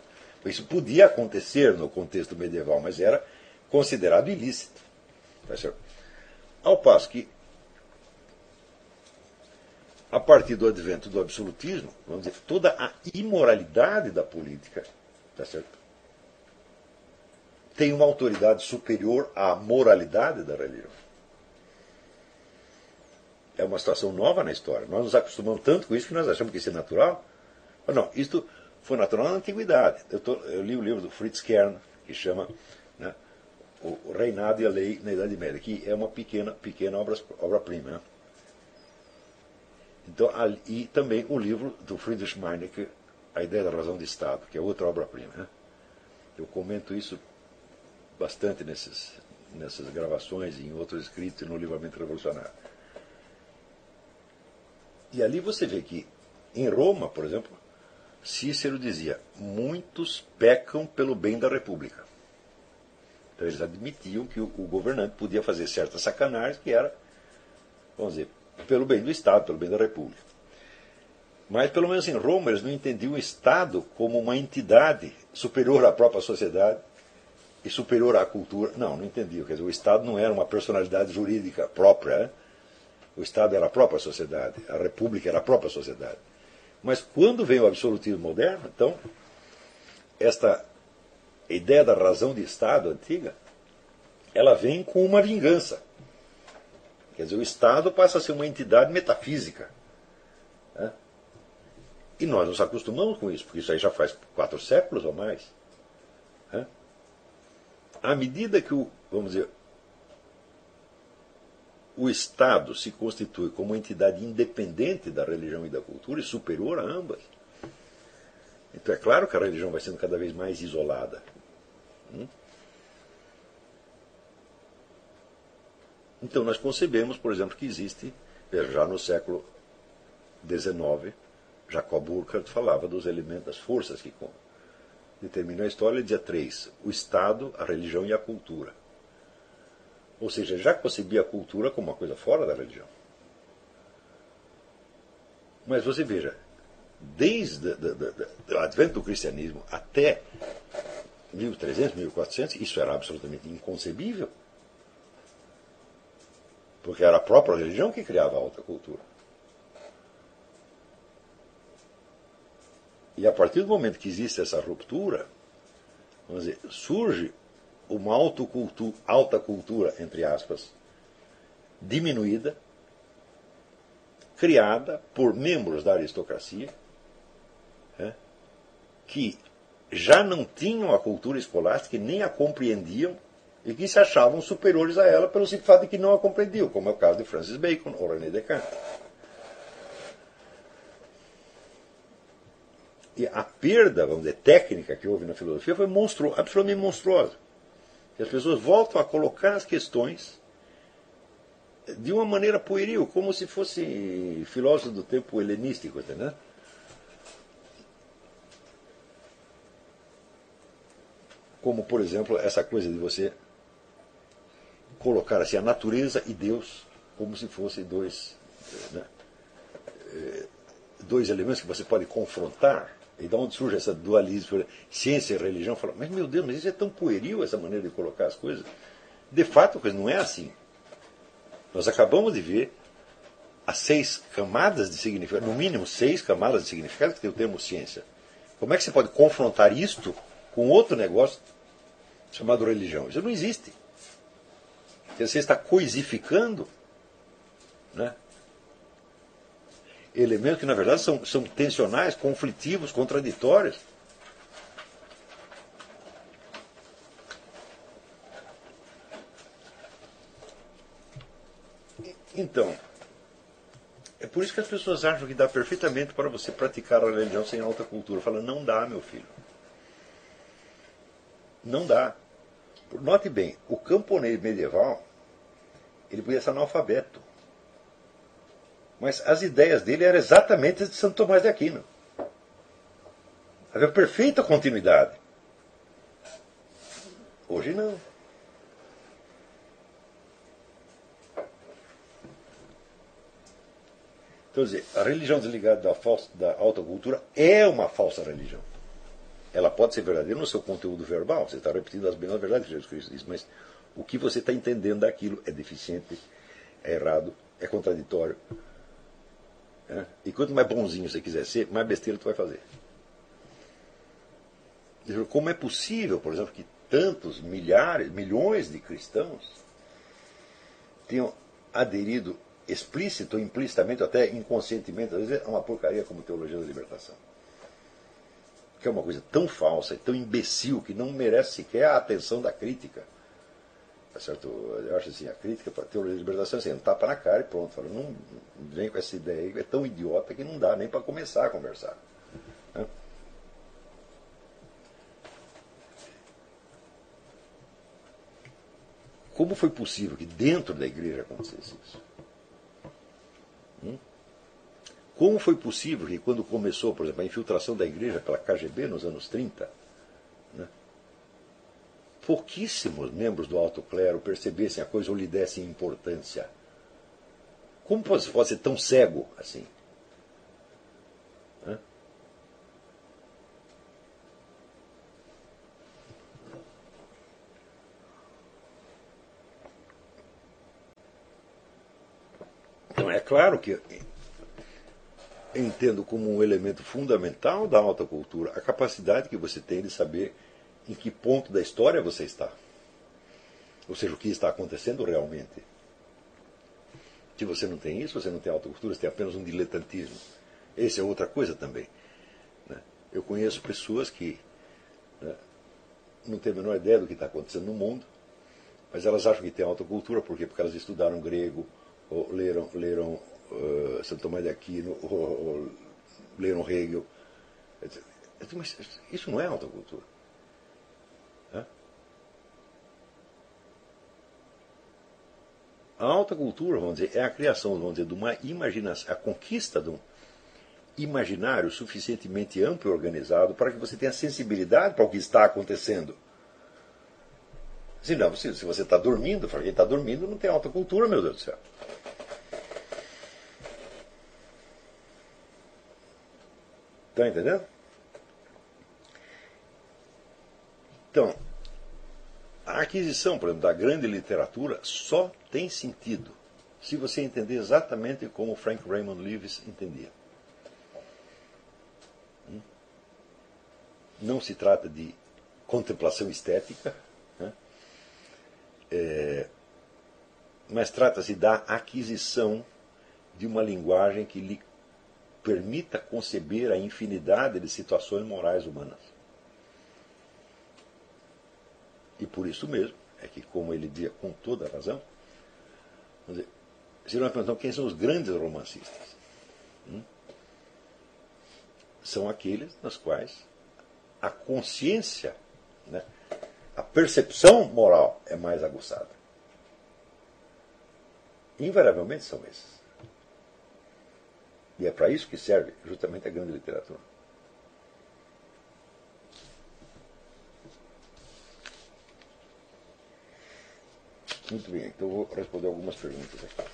Isso podia acontecer no contexto medieval, mas era considerado ilícito. Tá Ao passo que, a partir do advento do absolutismo, vamos dizer, toda a imoralidade da política tá tem uma autoridade superior à moralidade da religião. É uma situação nova na história. Nós nos acostumamos tanto com isso que nós achamos que isso é natural. Não, isto foi natural na antiguidade. Eu, tô, eu, li o livro do Fritz Kern, que chama né, O Reinado e a Lei na Idade Média, que é uma pequena, pequena obra-prima. Obra né? Então, e também o livro do Friedrich Meinecke, A Ideia da Razão de Estado, que é outra obra-prima. Né? Eu comento isso bastante nesses, nessas gravações em outros escritos no Livramento Revolucionário. E ali você vê que, em Roma, por exemplo, Cícero dizia: muitos pecam pelo bem da República. Então eles admitiam que o governante podia fazer certas sacanagens que era, vamos dizer, pelo bem do Estado, pelo bem da República. Mas, pelo menos em Roma, eles não entendiam o Estado como uma entidade superior à própria sociedade e superior à cultura. Não, não entendiam. Quer dizer, o Estado não era uma personalidade jurídica própria. Né? O Estado era a própria sociedade, a República era a própria sociedade. Mas quando vem o absolutismo moderno, então, esta ideia da razão de Estado antiga, ela vem com uma vingança. Quer dizer, o Estado passa a ser uma entidade metafísica. Né? E nós nos acostumamos com isso, porque isso aí já faz quatro séculos ou mais. Né? À medida que o, vamos dizer, o Estado se constitui como uma entidade independente da religião e da cultura e superior a ambas. Então é claro que a religião vai sendo cada vez mais isolada. Hum? Então nós concebemos, por exemplo, que existe, já no século XIX, Jacob Burckhardt falava dos elementos, das forças que determinam a história, ele dizia três: o Estado, a religião e a cultura. Ou seja, já concebia a cultura como uma coisa fora da religião. Mas você veja, desde o advento do cristianismo até 1300, 1400, isso era absolutamente inconcebível. Porque era a própria religião que criava a alta cultura. E a partir do momento que existe essa ruptura, vamos dizer, surge uma alta cultura, entre aspas, diminuída, criada por membros da aristocracia, né, que já não tinham a cultura escolástica e nem a compreendiam e que se achavam superiores a ela pelo simples fato de que não a compreendiam, como é o caso de Francis Bacon ou René Descartes. E a perda, vamos dizer, técnica que houve na filosofia foi monstru absolutamente monstruosa. As pessoas voltam a colocar as questões de uma maneira pueril, como se fosse filósofo do tempo helenístico, entendeu? Como, por exemplo, essa coisa de você colocar assim, a natureza e Deus como se fossem dois, né, eh, dois elementos que você pode confrontar. E de onde surge essa dualismo, ciência e religião? Fala, mas meu Deus, mas isso é tão pueril essa maneira de colocar as coisas. De fato, a coisa não é assim. Nós acabamos de ver as seis camadas de significado, no mínimo seis camadas de significado que tem o termo ciência. Como é que você pode confrontar isto com outro negócio chamado religião? Isso não existe. Você está coisificando né, elementos que, na verdade, são, são tensionais, conflitivos, contraditórios. Então, é por isso que as pessoas acham que dá perfeitamente para você praticar a religião sem alta cultura. Fala, não dá, meu filho. Não dá. Note bem, o camponês medieval, ele podia ser analfabeto. Mas as ideias dele eram exatamente as de Santo Tomás de Aquino. Havia perfeita continuidade. Hoje não. Então, dizer, a religião desligada da, falsa, da alta cultura é uma falsa religião. Ela pode ser verdadeira no seu conteúdo verbal, você está repetindo as mesmas verdades que Jesus Cristo disse, mas o que você está entendendo daquilo é deficiente, é errado, é contraditório. É? E quanto mais bonzinho você quiser ser, mais besteira tu vai fazer. Como é possível, por exemplo, que tantos milhares, milhões de cristãos tenham aderido explícito ou implicitamente, até inconscientemente, às vezes, a uma porcaria como teologia da libertação? que é uma coisa tão falsa e tão imbecil que não merece sequer a atenção da crítica. Tá certo? Eu acho assim, a crítica para a teoria da libertação é assim, um tapa na cara e pronto. Fala, não vem com essa ideia é tão idiota que não dá nem para começar a conversar. Né? Como foi possível que dentro da igreja acontecesse isso? Hum? Como foi possível que, quando começou, por exemplo, a infiltração da igreja pela KGB nos anos 30, né, pouquíssimos membros do alto clero percebessem a coisa ou lhe dessem importância? Como pode, pode ser tão cego assim? Né? Então é claro que entendo como um elemento fundamental da alta cultura a capacidade que você tem de saber em que ponto da história você está. Ou seja, o que está acontecendo realmente. Se você não tem isso, você não tem alta cultura, você tem apenas um diletantismo. Essa é outra coisa também. Né? Eu conheço pessoas que né, não têm a menor ideia do que está acontecendo no mundo, mas elas acham que têm alta cultura, por quê? Porque elas estudaram grego, ou leram, leram uh, Santo Tomás de Aquino, ou, ou leram Hegel. Mas isso não é alta cultura. A alta cultura, vamos dizer, é a criação, vamos dizer, de uma imaginação, a conquista de um imaginário suficientemente amplo e organizado para que você tenha sensibilidade para o que está acontecendo. Se não, se, se você está dormindo, quem está dormindo não tem alta cultura, meu Deus do céu. Está entendendo? Então, a aquisição, por exemplo, da grande literatura só tem sentido se você entender exatamente como Frank Raymond Lewis entendia. Hum? Não se trata de contemplação estética, né? é, mas trata-se da aquisição de uma linguagem que lhe permita conceber a infinidade de situações morais humanas. E por isso mesmo é que, como ele dizia com toda razão, dizer, se nós perguntamos quem são os grandes romancistas, hum? são aqueles nas quais a consciência, né, a percepção moral é mais aguçada. Invariavelmente são esses. E é para isso que serve justamente a grande literatura. Muito bem, então vou responder algumas perguntas aqui.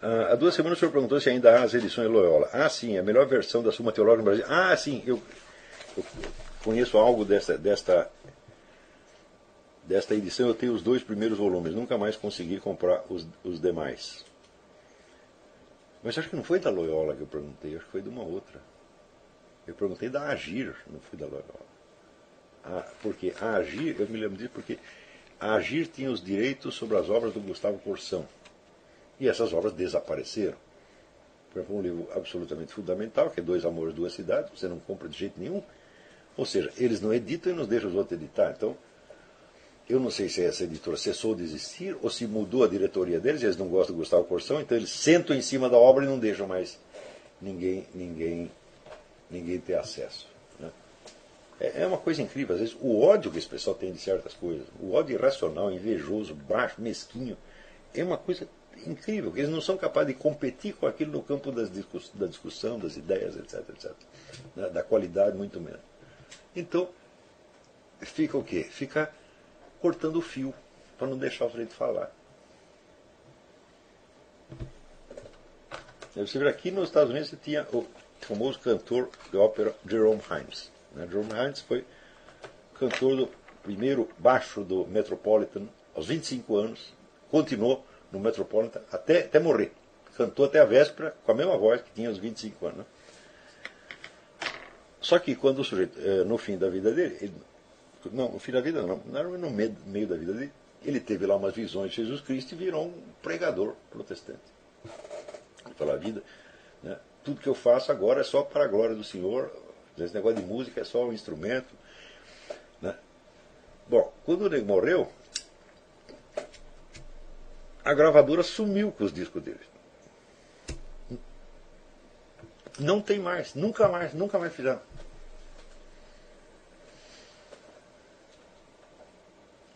Ah, há duas semanas o senhor perguntou se ainda há as edições Loyola. Ah, sim, a melhor versão da Suma Teológica no Brasil. Ah, sim, eu, eu conheço algo desta, desta, desta edição. Eu tenho os dois primeiros volumes. Nunca mais consegui comprar os, os demais. Mas acho que não foi da Loyola que eu perguntei, acho que foi de uma outra. Eu perguntei da Agir, não fui da Loyola. Ah, porque a Agir, eu me lembro disso porque a Agir tinha os direitos sobre as obras do Gustavo Corsão. E essas obras desapareceram. Por exemplo, um livro absolutamente fundamental, que é Dois Amores, Duas Cidades, você não compra de jeito nenhum. Ou seja, eles não editam e nos deixam os outros editar. Então, eu não sei se essa editora cessou de existir ou se mudou a diretoria deles, eles não gostam do Gustavo Corsão, então eles sentam em cima da obra e não deixam mais ninguém, ninguém, ninguém ter acesso. Né? É, é uma coisa incrível, às vezes, o ódio que esse pessoal tem de certas coisas, o ódio irracional, invejoso, baixo, mesquinho, é uma coisa incrível, eles não são capazes de competir com aquilo no campo das discuss da discussão, das ideias, etc, etc. Da, da qualidade, muito menos. Então, fica o quê? Fica cortando o fio, para não deixar o sujeito falar. Você vê aqui nos Estados Unidos você tinha o famoso cantor de ópera Jerome Hines. Né? Jerome Hines foi cantor do primeiro baixo do Metropolitan aos 25 anos, continuou no Metropolitan até, até morrer. Cantou até a véspera com a mesma voz que tinha aos 25 anos. Né? Só que quando o sujeito, eh, no fim da vida dele, ele, não, no fim da vida não, no meio, meio da vida dele, ele teve lá umas visões de Jesus Cristo e virou um pregador protestante. Pela vida, né? tudo que eu faço agora é só para a glória do Senhor, esse negócio de música é só um instrumento. Né? Bom, quando ele morreu, a gravadora sumiu com os discos dele. Não tem mais, nunca mais, nunca mais fizeram.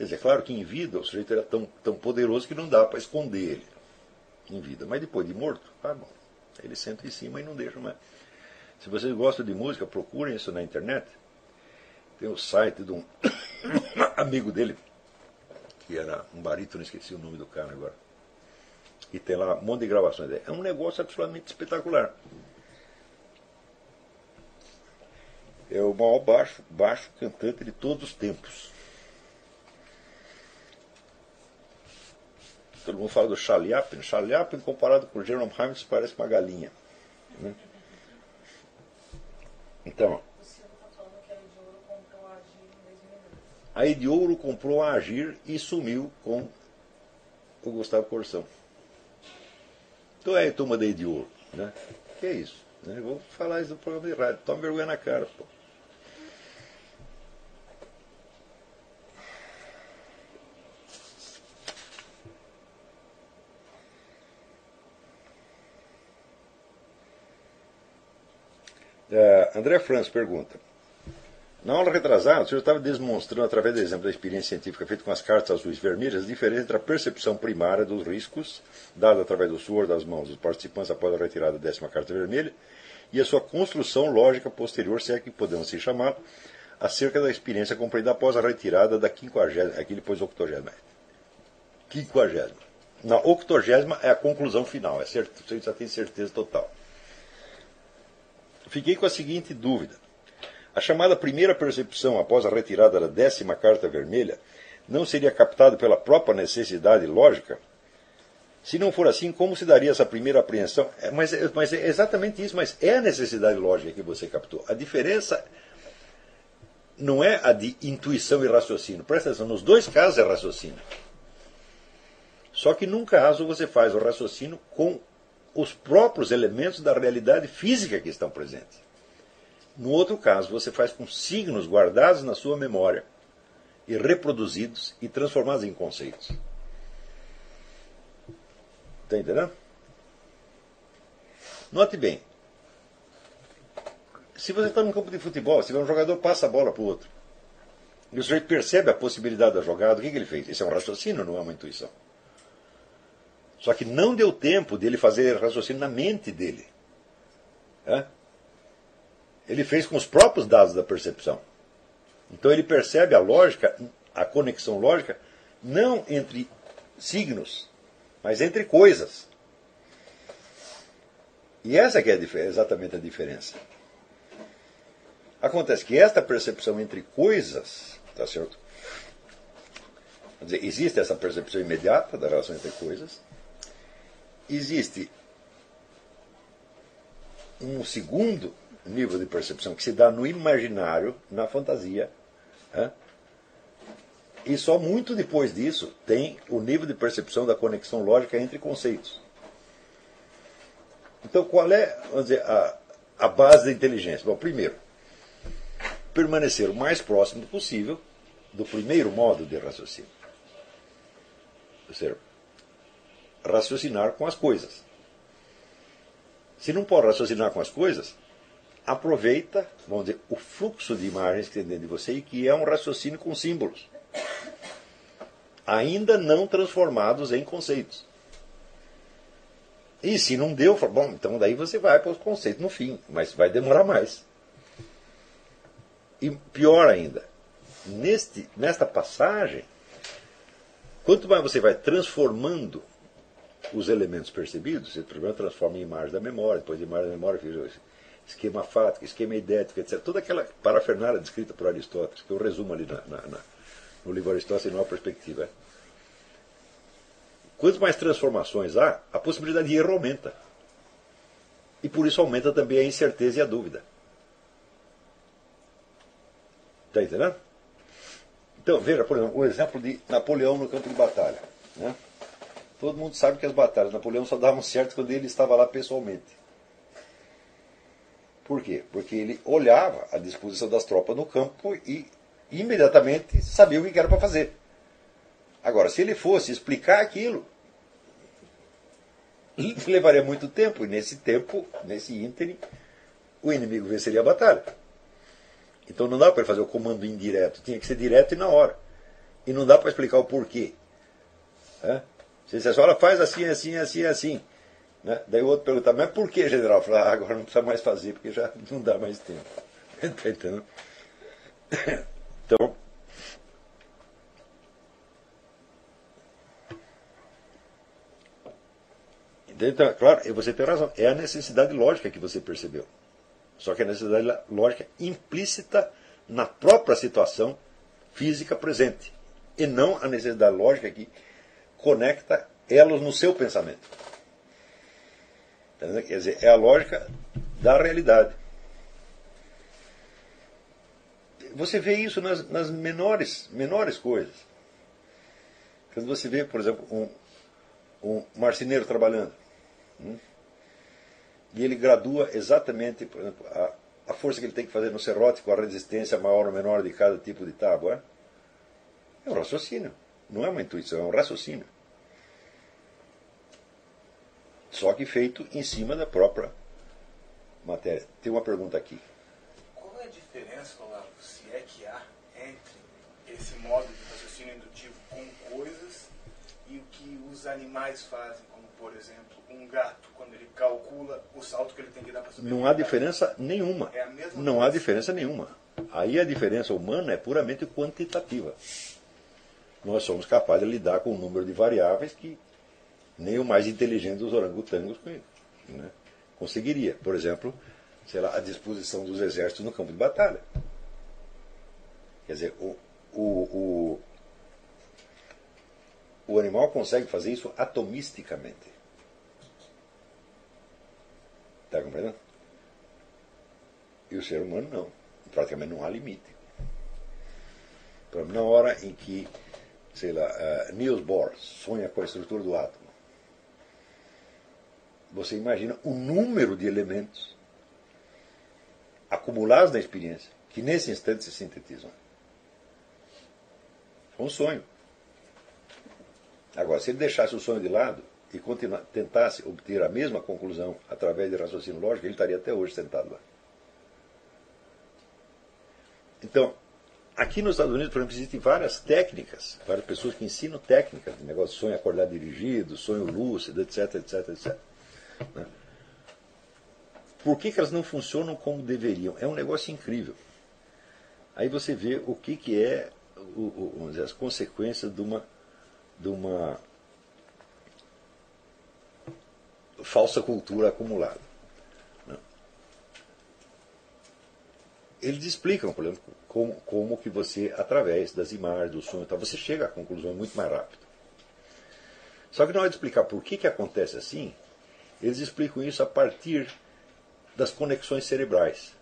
Quer dizer, é claro que em vida o sujeito era tão, tão poderoso que não dá para esconder ele em vida. Mas depois de morto, ah, bom, ele senta em cima e não deixa mais. Se vocês gostam de música, procurem isso na internet. Tem o site de um amigo dele, que era um barítono, esqueci o nome do cara agora. E tem lá um monte de gravações. É um negócio absolutamente espetacular. É o maior baixo, baixo cantante de todos os tempos. Todo mundo fala do Chaliapin. Chaliapin, comparado com o Jerome Hymes, parece uma galinha. Né? Então. A Ediouro comprou a Agir e sumiu com o Gustavo Corsão. Então é, turma da Ediouro. Né? Que é isso? Né? Vou falar isso no programa de rádio. Toma vergonha na cara, pô. Uh, André Franz pergunta. Na aula retrasada, o senhor estava demonstrando, através do exemplo da experiência científica feita com as cartas azuis e vermelhas, a diferença entre a percepção primária dos riscos, dada através do suor das mãos dos participantes após a retirada da décima carta vermelha, e a sua construção lógica posterior, se é que podemos se chamar, acerca da experiência compreendida após a retirada da quinquagésima, aqui depois octogésima. quinquagésima. Na octogésima é a conclusão final, é certo, você já tem certeza total. Fiquei com a seguinte dúvida. A chamada primeira percepção após a retirada da décima carta vermelha não seria captada pela própria necessidade lógica? Se não for assim, como se daria essa primeira apreensão? É, mas, é, mas é exatamente isso, mas é a necessidade lógica que você captou. A diferença não é a de intuição e raciocínio. Presta atenção, nos dois casos é raciocínio. Só que num caso você faz o raciocínio com os próprios elementos da realidade física que estão presentes. No outro caso, você faz com signos guardados na sua memória e reproduzidos e transformados em conceitos. Está entendendo? Note bem. Se você está num campo de futebol, se um jogador passa a bola para o outro, e o sujeito percebe a possibilidade da jogada, o que, que ele fez? Isso é um raciocínio, não é uma intuição. Só que não deu tempo dele fazer raciocínio na mente dele. É? Ele fez com os próprios dados da percepção. Então ele percebe a lógica, a conexão lógica, não entre signos, mas entre coisas. E essa que é exatamente a diferença. Acontece que esta percepção entre coisas, tá certo? Quer dizer, existe essa percepção imediata da relação entre coisas, existe um segundo nível de percepção que se dá no imaginário, na fantasia. Né? E só muito depois disso tem o nível de percepção da conexão lógica entre conceitos. Então, qual é vamos dizer, a, a base da inteligência? Bom, primeiro, permanecer o mais próximo possível do primeiro modo de raciocínio. Ou seja, raciocinar com as coisas. Se não pode raciocinar com as coisas, aproveita, vamos dizer, o fluxo de imagens que tem dentro de você e que é um raciocínio com símbolos, ainda não transformados em conceitos. E se não deu, bom, então daí você vai para os conceitos no fim, mas vai demorar mais. E pior ainda, neste, nesta passagem, quanto mais você vai transformando os elementos percebidos, você primeiro transforma em imagem da memória, depois de imagem da memória, esquema fático, esquema idético, etc. Toda aquela parafernália descrita por Aristóteles, que eu resumo ali na, na, na, no livro Aristóteles em nova perspectiva. Quanto mais transformações há, a possibilidade de erro aumenta. E por isso aumenta também a incerteza e a dúvida. Está entendendo? Então, veja, por exemplo, o exemplo de Napoleão no campo de batalha. Né? Todo mundo sabe que as batalhas de Napoleão só davam certo quando ele estava lá pessoalmente. Por quê? Porque ele olhava a disposição das tropas no campo e imediatamente sabia o que era para fazer. Agora, se ele fosse explicar aquilo, levaria muito tempo, e nesse tempo, nesse ínterim, o inimigo venceria a batalha. Então não dá para fazer o comando indireto, tinha que ser direto e na hora. E não dá para explicar o porquê. É? Se você só faz assim, assim, assim, assim. Né? Daí o outro pergunta, mas por que, general? Fala, ah, agora não precisa mais fazer, porque já não dá mais tempo. Tá entendendo? Então. Então, claro, você tem razão, é a necessidade lógica que você percebeu. Só que a necessidade lógica implícita na própria situação física presente. E não a necessidade lógica que conecta elos no seu pensamento. Quer dizer, é a lógica da realidade. Você vê isso nas, nas menores, menores coisas. Quando você vê, por exemplo, um, um marceneiro trabalhando. Hum, e ele gradua exatamente, por exemplo, a, a força que ele tem que fazer no serrote com a resistência maior ou menor de cada tipo de tábua. É um raciocínio. Não é uma intuição, é um raciocínio. Só que feito em cima da própria matéria. Tem uma pergunta aqui. Qual é a diferença, Olavo, se é que há entre esse modo de raciocínio indutivo com coisas e o que os animais fazem, como por exemplo um gato, quando ele calcula o salto que ele tem que dar para subir? Não há diferença nenhuma. É a mesma Não coisa. há diferença nenhuma. Aí a diferença humana é puramente quantitativa. Nós somos capazes de lidar com um número de variáveis que nem o mais inteligente dos orangotangos né, conseguiria. Por exemplo, sei lá, a disposição dos exércitos no campo de batalha. Quer dizer, o, o, o, o animal consegue fazer isso atomisticamente. Está compreendendo? E o ser humano não. Praticamente não há limite. Na hora em que, sei lá, uh, Niels Bohr sonha com a estrutura do átomo, você imagina o número de elementos acumulados na experiência que nesse instante se sintetizam. Foi um sonho. Agora, se ele deixasse o sonho de lado e tentasse obter a mesma conclusão através de raciocínio lógico, ele estaria até hoje sentado lá. Então, aqui nos Estados Unidos, por exemplo, existem várias técnicas, várias pessoas que ensinam técnicas de negócio de sonho acordar dirigido, sonho lúcido, etc, etc, etc. Né? Por que, que elas não funcionam como deveriam? É um negócio incrível. Aí você vê o que, que é o, o, dizer, as consequências de uma, de uma falsa cultura acumulada. Eles explicam, por exemplo, como, como que você, através das imagens, do som, você chega à conclusão muito mais rápido. Só que na hora de explicar por que, que acontece assim, eles explicam isso a partir das conexões cerebrais.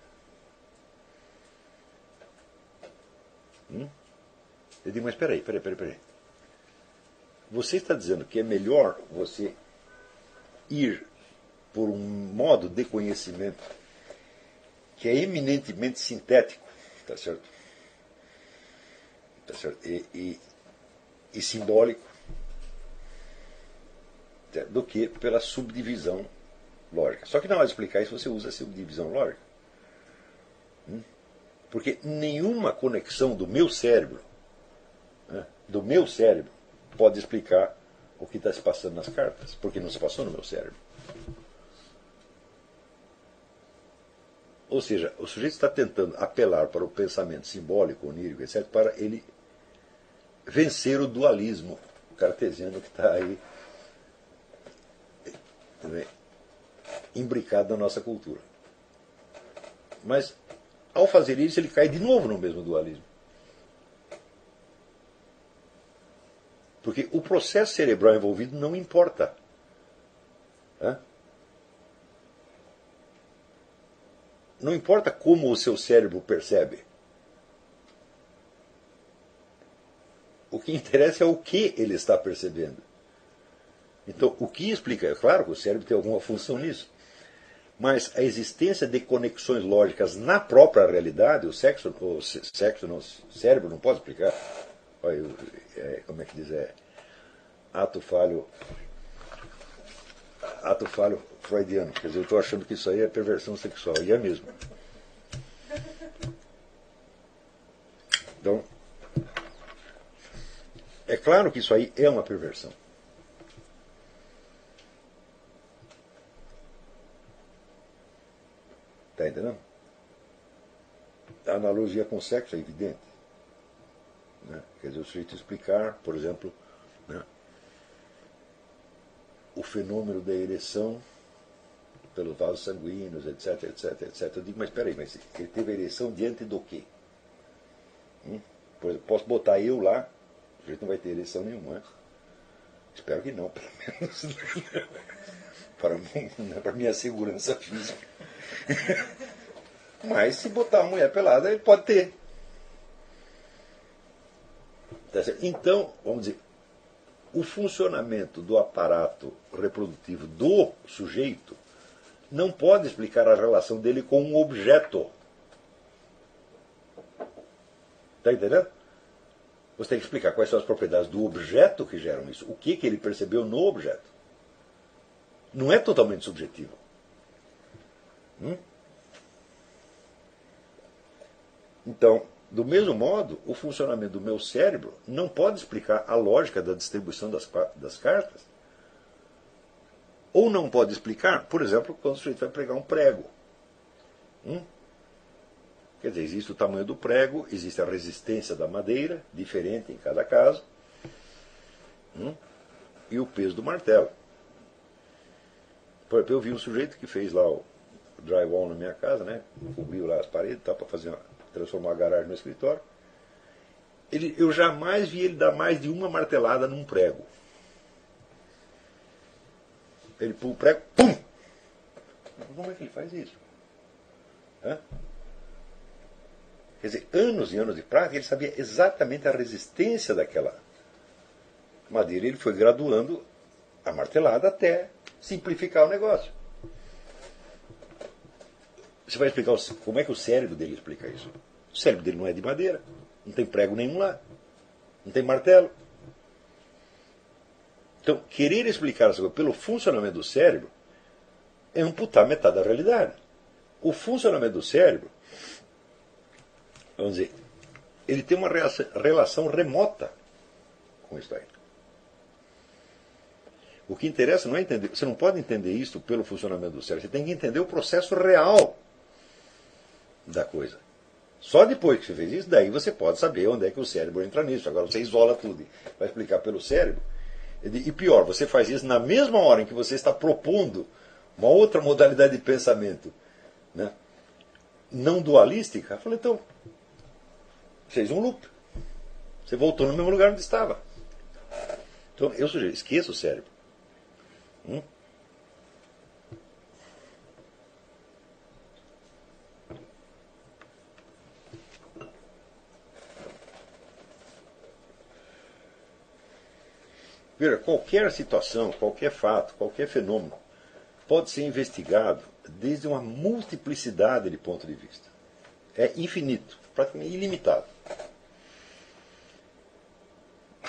Hum? Eu digo, mas peraí, peraí, peraí, peraí. Você está dizendo que é melhor você ir por um modo de conhecimento que é eminentemente sintético, tá certo? Tá certo? E, e, e simbólico, tá? do que pela subdivisão lógica. Só que hora de explicar isso, você usa a subdivisão lógica. Hum? Porque nenhuma conexão do meu cérebro, né, do meu cérebro, pode explicar o que está se passando nas cartas, porque não se passou no meu cérebro. Ou seja, o sujeito está tentando apelar para o pensamento simbólico, onírico, etc., para ele vencer o dualismo cartesiano que está aí também, imbricado na nossa cultura. Mas, ao fazer isso, ele cai de novo no mesmo dualismo. Porque o processo cerebral envolvido não importa. Hã? Não importa como o seu cérebro percebe. O que interessa é o que ele está percebendo. Então, o que explica? É claro que o cérebro tem alguma função nisso. Mas a existência de conexões lógicas na própria realidade, o sexo, o sexo cérebro não pode explicar. Olha, é, como é que diz? É, ato falho. Ato falho freudiano. Quer dizer, eu estou achando que isso aí é perversão sexual. E é mesmo. Então, é claro que isso aí é uma perversão. Está entendendo? A analogia com sexo é evidente. Né? Quer dizer, o sujeito explicar, por exemplo, né, o fenômeno da ereção pelos vasos sanguíneos, etc, etc, etc. Eu digo, mas espera aí, mas ele teve ereção diante do quê? Hum? Por exemplo, posso botar eu lá, o sujeito não vai ter ereção nenhuma. Né? Espero que não, pelo menos. para, né, para minha segurança física. Mas se botar a mulher pelada, ele pode ter. Tá então, vamos dizer, o funcionamento do aparato reprodutivo do sujeito não pode explicar a relação dele com um objeto. Está entendendo? Você tem que explicar quais são as propriedades do objeto que geram isso. O que, que ele percebeu no objeto. Não é totalmente subjetivo. Hum? Então, do mesmo modo, o funcionamento do meu cérebro não pode explicar a lógica da distribuição das, das cartas. Ou não pode explicar, por exemplo, quando o sujeito vai pregar um prego. Hum? Quer dizer, existe o tamanho do prego, existe a resistência da madeira, diferente em cada caso. hum, e o peso do martelo. Por exemplo, eu vi um sujeito que fez lá o drywall na minha casa, né? Cobriu lá as paredes tá, para fazer uma, transformar a garagem no escritório. Ele, eu jamais vi ele dar mais de uma martelada num prego. Ele pula o prego, pum! Como é que ele faz isso? Hã? Quer dizer, anos e anos de prática, ele sabia exatamente a resistência daquela madeira. Ele foi graduando a martelada até simplificar o negócio. Você vai explicar como é que o cérebro dele explica isso? O cérebro dele não é de madeira, não tem prego nenhum lá, não tem martelo. Então, querer explicar essa coisa pelo funcionamento do cérebro é amputar metade da realidade. O funcionamento do cérebro vamos dizer, ele tem uma relação remota com isso aí. O que interessa não é entender, você não pode entender isso pelo funcionamento do cérebro, você tem que entender o processo real da coisa. Só depois que você fez isso, daí você pode saber onde é que o cérebro entra nisso. Agora você isola tudo vai explicar pelo cérebro. E pior, você faz isso na mesma hora em que você está propondo uma outra modalidade de pensamento né? não dualística. Eu falei, então, fez um loop. Você voltou no mesmo lugar onde estava. Então, eu sugiro, esqueça o cérebro. Hum? Veja, qualquer situação, qualquer fato, qualquer fenômeno pode ser investigado desde uma multiplicidade de pontos de vista. É infinito, praticamente ilimitado.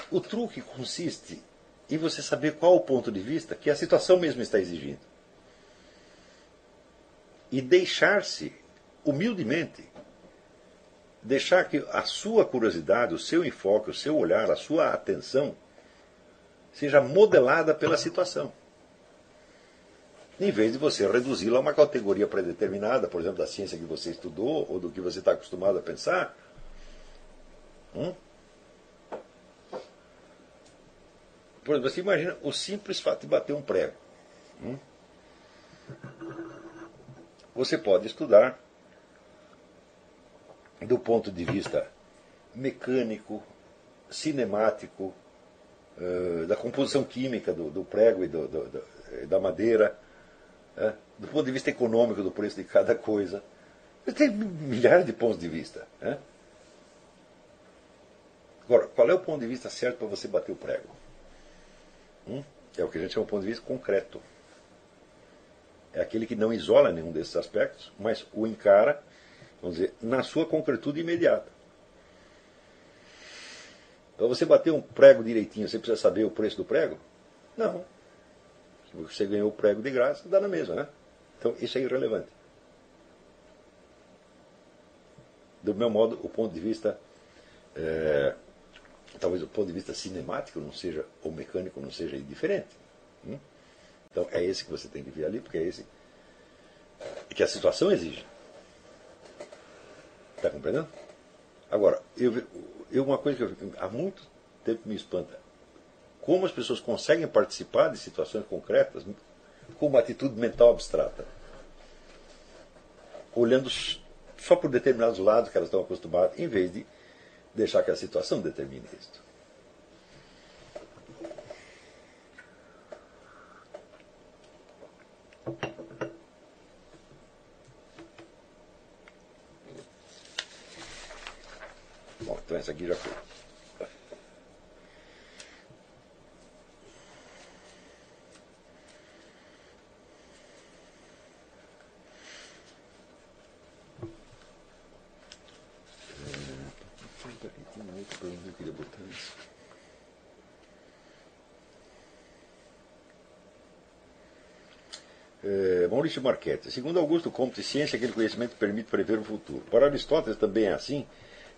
O truque consiste em você saber qual o ponto de vista que a situação mesmo está exigindo. E deixar-se, humildemente, deixar que a sua curiosidade, o seu enfoque, o seu olhar, a sua atenção seja modelada pela situação. Em vez de você reduzi-la a uma categoria predeterminada, por exemplo, da ciência que você estudou ou do que você está acostumado a pensar. Hum? Por exemplo, você imagina o simples fato de bater um prego. Hum? Você pode estudar do ponto de vista mecânico, cinemático, uh, da composição química do, do prego e do, do, da madeira, uh, do ponto de vista econômico do preço de cada coisa. Tem milhares de pontos de vista. Né? Agora, qual é o ponto de vista certo para você bater o prego? Hum? É o que a gente chama de ponto de vista concreto. É aquele que não isola nenhum desses aspectos, mas o encara, vamos dizer, na sua concretude imediata. Para você bater um prego direitinho, você precisa saber o preço do prego? Não. Se você ganhou o prego de graça, dá na mesma, né? Então isso é irrelevante. Do meu modo, o ponto de vista é, talvez o ponto de vista cinemático não seja, ou mecânico não seja diferente. Hum? Então é esse que você tem que ver ali, porque é esse que a situação exige. Está compreendendo? Agora, eu, eu, uma coisa que eu, há muito tempo me espanta. Como as pessoas conseguem participar de situações concretas com uma atitude mental abstrata. Olhando só por determinados lados que elas estão acostumadas, em vez de deixar que a situação determine isto. Bom, então essa aqui já foi. Maurício Marchetti. Segundo Augusto Comte, ciência é aquele conhecimento que permite prever o futuro. Para Aristóteles também é assim.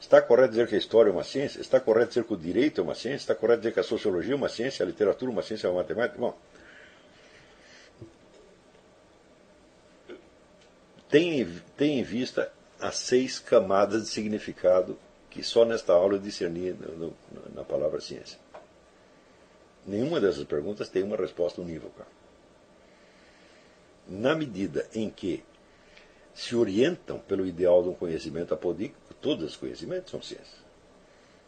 Está correto dizer que a história é uma ciência? Está correto dizer que o direito é uma ciência? Está correto dizer que a sociologia é uma ciência, a literatura é uma ciência, a matemática? Bom, tem, tem em vista as seis camadas de significado que só nesta aula eu discerni no, no, na palavra ciência. Nenhuma dessas perguntas tem uma resposta unívoca. Na medida em que se orientam pelo ideal de um conhecimento apodíquico, todos os conhecimentos são ciências.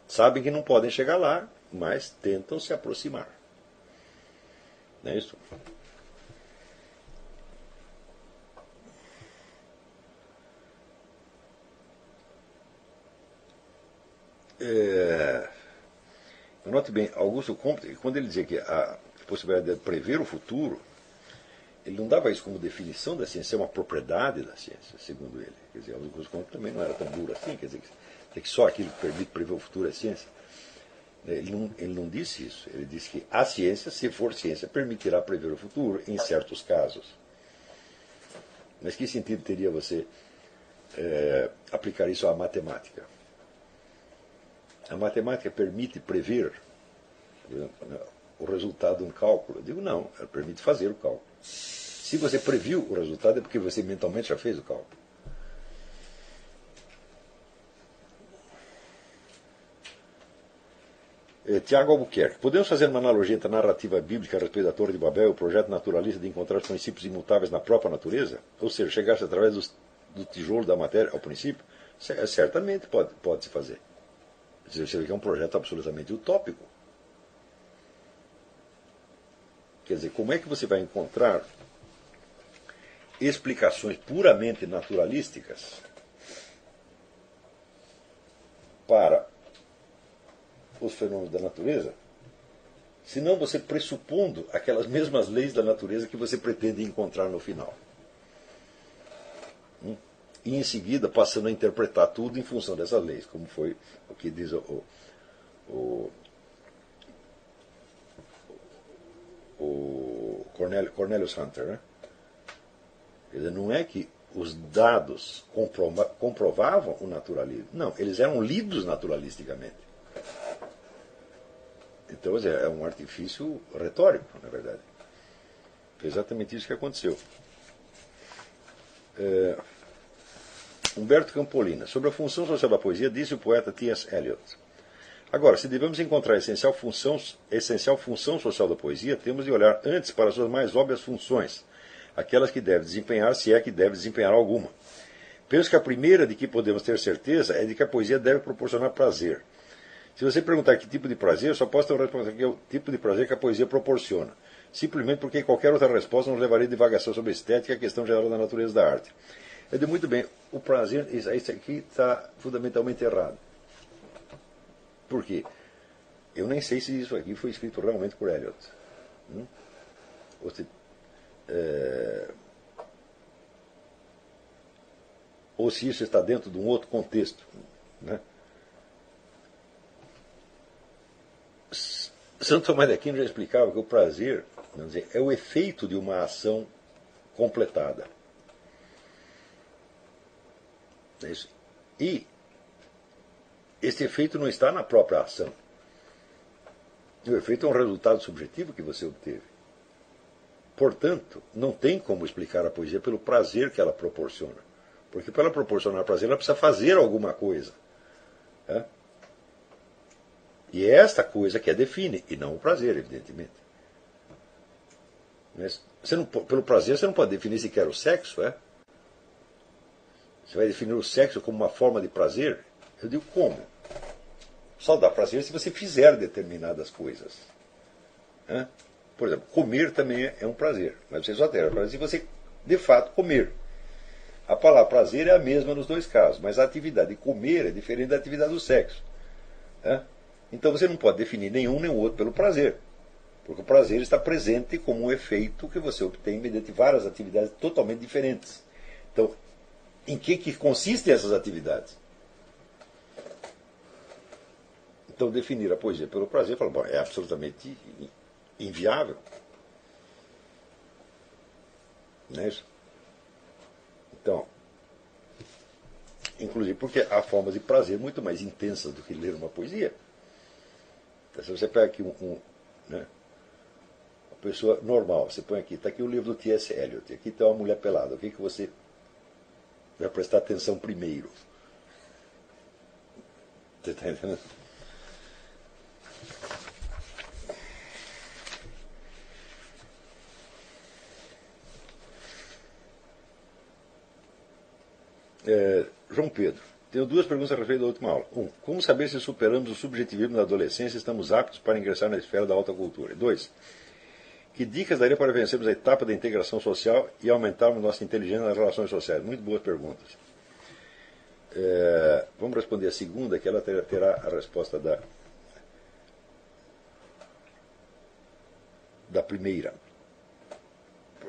Sabem que não podem chegar lá, mas tentam se aproximar. Não é isso? É... Note bem, Augusto Comte, quando ele dizia que a possibilidade de prever o futuro, ele não dava isso como definição da ciência, é uma propriedade da ciência, segundo ele. Quer dizer, Augusto Comte também não era tão duro assim, quer dizer, que só aquilo que permite prever o futuro é ciência. Ele não, ele não disse isso. Ele disse que a ciência, se for ciência, permitirá prever o futuro em certos casos. Mas que sentido teria você é, aplicar isso à matemática? A matemática permite prever né, o resultado de um cálculo? Eu digo não, ela permite fazer o cálculo. Se você previu o resultado, é porque você mentalmente já fez o cálculo. Eh, Tiago Albuquerque. Podemos fazer uma analogia entre a narrativa bíblica a respeito da Torre de Babel e o projeto naturalista de encontrar os princípios imutáveis na própria natureza? Ou seja, chegar-se através do, do, tijolo da matéria ao princípio? Certamente pode, pode se fazer. Você vê que é um projeto absolutamente utópico. Quer dizer, como é que você vai encontrar explicações puramente naturalísticas para os fenômenos da natureza, senão você pressupondo aquelas mesmas leis da natureza que você pretende encontrar no final. Hum? E em seguida passando a interpretar tudo em função dessas leis, como foi o que diz o, o, o Cornelius, Cornelius Hunter. Né? Não é que os dados comprova, comprovavam o naturalismo. Não, eles eram lidos naturalisticamente. Então é um artifício retórico, na verdade. Foi exatamente isso que aconteceu. É, Humberto Campolina. Sobre a função social da poesia, disse o poeta T.S. Eliot. Agora, se devemos encontrar a essencial função, essencial função social da poesia, temos de olhar antes para suas mais óbvias funções, aquelas que deve desempenhar, se é que deve desempenhar alguma. Penso que a primeira de que podemos ter certeza é de que a poesia deve proporcionar prazer. Se você perguntar que tipo de prazer, só posso ter uma resposta que é o tipo de prazer que a poesia proporciona. Simplesmente porque qualquer outra resposta nos levaria a sobre a estética e a questão geral da natureza da arte. Eu digo muito bem, o prazer, isso aqui está fundamentalmente errado. Por quê? Eu nem sei se isso aqui foi escrito realmente por Eliot. Hum? Ou se, é, ou se isso está dentro de um outro contexto. Né? Santo Tomás de Aquino já explicava que o prazer dizer, é o efeito de uma ação completada. É e esse efeito não está na própria ação. O efeito é um resultado subjetivo que você obteve. Portanto, não tem como explicar a poesia pelo prazer que ela proporciona. Porque para ela proporcionar prazer, ela precisa fazer alguma coisa. E é esta coisa que a define, e não o prazer, evidentemente. Mas você não, pelo prazer, você não pode definir sequer o sexo, é? Você vai definir o sexo como uma forma de prazer? Eu digo como? Só dá prazer se você fizer determinadas coisas. É? Por exemplo, comer também é um prazer, mas você só terá prazer se você, de fato, comer. A palavra prazer é a mesma nos dois casos, mas a atividade de comer é diferente da atividade do sexo. É? Então você não pode definir nenhum nem o outro pelo prazer. Porque o prazer está presente como um efeito que você obtém mediante várias atividades totalmente diferentes. Então, em que, que consistem essas atividades? Então, definir a poesia pelo prazer fala, bom, é absolutamente inviável. Não é isso? Então, inclusive porque há formas de prazer muito mais intensas do que ler uma poesia. Então, se você pega aqui um, um né, uma pessoa normal, você põe aqui, está aqui o livro do T.S. Eliot, aqui tem uma mulher pelada, o que, que você vai prestar atenção primeiro? Você está entendendo? É, João Pedro, tenho duas perguntas a respeito da última aula. Um, como saber se superamos o subjetivismo da adolescência e estamos aptos para ingressar na esfera da alta cultura? Dois, que dicas daria para vencermos a etapa da integração social e aumentarmos nossa inteligência nas relações sociais? Muito boas perguntas. É, vamos responder a segunda, que ela terá a resposta da, da primeira.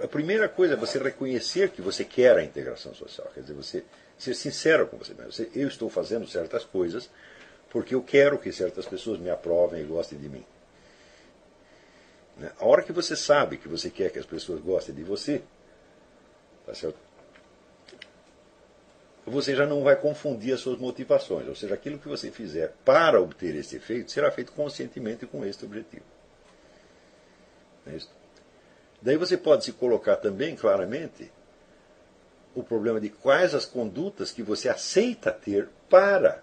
A primeira coisa é você reconhecer que você quer a integração social. Quer dizer, você ser sincero com você mesmo. Eu estou fazendo certas coisas porque eu quero que certas pessoas me aprovem e gostem de mim. Né? A hora que você sabe que você quer que as pessoas gostem de você, tá certo? você já não vai confundir as suas motivações. Ou seja, aquilo que você fizer para obter esse efeito será feito conscientemente com este objetivo. É? Daí você pode se colocar também claramente o problema de quais as condutas que você aceita ter para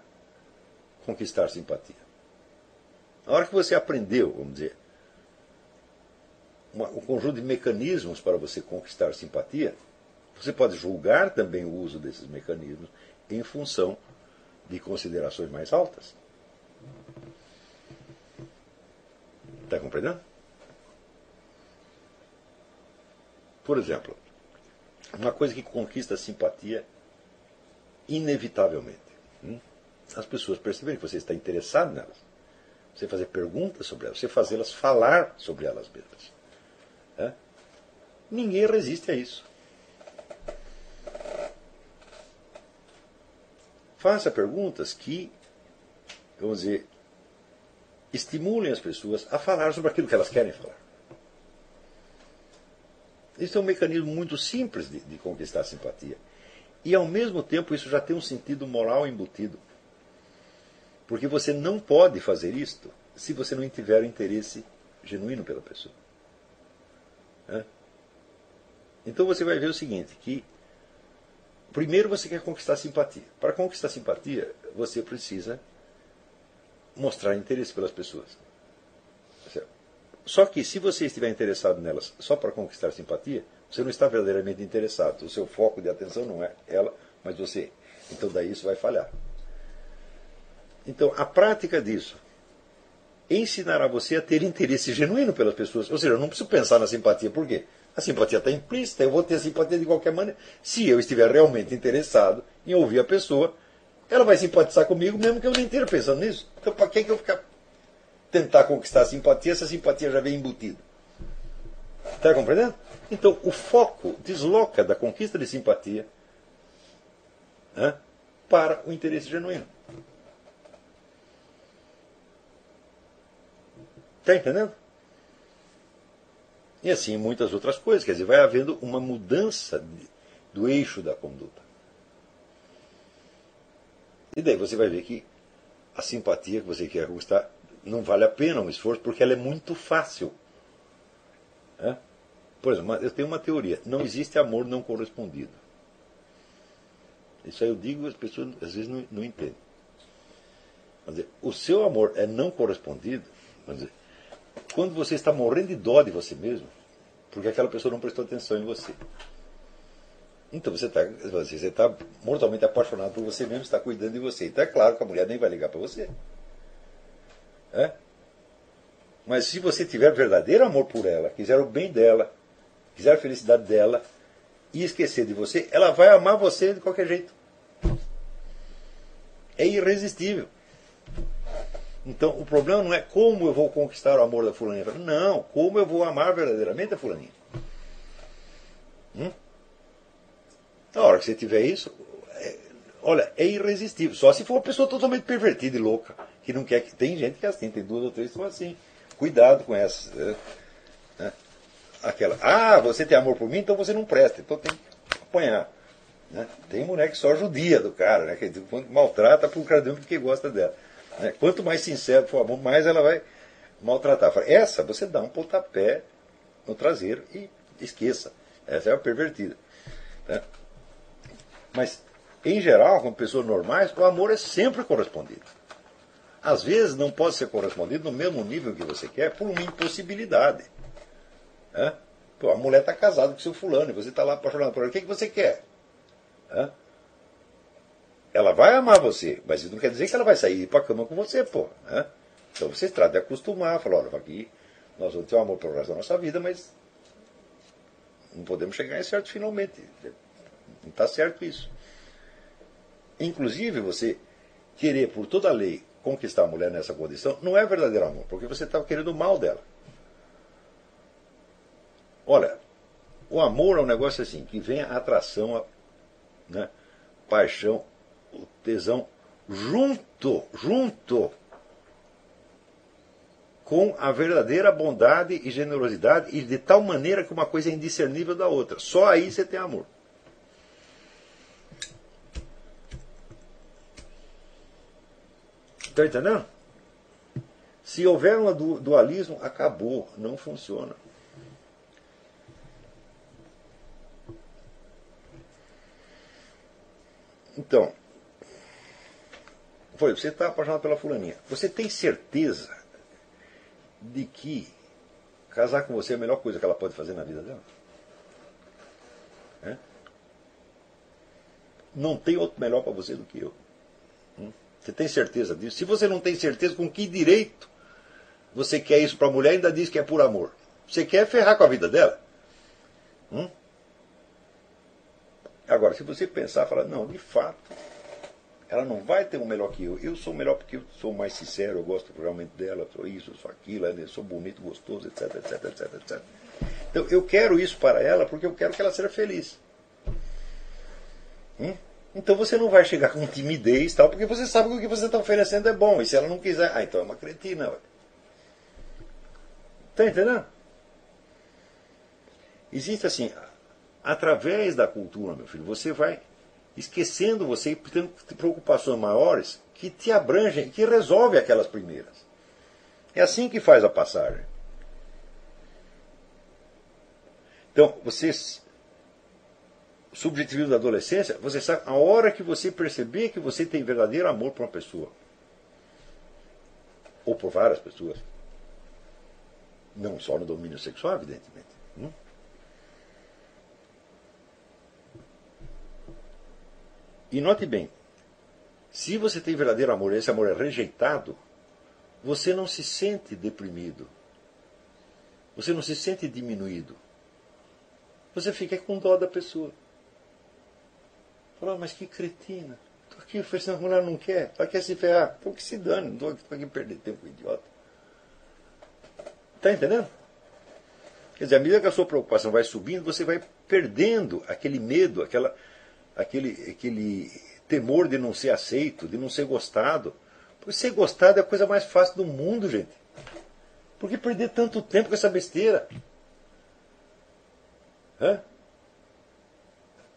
conquistar simpatia. A hora que você aprendeu, vamos dizer, uma, um conjunto de mecanismos para você conquistar simpatia, você pode julgar também o uso desses mecanismos em função de considerações mais altas. Está compreendendo? Por exemplo, uma coisa que conquista a simpatia inevitavelmente. Hum? As pessoas perceberem que você está interessado nelas. Você fazer perguntas sobre elas, você fazê-las falar sobre elas mesmas. É? Ninguém resiste a isso. Faça perguntas que, vamos dizer, estimulem as pessoas a falar sobre aquilo que elas querem falar. Isso é um mecanismo muito simples de, de conquistar simpatia. E, ao mesmo tempo, isso já tem um sentido moral embutido. Porque você não pode fazer isto se você não tiver um interesse genuíno pela pessoa. Então você vai ver o seguinte, que primeiro você quer conquistar simpatia. Para conquistar simpatia, você precisa mostrar interesse pelas pessoas. Só que se você estiver interessado nelas só para conquistar simpatia, você não está verdadeiramente interessado. O seu foco de atenção não é ela, mas você. Então daí isso vai falhar. Então a prática disso ensinará você a ter interesse genuíno pelas pessoas. Ou seja, eu não preciso pensar na simpatia. Por quê? A simpatia está implícita, eu vou ter simpatia de qualquer maneira. Se eu estiver realmente interessado em ouvir a pessoa, ela vai simpatizar comigo mesmo que eu nem esteja pensando nisso. Então, para que, que eu ficar tentar conquistar a simpatia se a simpatia já vem embutida? Está compreendendo? Então, o foco desloca da conquista de simpatia né, para o interesse genuíno. Está entendendo? E assim muitas outras coisas. Quer dizer, vai havendo uma mudança de, do eixo da conduta. E daí você vai ver que a simpatia que você quer conquistar não vale a pena um esforço, porque ela é muito fácil. É? Por exemplo, eu tenho uma teoria: não existe amor não correspondido. Isso aí eu digo, as pessoas às vezes não, não entendem. Dizer, o seu amor é não correspondido. Dizer, quando você está morrendo de dó de você mesmo, porque aquela pessoa não prestou atenção em você. Então você está você tá mortalmente apaixonado por você mesmo, está cuidando de você. Então é claro que a mulher nem vai ligar para você. É? Mas se você tiver verdadeiro amor por ela, quiser o bem dela, quiser a felicidade dela, e esquecer de você, ela vai amar você de qualquer jeito. É irresistível. Então, o problema não é como eu vou conquistar o amor da fulaninha. Não, como eu vou amar verdadeiramente a fulaninha. Hum? Na hora que você tiver isso, é, olha, é irresistível. Só se for uma pessoa totalmente pervertida e louca, que não quer que. Tem gente que é assim, tem duas ou três que são assim. Cuidado com essas. Né? né? Aquela, ah, você tem amor por mim, então você não presta, então tem que apanhar. Né? Tem mulher que só judia do cara, né? que maltrata por causa porque gosta dela. Né? Quanto mais sincero for o amor, mais ela vai maltratar. Essa você dá um pontapé no traseiro e esqueça. Essa é a pervertida. Né? Mas, em geral, com pessoas normais, o amor é sempre correspondido. Às vezes não pode ser correspondido no mesmo nível que você quer por uma impossibilidade. Né? Pô, a mulher está casada com seu fulano e você está lá apaixonado por ela. O que, que você quer? ela vai amar você, mas isso não quer dizer que ela vai sair para a cama com você, pô. Né? Então você trata de acostumar, falar, olha, aqui nós vamos ter um amor pelo resto da nossa vida, mas não podemos chegar em certo finalmente. Não está certo isso. Inclusive, você querer, por toda a lei, conquistar a mulher nessa condição, não é verdadeiro amor, porque você está querendo o mal dela. Olha, o amor é um negócio assim, que vem a atração, a né, paixão, o tesão, junto, junto com a verdadeira bondade e generosidade, e de tal maneira que uma coisa é indiscernível da outra. Só aí você tem amor. Está entendendo? Se houver um dualismo, acabou, não funciona. Então, foi, você está apaixonado pela fulaninha. Você tem certeza de que casar com você é a melhor coisa que ela pode fazer na vida dela? É? Não tem outro melhor para você do que eu. Você tem certeza disso? Se você não tem certeza, com que direito você quer isso para a mulher e ainda diz que é por amor? Você quer ferrar com a vida dela? Hum? Agora, se você pensar, falar, não, de fato, ela não vai ter um melhor que eu. Eu sou melhor porque eu sou mais sincero, eu gosto realmente dela, sou isso, sou aquilo, eu sou bonito, gostoso, etc, etc, etc, etc. Então, eu quero isso para ela porque eu quero que ela seja feliz. Hum? Então você não vai chegar com timidez tal, porque você sabe que o que você está oferecendo é bom. E se ela não quiser, ah, então é uma cretina. Está entendendo? Existe assim, através da cultura, meu filho, você vai esquecendo você e tendo preocupações maiores que te abrangem, que resolvem aquelas primeiras. É assim que faz a passagem. Então, você, subjetivismo da adolescência, você sabe a hora que você perceber que você tem verdadeiro amor por uma pessoa, ou por várias pessoas, não só no domínio sexual, evidentemente. Hum? E note bem, se você tem verdadeiro amor e esse amor é rejeitado, você não se sente deprimido. Você não se sente diminuído. Você fica com dó da pessoa. Fala, mas que cretina. Estou aqui oferecendo a mulher não quer. Ela quer se ferrar. Então que se dane. Não estou aqui perder tempo, idiota. Está entendendo? Quer dizer, à medida que a sua preocupação vai subindo, você vai perdendo aquele medo, aquela, aquele, aquele temor de não ser aceito, de não ser gostado. Porque ser gostado é a coisa mais fácil do mundo, gente. Por que perder tanto tempo com essa besteira? Hã?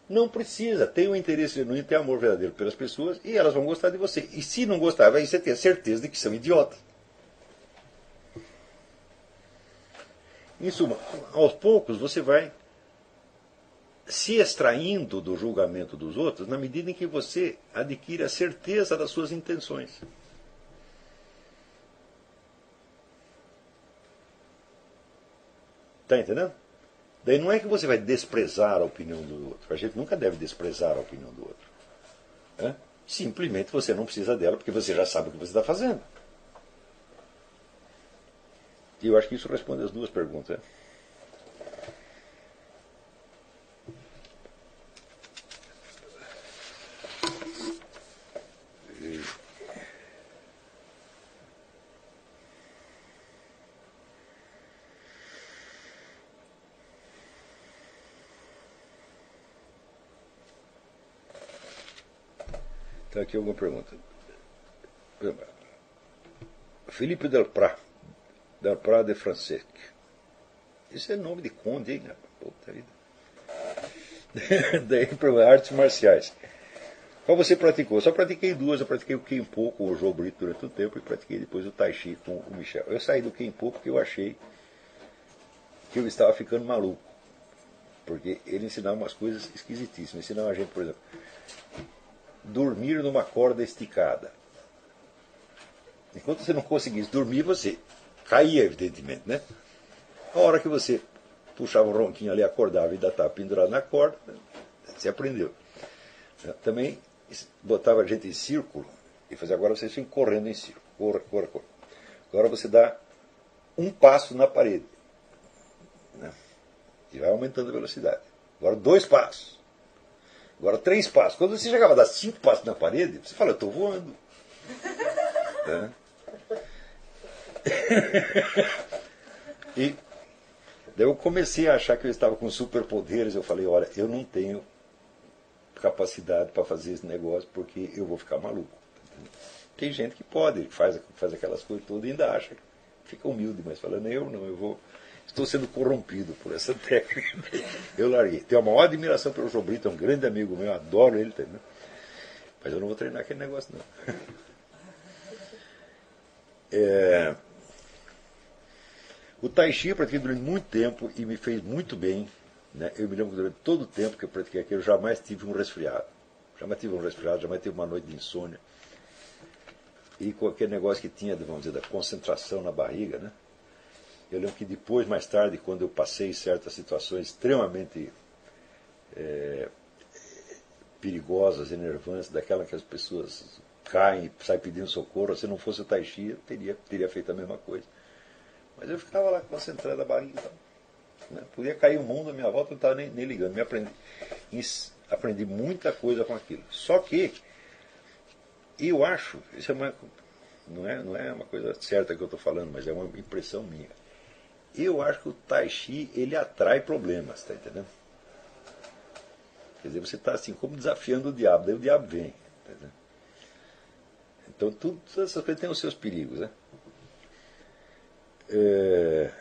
Não precisa. Tem um interesse genuíno, tem amor verdadeiro pelas pessoas e elas vão gostar de você. E se não gostar, aí você tem a certeza de que são idiotas. Em suma, aos poucos você vai se extraindo do julgamento dos outros na medida em que você adquire a certeza das suas intenções. Está entendendo? Daí não é que você vai desprezar a opinião do outro. A gente nunca deve desprezar a opinião do outro. Simplesmente você não precisa dela porque você já sabe o que você está fazendo. E eu acho que isso responde as duas perguntas. Né? Aqui alguma pergunta. Felipe Delprat, Delprat de Francesc. Isso é nome de conde, hein? Puta vida. Daí para artes marciais. Qual você praticou? Só pratiquei duas. Eu pratiquei o Kenpo com o João Brito durante um tempo e pratiquei depois o Tai Chi com o Michel. Eu saí do Kenpo porque eu achei que eu estava ficando maluco. Porque ele ensinava umas coisas esquisitíssimas. Ensinava a gente, por exemplo, dormir numa corda esticada. Enquanto você não conseguisse dormir, você caía, evidentemente, né? A hora que você puxava o ronquinho ali, acordava e ainda estava pendurado na corda, você aprendeu. Também botava a gente em círculo e fazia agora vocês ficam correndo em círculo. Corra, corra, corra. Agora você dá um passo na parede. Né? E vai aumentando a velocidade. Agora dois passos. Agora três passos. Quando você chegava a dar cinco passos na parede, você fala, eu estou voando. né? e daí eu comecei a achar que eu estava com superpoderes. Eu falei, olha, eu não tenho capacidade para fazer esse negócio porque eu vou ficar maluco. Tem gente que pode, faz, faz aquelas coisas todas e ainda acha, fica humilde, mas falando, eu não, eu vou. Estou sendo corrompido por essa técnica. Eu larguei. Tenho a maior admiração pelo João Brito, é um grande amigo meu, adoro ele também. Mas eu não vou treinar aquele negócio, não. É... O Tai Chi eu pratiquei durante muito tempo e me fez muito bem. Né? Eu me lembro que durante todo o tempo que eu pratiquei aquilo, eu jamais tive um resfriado. Jamais tive um resfriado, jamais tive uma noite de insônia. E qualquer negócio que tinha, vamos dizer, da concentração na barriga, né? Eu lembro que depois, mais tarde, quando eu passei certas situações extremamente é, perigosas, enervantes, daquela que as pessoas caem e saem pedindo socorro, se não fosse o Tai Chi, eu teria, teria feito a mesma coisa. Mas eu ficava lá concentrado na barriga. Então, né? Podia cair o mundo à minha volta, eu não estava nem, nem ligando. Me aprendi, aprendi muita coisa com aquilo. Só que eu acho, isso é uma, não, é, não é uma coisa certa que eu estou falando, mas é uma impressão minha. Eu acho que o Tai Chi ele atrai problemas, tá entendendo? Quer dizer, você está assim, como desafiando o diabo, daí o diabo vem. Tá então, tudo, todas essas coisas têm os seus perigos. Né? É...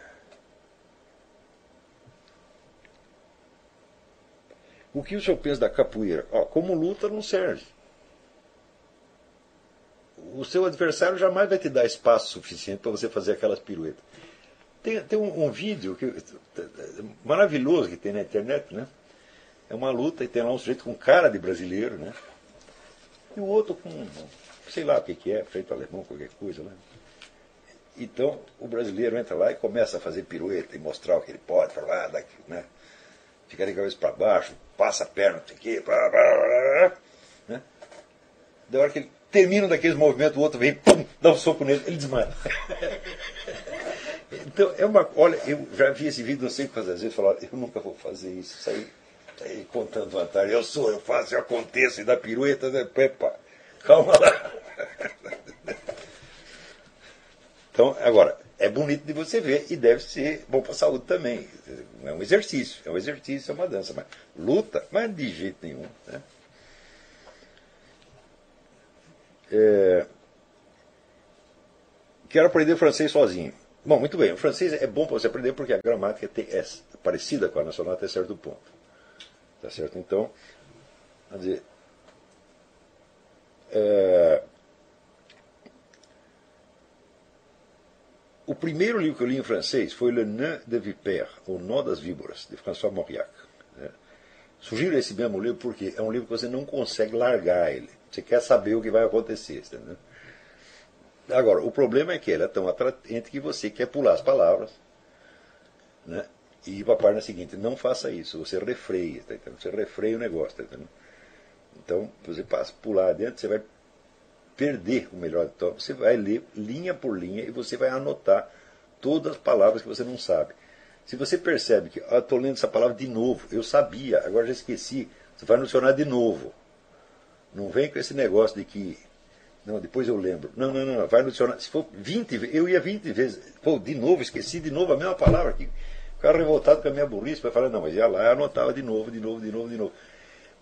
O que o senhor pensa da capoeira? Ó, como luta não serve. O seu adversário jamais vai te dar espaço suficiente para você fazer aquelas piruetas. Tem, tem um, um, vídeo que, maravilhoso que tem na internet, né? É uma luta e tem lá um sujeito com cara de brasileiro, né? E o outro com, sei lá o que, que é, feito alemão, qualquer coisa lá. Então o brasileiro entra lá e começa a fazer pirueta e mostrar o que ele pode, falar, daqui, né? Fica de cabeça para baixo, passa a perna, o quê, blá, blá, blá, né? Da hora que ele termina daqueles movimentos, o outro vem, pum, dá um soco nele, ele desmaia. então, é uma. Olha, eu já vi esse vídeo não sei quantas vezes, falar, eu nunca vou fazer isso, sair, sair contando vantagem. Eu sou, eu faço, eu aconteço, e dá pirueta, né? Pepa, calma lá. Então, agora, é bonito de você ver e deve ser bom para a saúde também. É um exercício, é um exercício, é uma dança. Mas luta, mas de jeito nenhum. Né? É... Quero aprender francês sozinho. Bom, muito bem. O francês é bom para você aprender porque a gramática é parecida com a nacional até certo ponto. Tá certo? Então, quer dizer, é... O primeiro livro que eu li em francês foi Le Nœud de Vipère, O Nó das Víboras, de François Mauriac. Né? Sugiro esse mesmo livro porque é um livro que você não consegue largar ele. Você quer saber o que vai acontecer. Entendeu? Agora, o problema é que ele é tão atraente que você quer pular as palavras né? e ir para a página seguinte. Não faça isso, você refreia, tá você refreia o negócio. Tá então, você passa pular adiante, você vai perder o melhor. Então, você vai ler linha por linha e você vai anotar todas as palavras que você não sabe. Se você percebe que estou ah, lendo essa palavra de novo, eu sabia, agora já esqueci, você vai no de novo. Não vem com esse negócio de que. Não, depois eu lembro. Não, não, não, vai no dicionário. Se for 20 vezes, eu ia 20 vezes. Pô, de novo, esqueci de novo a mesma palavra aqui. Ficava revoltado com a minha burrice, vai falar, não, mas ia lá e anotava de novo, de novo, de novo, de novo.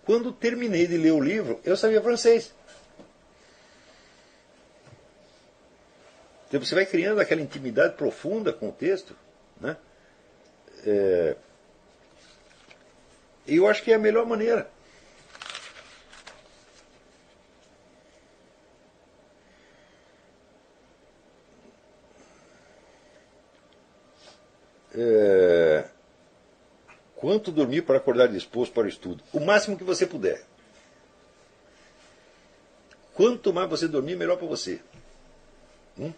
Quando terminei de ler o livro, eu sabia francês. Então você vai criando aquela intimidade profunda com o texto. Né? É... Eu acho que é a melhor maneira. É... Quanto dormir para acordar disposto para o estudo? O máximo que você puder. Quanto mais você dormir, melhor para você. Hum?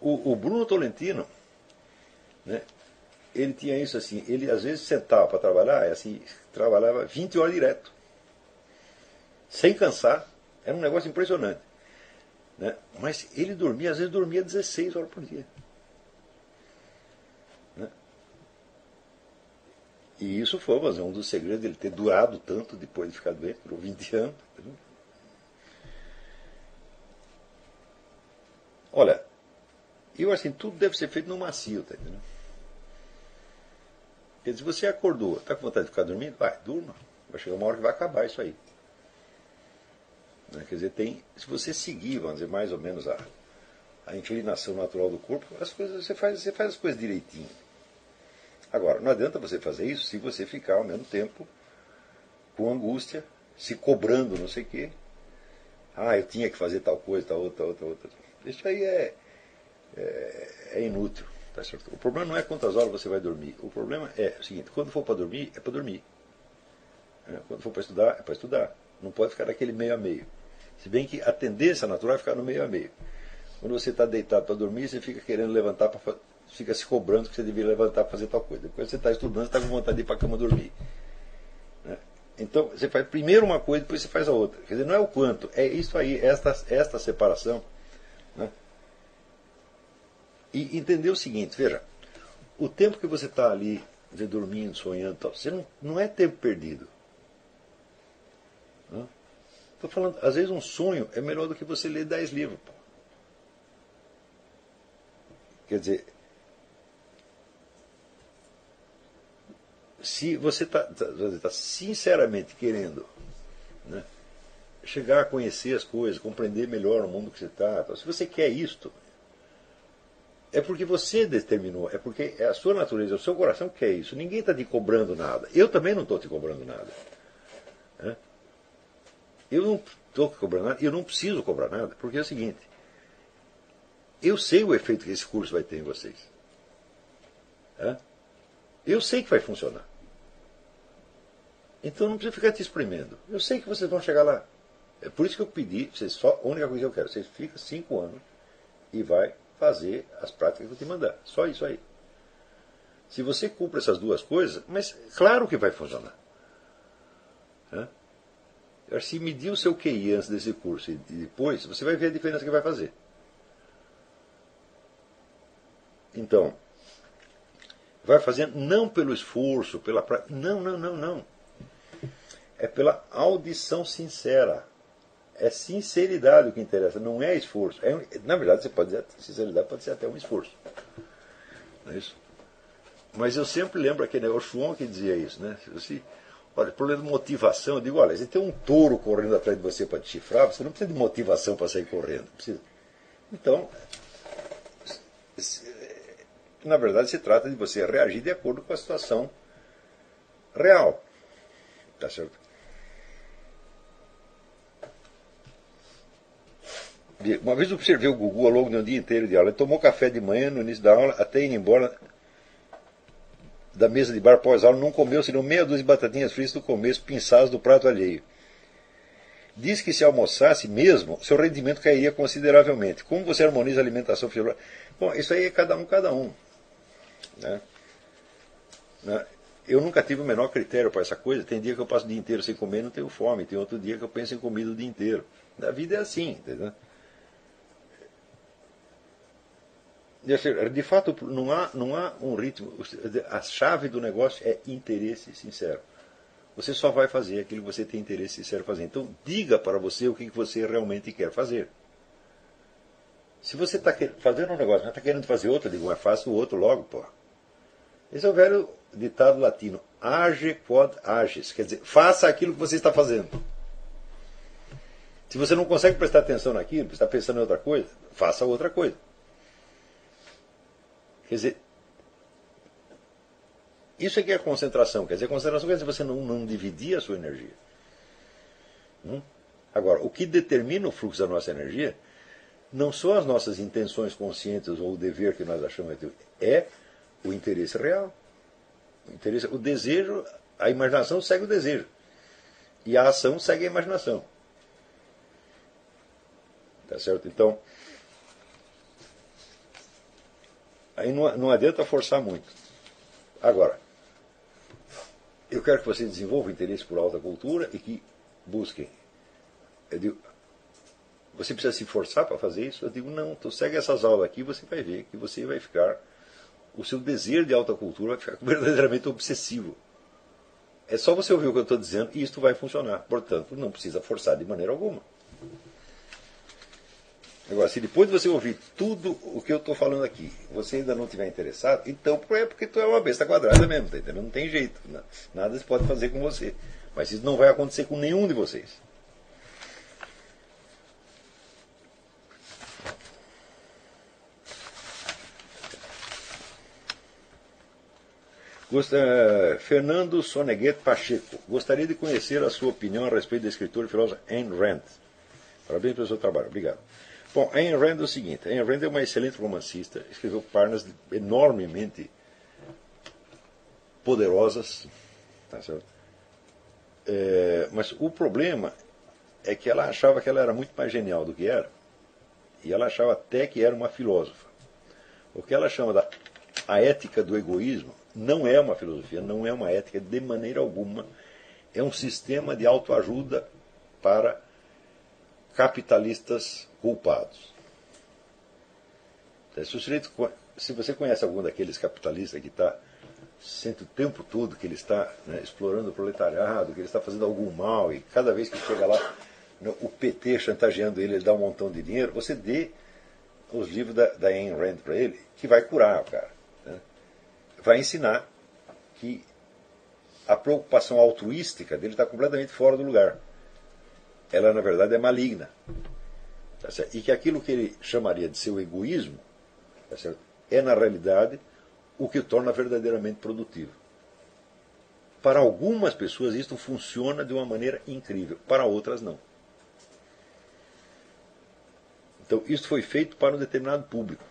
O, o, Bruno Tolentino, né, ele tinha isso assim, ele às vezes sentava para trabalhar, assim, trabalhava 20 horas direto. sem cansar. Era um negócio impressionante. Né? Mas ele dormia, às vezes dormia 16 horas por dia. E isso foi mas, um dos segredos dele ter durado tanto depois de ficar doente, por 20 anos. Olha, eu assim, tudo deve ser feito no macio, tá entendendo? Quer dizer, você acordou, está com vontade de ficar dormindo? Vai, durma. Vai chegar uma hora que vai acabar isso aí. Né? Quer dizer, tem, se você seguir, vamos dizer, mais ou menos a, a inclinação natural do corpo, as coisas, você, faz, você faz as coisas direitinho. Agora, não adianta você fazer isso se você ficar ao mesmo tempo com angústia, se cobrando não sei o quê. Ah, eu tinha que fazer tal coisa, tal outra, outra, outra. Isso aí é, é, é inútil. Tá certo? O problema não é quantas horas você vai dormir. O problema é o seguinte: quando for para dormir, é para dormir. É, quando for para estudar, é para estudar. Não pode ficar naquele meio a meio. Se bem que a tendência natural é ficar no meio a meio. Quando você está deitado para dormir, você fica querendo levantar, pra, fica se cobrando que você deveria levantar para fazer tal coisa. Depois você está estudando, está com vontade de ir para a cama dormir. Né? Então, você faz primeiro uma coisa, depois você faz a outra. Quer dizer, não é o quanto, é isso aí, esta, esta separação. Né? E entender o seguinte, veja, o tempo que você está ali dormindo, sonhando, tal, você não, não é tempo perdido. Estou falando, às vezes um sonho é melhor do que você ler dez livros. Pô. Quer dizer, se você está tá, tá sinceramente querendo né, chegar a conhecer as coisas, compreender melhor o mundo que você está, se você quer isto, é porque você determinou, é porque é a sua natureza, o seu coração que quer isso. Ninguém está te cobrando nada. Eu também não estou te cobrando nada. Né? Eu não estou cobrando nada, eu não preciso cobrar nada, porque é o seguinte, eu sei o efeito que esse curso vai ter em vocês. Eu sei que vai funcionar. Então não precisa ficar te experimento. Eu sei que vocês vão chegar lá. É por isso que eu pedi, vocês só, a única coisa que eu quero, vocês ficam cinco anos e vai fazer as práticas que eu te mandar. Só isso aí. Se você cumpre essas duas coisas, mas claro que vai funcionar. É? Se medir o seu QI antes desse curso e depois, você vai ver a diferença que vai fazer. Então, vai fazendo não pelo esforço, pela prática. Não, não, não, não. É pela audição sincera. É sinceridade o que interessa, não é esforço. É, na verdade, você pode dizer, sinceridade pode ser até um esforço. Não é isso? Mas eu sempre lembro aquele o Schwon que dizia isso, né? Se você Olha, problema de motivação, eu digo, olha, você tem um touro correndo atrás de você para te chifrar, você não precisa de motivação para sair correndo. Precisa. Então, na verdade, se trata de você reagir de acordo com a situação real. Tá certo? Uma vez eu observei o Gugu ao longo de um dia inteiro de aula. Ele tomou café de manhã no início da aula, até ir embora da mesa de bar pós-aula não comeu senão meia dúzia de batatinhas fritas do começo, pinçadas do prato alheio. Diz que se almoçasse mesmo, seu rendimento cairia consideravelmente. Como você harmoniza a alimentação fisiológica? Bom, isso aí é cada um, cada um. Né? né? Eu nunca tive o menor critério para essa coisa. Tem dia que eu passo o dia inteiro sem comer e não tenho fome. Tem outro dia que eu penso em comida o dia inteiro. A vida é assim, entendeu? De fato, não há, não há um ritmo. A chave do negócio é interesse sincero. Você só vai fazer aquilo que você tem interesse sincero fazer. Então, diga para você o que você realmente quer fazer. Se você está fazendo um negócio, mas está querendo fazer outro, digo, mas faça o outro logo, pô. Esse é o velho ditado latino. Age quod ages. Quer dizer, faça aquilo que você está fazendo. Se você não consegue prestar atenção naquilo, está pensando em outra coisa, faça outra coisa. Quer dizer, isso aqui é concentração. Quer dizer, concentração quer dizer você não, não dividir a sua energia. Hum? Agora, o que determina o fluxo da nossa energia não são as nossas intenções conscientes ou o dever que nós achamos é o interesse real. O, interesse, o desejo, a imaginação segue o desejo. E a ação segue a imaginação. Tá certo? Então, Aí não, não adianta forçar muito. Agora, eu quero que você desenvolva interesse por alta cultura e que busquem Eu digo, você precisa se forçar para fazer isso? Eu digo, não, então segue essas aulas aqui você vai ver que você vai ficar. O seu desejo de alta cultura vai ficar verdadeiramente obsessivo. É só você ouvir o que eu estou dizendo e isto vai funcionar. Portanto, não precisa forçar de maneira alguma. Agora, se depois de você ouvir tudo o que eu estou falando aqui, você ainda não estiver interessado, então é porque tu é uma besta quadrada mesmo, tá entendendo? Não tem jeito. Nada se pode fazer com você. Mas isso não vai acontecer com nenhum de vocês. Fernando Soneguet Pacheco. Gostaria de conhecer a sua opinião a respeito da escritora e filósofa Ayn Rand. Parabéns pelo seu trabalho. Obrigado. Bom, Ayn Rand é o seguinte. Ayn Rand é uma excelente romancista. Escreveu páginas enormemente poderosas. Tá é, mas o problema é que ela achava que ela era muito mais genial do que era. E ela achava até que era uma filósofa. O que ela chama da a ética do egoísmo não é uma filosofia, não é uma ética de maneira alguma. É um sistema de autoajuda para capitalistas culpados. Se, sujeito, se você conhece algum daqueles capitalistas que está sente o tempo todo que ele está né, explorando o proletariado, que ele está fazendo algum mal, e cada vez que chega lá, no, o PT chantageando ele, ele dá um montão de dinheiro, você dê os livros da, da Ayn Rand para ele, que vai curar o cara vai ensinar que a preocupação altruística dele está completamente fora do lugar. Ela, na verdade, é maligna. Tá e que aquilo que ele chamaria de seu egoísmo tá é, na realidade, o que o torna verdadeiramente produtivo. Para algumas pessoas isso funciona de uma maneira incrível, para outras não. Então, isso foi feito para um determinado público.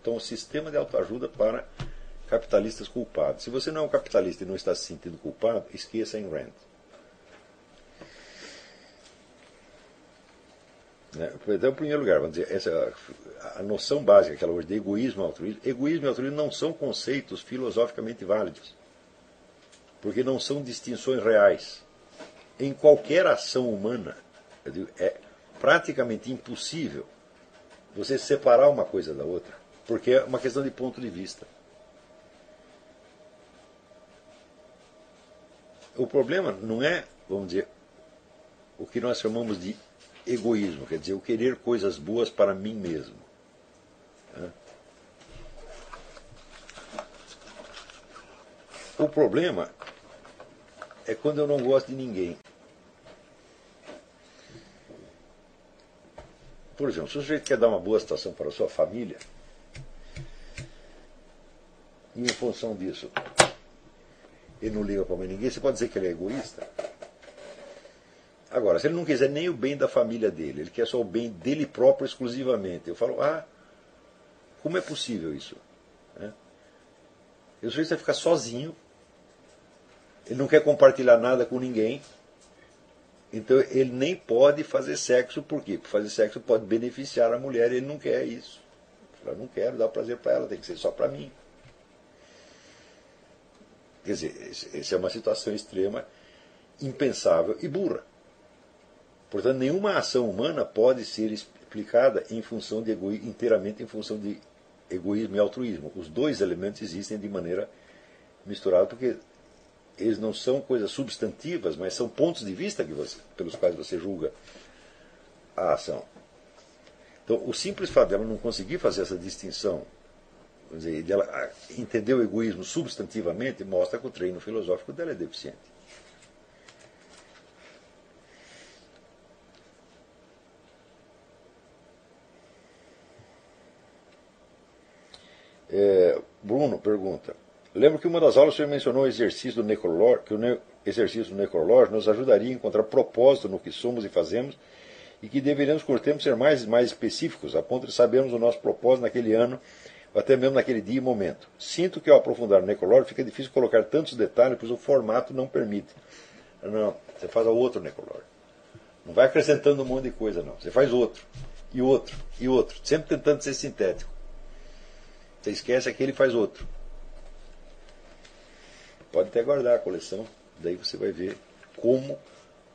Então, o sistema de autoajuda para capitalistas culpados. Se você não é um capitalista e não está se sentindo culpado, esqueça em Rand. Né? Então, em primeiro lugar, vamos dizer, essa, a noção básica, aquela hoje de egoísmo e altruísmo, egoísmo e altruísmo não são conceitos filosoficamente válidos, porque não são distinções reais. Em qualquer ação humana, digo, é praticamente impossível você separar uma coisa da outra, porque é uma questão de ponto de vista. O problema não é, vamos dizer, o que nós chamamos de egoísmo, quer dizer, o querer coisas boas para mim mesmo. O problema é quando eu não gosto de ninguém. Por exemplo, se o sujeito quer dar uma boa situação para a sua família, e em função disso ele não liga para mais ninguém, você pode dizer que ele é egoísta? Agora, se ele não quiser nem o bem da família dele, ele quer só o bem dele próprio exclusivamente, eu falo, ah, como é possível isso? É. O sujeito vai ficar sozinho, ele não quer compartilhar nada com ninguém, então ele nem pode fazer sexo, por quê? Porque fazer sexo pode beneficiar a mulher, ele não quer isso. Eu não quero dar prazer para ela, tem que ser só para mim. Quer dizer, essa é uma situação extrema, impensável e burra. Portanto, nenhuma ação humana pode ser explicada em função de egoísmo, inteiramente em função de egoísmo e altruísmo. Os dois elementos existem de maneira misturada, porque eles não são coisas substantivas, mas são pontos de vista você, pelos quais você julga a ação. Então, o simples fato dela não conseguir fazer essa distinção dizer, dela entender o egoísmo substantivamente, mostra que o treino filosófico dela é deficiente. É, Bruno pergunta: Lembro que uma das aulas o senhor mencionou o exercício do necrológio, que o exercício do necrológio nos ajudaria a encontrar propósito no que somos e fazemos e que deveríamos, o tempo, ser mais mais específicos, a ponto de sabermos o nosso propósito naquele ano até mesmo naquele dia e momento. Sinto que ao aprofundar no necrológio fica difícil colocar tantos detalhes, pois o formato não permite. Não, você faz outro necrológio. Não vai acrescentando um monte de coisa, não. Você faz outro, e outro, e outro, sempre tentando ser sintético. Você esquece aquele e faz outro. Pode até guardar a coleção, daí você vai ver como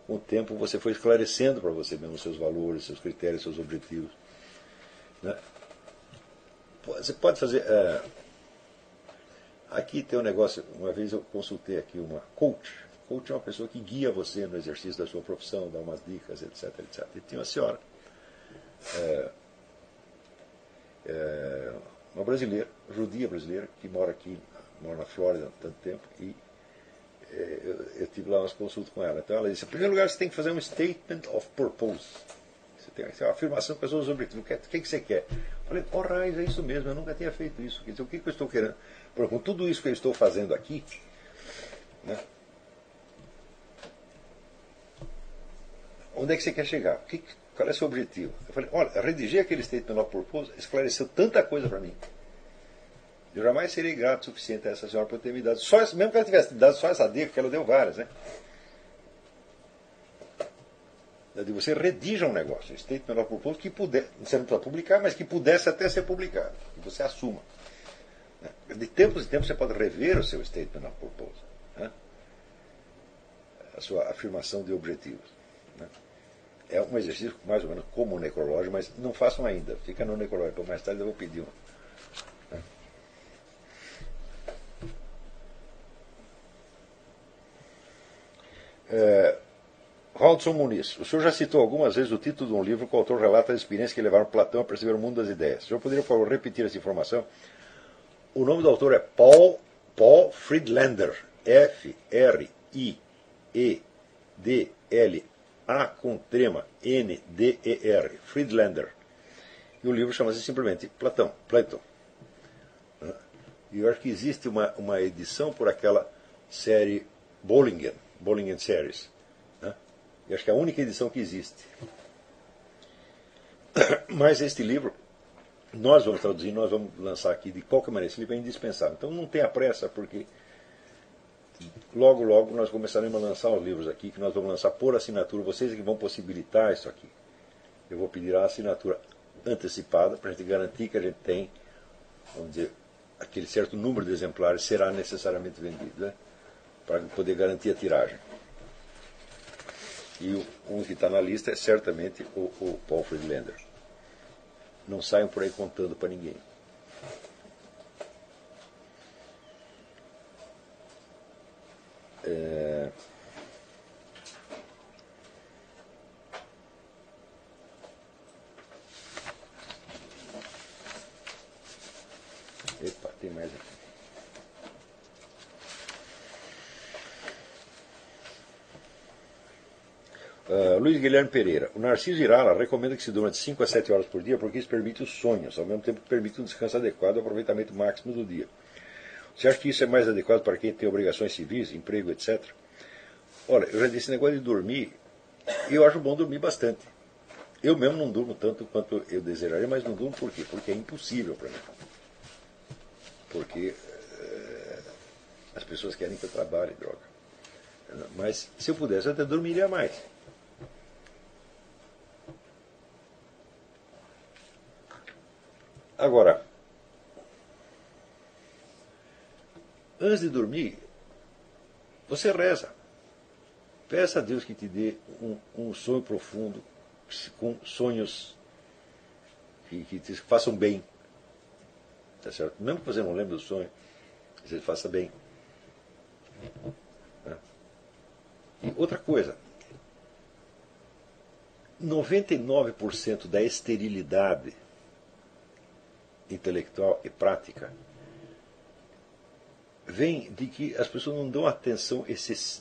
com o tempo você foi esclarecendo para você mesmo seus valores, seus critérios, seus objetivos. Né? Você pode fazer. É, aqui tem um negócio, uma vez eu consultei aqui uma coach. Coach é uma pessoa que guia você no exercício da sua profissão, dá umas dicas, etc. etc. E tinha uma senhora, é, é, uma brasileira, judia brasileira, que mora aqui, mora na Flórida há tanto tempo, e é, eu, eu, tive lá umas consultas com ela. Então ela disse: em primeiro lugar, você tem que fazer um statement of purpose. Você tem que fazer uma afirmação com as suas objetivos. O que, que você quer? Eu falei: Raiz, é isso mesmo, eu nunca tinha feito isso. Quer dizer, o que, que eu estou querendo? Por com tudo isso que eu estou fazendo aqui, né, onde é que você quer chegar? Que, qual é o seu objetivo? Eu falei: olha, redigir aquele statement of purpose esclareceu tanta coisa para mim. Eu jamais serei grato o suficiente a essa senhora por ter me dado. Só, mesmo que ela tivesse dado só essa dica, que ela deu várias, né? De você redija um negócio, statement of purpose que puder, você não precisa publicar, mas que pudesse até ser publicado, que você assuma. De tempos em tempos você pode rever o seu statement of purpose, né? a sua afirmação de objetivos. É um exercício mais ou menos como o necrológio, mas não façam ainda, fica no necrológio, mais tarde eu vou pedir um. É, Waldson Muniz, o senhor já citou algumas vezes o título de um livro que o autor relata as experiências que levaram Platão a perceber o mundo das ideias. O senhor poderia, por favor, repetir essa informação? O nome do autor é Paul, Paul Friedlander. F-R-I-E-D-L-A com trema N-D-E-R. Friedlander. E o livro chama-se simplesmente Platão. Plato. E eu acho que existe uma, uma edição por aquela série Bollingen Bowling Series. Né? E acho que é a única edição que existe. Mas este livro, nós vamos traduzir, nós vamos lançar aqui de qualquer maneira. Esse livro é indispensável. Então não tenha pressa, porque logo, logo nós começaremos a lançar os livros aqui, que nós vamos lançar por assinatura. Vocês é que vão possibilitar isso aqui. Eu vou pedir a assinatura antecipada para a gente garantir que a gente tem, vamos dizer, aquele certo número de exemplares será necessariamente vendido. Né? para poder garantir a tiragem. E um que está na lista é certamente o, o Paul Friedlander. Não saiam por aí contando para ninguém. É... Epa, tem mais aqui. Uh, Luiz Guilherme Pereira. O Narciso Irala recomenda que se durma de 5 a 7 horas por dia porque isso permite os sonhos, ao mesmo tempo que permite um descanso adequado e aproveitamento máximo do dia. Você acha que isso é mais adequado para quem tem obrigações civis, emprego, etc? Olha, eu já disse esse negócio de dormir, e eu acho bom dormir bastante. Eu mesmo não durmo tanto quanto eu desejaria, mas não durmo por quê? Porque é impossível para mim. Porque é, as pessoas querem que eu trabalhe, droga. Mas se eu pudesse, eu até dormiria mais. Agora, antes de dormir, você reza. Peça a Deus que te dê um, um sonho profundo, com sonhos que, que te façam bem. Tá certo? Mesmo que você não lembre do sonho, você faça bem. Né? E outra coisa, 99% da esterilidade intelectual e prática vem de que as pessoas não dão atenção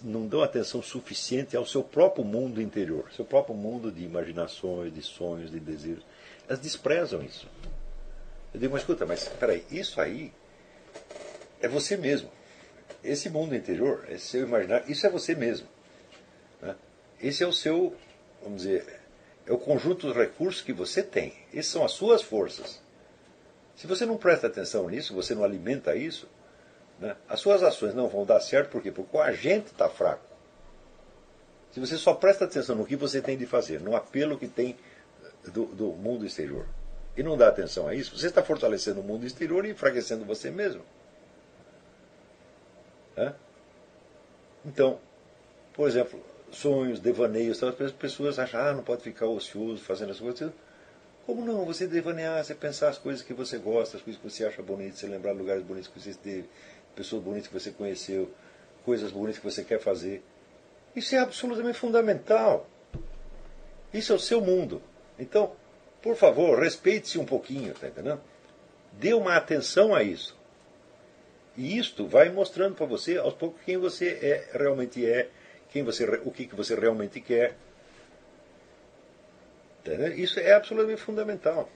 não dão atenção suficiente ao seu próprio mundo interior, seu próprio mundo de imaginações, de sonhos, de desejos. Elas desprezam isso. Eu digo, mas escuta, mas peraí, isso aí é você mesmo. Esse mundo interior, esse seu imaginário, isso é você mesmo. Né? Esse é o seu, vamos dizer, é o conjunto de recursos que você tem. Essas são as suas forças. Se você não presta atenção nisso, você não alimenta isso, né, as suas ações não vão dar certo, por quê? Porque o agente está fraco. Se você só presta atenção no que você tem de fazer, no apelo que tem do, do mundo exterior, e não dá atenção a isso, você está fortalecendo o mundo exterior e enfraquecendo você mesmo. Então, por exemplo, sonhos, devaneios. As pessoas acham, ah, não pode ficar ocioso fazendo as coisas. Como não? Você devanear, você pensar as coisas que você gosta, as coisas que você acha bonitas, você lembrar lugares bonitos que você esteve, pessoas bonitas que você conheceu, coisas bonitas que você quer fazer. Isso é absolutamente fundamental. Isso é o seu mundo. Então, por favor, respeite-se um pouquinho, tá entendendo? Dê uma atenção a isso. E isto vai mostrando para você, aos poucos, quem você é, realmente é, quem você, o que, que você realmente quer. Entendeu? Isso é absolutamente fundamental.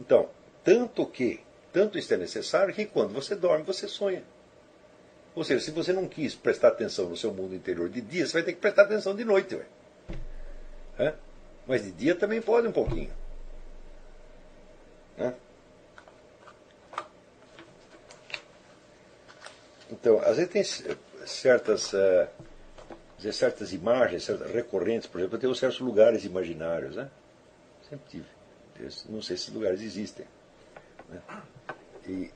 Então, tanto que, tanto isso é necessário que quando você dorme, você sonha. Ou seja, se você não quis prestar atenção no seu mundo interior de dia, você vai ter que prestar atenção de noite. Ué. Mas de dia também pode um pouquinho. Né? Então, às vezes tem certas, uh, certas imagens certas recorrentes, por exemplo, eu tenho certos lugares imaginários. Né? Sempre tive. Não sei se lugares existem. Né? E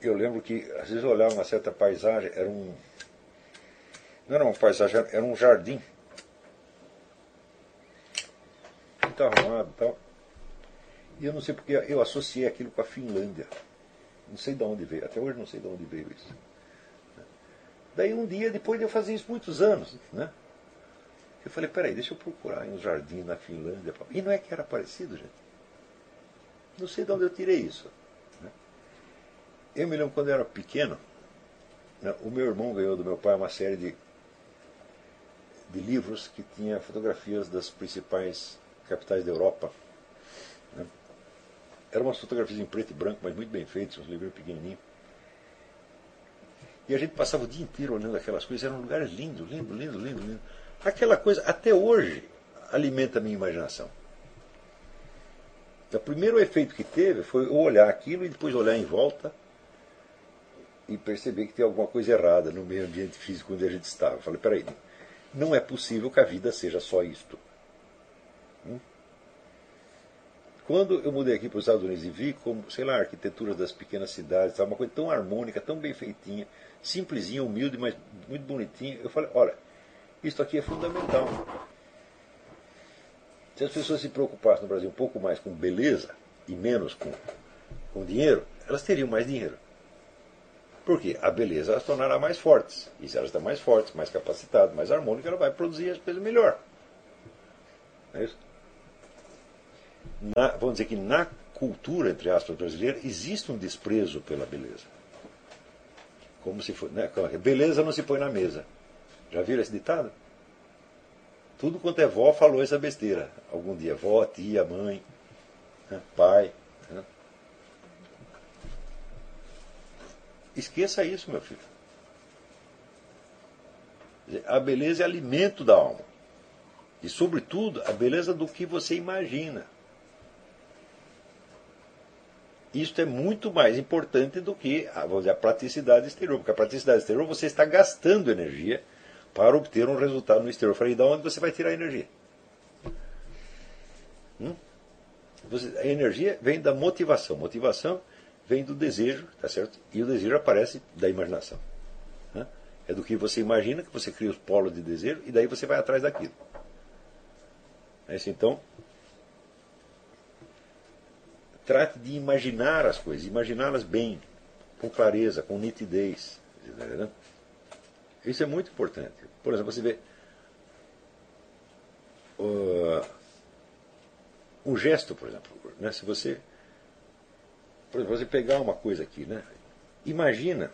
eu lembro que, às vezes, eu olhava uma certa paisagem, era um. Não era uma paisagem, era um jardim. Muito arrumado e tal. E eu não sei porque eu associei aquilo com a Finlândia. Não sei de onde veio, até hoje não sei de onde veio isso. Daí um dia, depois de eu fazer isso muitos anos, né? Eu falei, peraí, deixa eu procurar em um jardim na Finlândia. E não é que era parecido, gente. Não sei de onde eu tirei isso. Eu me lembro quando eu era pequeno, né, o meu irmão ganhou do meu pai uma série de, de livros que tinha fotografias das principais capitais da Europa. Né. Eram umas fotografias em preto e branco, mas muito bem feitas, uns livros pequenininhos. E a gente passava o dia inteiro olhando aquelas coisas, eram lugares lindos, lindos, lindos, lindos, lindos. Aquela coisa, até hoje, alimenta a minha imaginação. Então, o primeiro efeito que teve foi olhar aquilo e depois olhar em volta e perceber que tem alguma coisa errada no meio ambiente físico onde a gente estava. Eu falei, peraí, não é possível que a vida seja só isto. Hum? Quando eu mudei aqui para os Estados Unidos e vi como, sei lá, a arquitetura das pequenas cidades, uma coisa tão harmônica, tão bem feitinha, simplesinha, humilde, mas muito bonitinha, eu falei, olha, isso aqui é fundamental. Se as pessoas se preocupassem no Brasil um pouco mais com beleza e menos com, com dinheiro, elas teriam mais dinheiro. Porque a beleza as tornará mais fortes. E se elas estão mais fortes, mais capacitadas, mais harmônicas, ela vai produzir as coisas melhor. É isso? Na, vamos dizer que na cultura, entre aspas, brasileira, existe um desprezo pela beleza. Como se for, né? Beleza não se põe na mesa. Já viram esse ditado? Tudo quanto é vó falou essa besteira. Algum dia, vó, tia, mãe, né? pai. Né? Esqueça isso, meu filho. A beleza é alimento da alma. E, sobretudo, a beleza do que você imagina. Isto é muito mais importante do que a, dizer, a praticidade exterior, porque a praticidade exterior você está gastando energia para obter um resultado no exterior. Eu falei, de onde você vai tirar a energia? Hum? Você, a energia vem da motivação. Motivação vem do desejo, tá certo? E o desejo aparece da imaginação. Né? É do que você imagina que você cria os polos de desejo e daí você vai atrás daquilo. É isso, então, trate de imaginar as coisas, imaginá-las bem, com clareza, com nitidez. Né? Isso é muito importante. Por exemplo, você vê uh, um gesto, por exemplo, né? se você por exemplo, você pegar uma coisa aqui, né? Imagina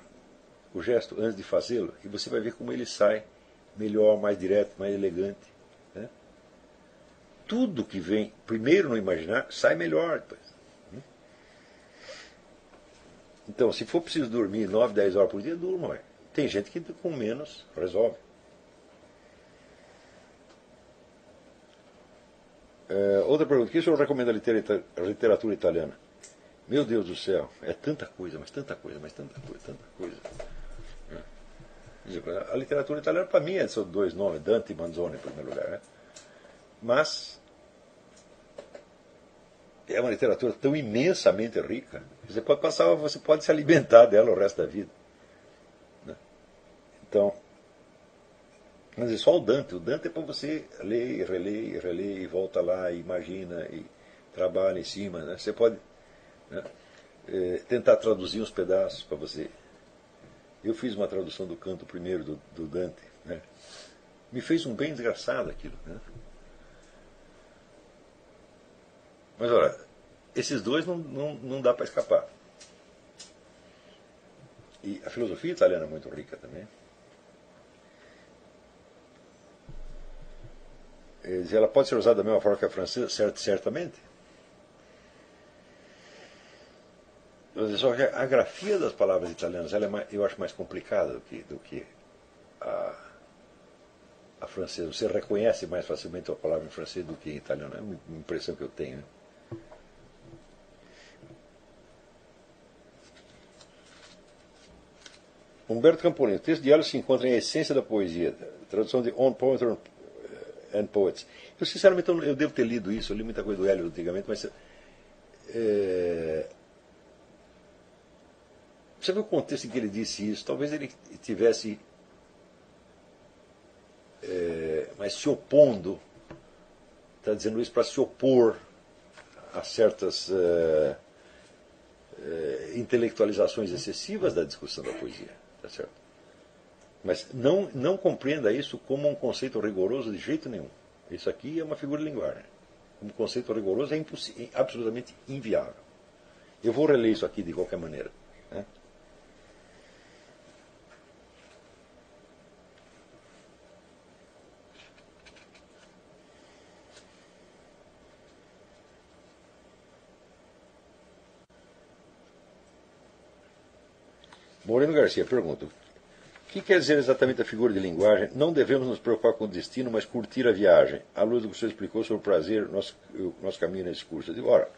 o gesto antes de fazê-lo e você vai ver como ele sai melhor, mais direto, mais elegante. Né? Tudo que vem primeiro no imaginar sai melhor depois. Né? Então, se for preciso dormir 9, 10 horas por dia, durma. Tem gente que com menos resolve. É, outra pergunta: que o senhor recomenda a literatura italiana? Meu Deus do céu, é tanta coisa, mas tanta coisa, mas tanta coisa, tanta coisa. É. A literatura italiana, para mim, é são dois nomes, Dante e Manzoni, em primeiro lugar. Né? Mas é uma literatura tão imensamente rica. Você pode passar, você pode se alimentar dela o resto da vida. Né? Então, Quer dizer, só o Dante. O Dante é para você ler, reler, reler, e volta lá, e imagina, e trabalha em cima. Né? Você pode né, é, tentar traduzir uns pedaços para você. Eu fiz uma tradução do canto primeiro do, do Dante. Né? Me fez um bem desgraçado aquilo. Né? Mas olha, esses dois não, não, não dá para escapar. E a filosofia italiana é muito rica também. Ela pode ser usada da mesma forma que a francesa, certamente. Só que a grafia das palavras italianas ela é mais, eu acho mais complicada do que, do que a, a francesa. Você reconhece mais facilmente a palavra em francês do que em italiano. É uma impressão que eu tenho. Né? Humberto Campolino, o texto de Alice se encontra em essência da poesia, tradução de On Poetry and Poets. Eu, sinceramente, eu devo ter lido isso, eu li muita coisa do Hélio antigamente, mas. É, você vê o contexto em que ele disse isso? Talvez ele tivesse. É, mas se opondo, está dizendo isso para se opor a certas é, é, intelectualizações excessivas da discussão da poesia. Tá certo? Mas não, não compreenda isso como um conceito rigoroso de jeito nenhum. Isso aqui é uma figura de linguagem. Como conceito rigoroso é, é absolutamente inviável. Eu vou reler isso aqui de qualquer maneira. Né? Moreno Garcia pergunta: O que quer dizer exatamente a figura de linguagem? Não devemos nos preocupar com o destino, mas curtir a viagem, à luz do que o senhor explicou sobre o prazer, nosso, nosso caminho nesse curso. Eu ora,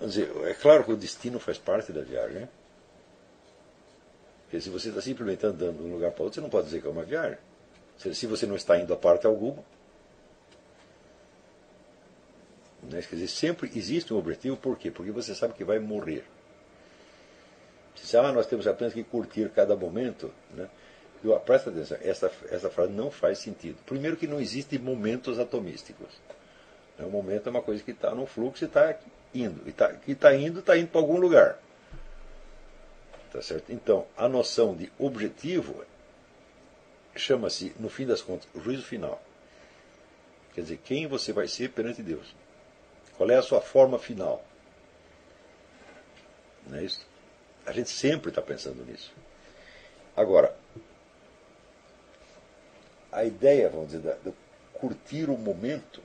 dizer, é claro que o destino faz parte da viagem. Né? Porque se você está simplesmente andando de um lugar para outro, você não pode dizer que é uma viagem. Se você não está indo a parte alguma, Né? Quer dizer, sempre existe um objetivo, por quê? Porque você sabe que vai morrer. Se ah, nós temos apenas que curtir cada momento, né? Eu, presta atenção, essa, essa frase não faz sentido. Primeiro que não existem momentos atomísticos. O né? momento é uma coisa que está no fluxo e está indo. E tá, que está indo, está indo para algum lugar. Tá certo? Então, a noção de objetivo chama-se, no fim das contas, o juízo final. Quer dizer, quem você vai ser perante Deus. Qual é a sua forma final? Não é isso? A gente sempre está pensando nisso. Agora, a ideia, vamos dizer, de curtir o momento,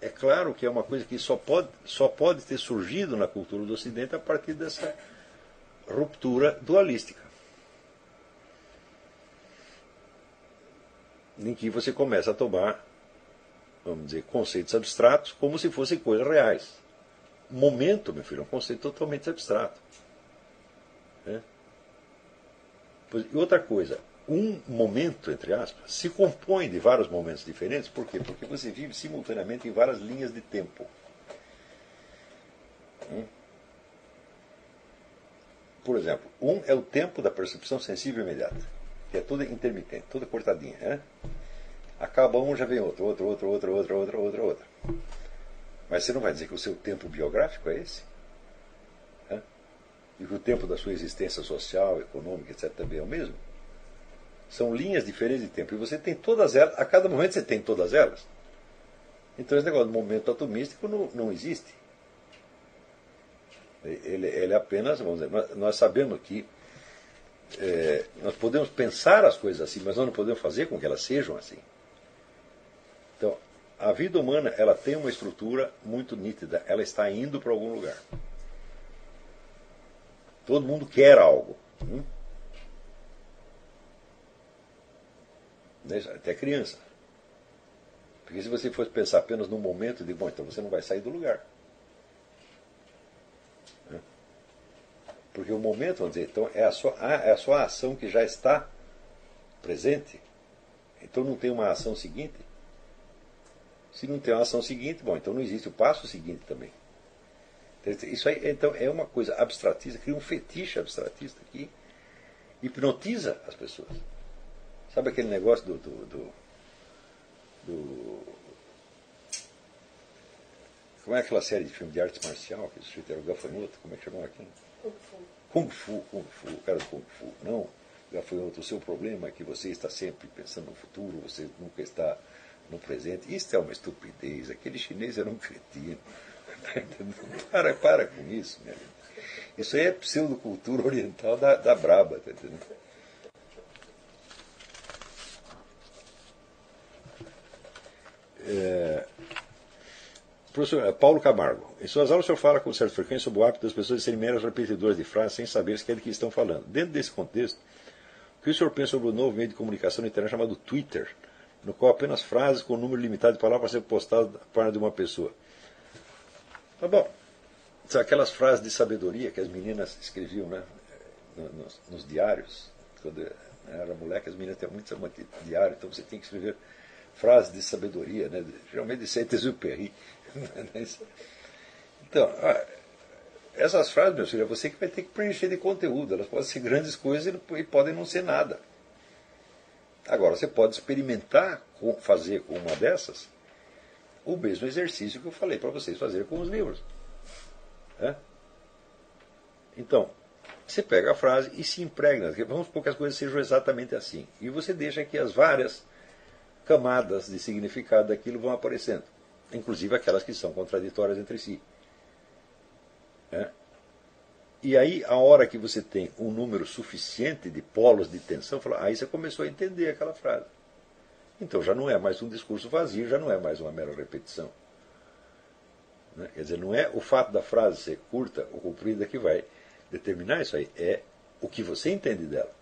é claro que é uma coisa que só pode, só pode ter surgido na cultura do Ocidente a partir dessa ruptura dualística. Em que você começa a tomar vamos dizer, conceitos abstratos como se fossem coisas reais. Momento, meu filho, é um conceito totalmente abstrato. Né? E outra coisa, um momento, entre aspas, se compõe de vários momentos diferentes, por quê? Porque você vive simultaneamente em várias linhas de tempo. Hum? Por exemplo, um é o tempo da percepção sensível imediata, que é toda intermitente, toda cortadinha. Né? Acaba um, já vem outro, outro, outro, outro, outro, outro, outro, outro. Mas você não vai dizer que o seu tempo biográfico é esse? E que o tempo da sua existência social, econômica, etc., também é o mesmo? São linhas diferentes de tempo. E você tem todas elas, a cada momento você tem todas elas. Então esse negócio do momento atomístico não, não existe. Ele, ele é apenas, vamos dizer, nós, nós sabemos que é, nós podemos pensar as coisas assim, mas nós não podemos fazer com que elas sejam assim. Então, a vida humana ela tem uma estrutura muito nítida, ela está indo para algum lugar. Todo mundo quer algo. Hum? Até criança. Porque se você fosse pensar apenas no momento de, bom, então você não vai sair do lugar. Porque o momento, vamos dizer, então é a sua, é a sua ação que já está presente. Então não tem uma ação seguinte. Se não tem uma ação seguinte, bom, então não existe o passo seguinte também. Isso aí, então, é uma coisa abstratista, cria um fetiche abstratista que hipnotiza as pessoas. Sabe aquele negócio do, do, do, do como é aquela série de filme de arte marcial que o era o gafanhoto? Como é que chamava aquilo? Kung Fu. Kung Fu, Kung Fu, o cara do Kung Fu. Não, gafanhoto, o seu problema é que você está sempre pensando no futuro, você nunca está no presente. Isso é uma estupidez. Aquele chinês era um cretino. para, para com isso. Isso aí é pseudocultura oriental da, da braba, tá entendendo? É, professor é, Paulo Camargo, em suas aulas o senhor fala com certa frequência sobre o hábito das pessoas de serem meras repetidoras de frases sem saber se é de que estão falando. Dentro desse contexto, o que o senhor pensa sobre o novo meio de comunicação na internet chamado Twitter, no qual apenas frases com um número limitado de palavras ser postadas para de uma pessoa? Tá bom. Aquelas frases de sabedoria que as meninas escreviam né, nos, nos diários. Quando eu era moleque, as meninas tinham muito de diário, então você tem que escrever frases de sabedoria, né, geralmente de Saint-Exupéry. então, essas frases, meu filho, é você que vai ter que preencher de conteúdo. Elas podem ser grandes coisas e podem não ser nada. Agora, você pode experimentar fazer com uma dessas o mesmo exercício que eu falei para vocês fazer com os livros. É? Então, você pega a frase e se impregna. Vamos supor que as coisas sejam exatamente assim. E você deixa que as várias camadas de significado daquilo vão aparecendo. Inclusive aquelas que são contraditórias entre si. É? E aí, a hora que você tem um número suficiente de polos de tensão, fala, aí você começou a entender aquela frase. Então já não é mais um discurso vazio, já não é mais uma mera repetição. Né? Quer dizer, não é o fato da frase ser curta ou comprida que vai determinar isso aí, é o que você entende dela.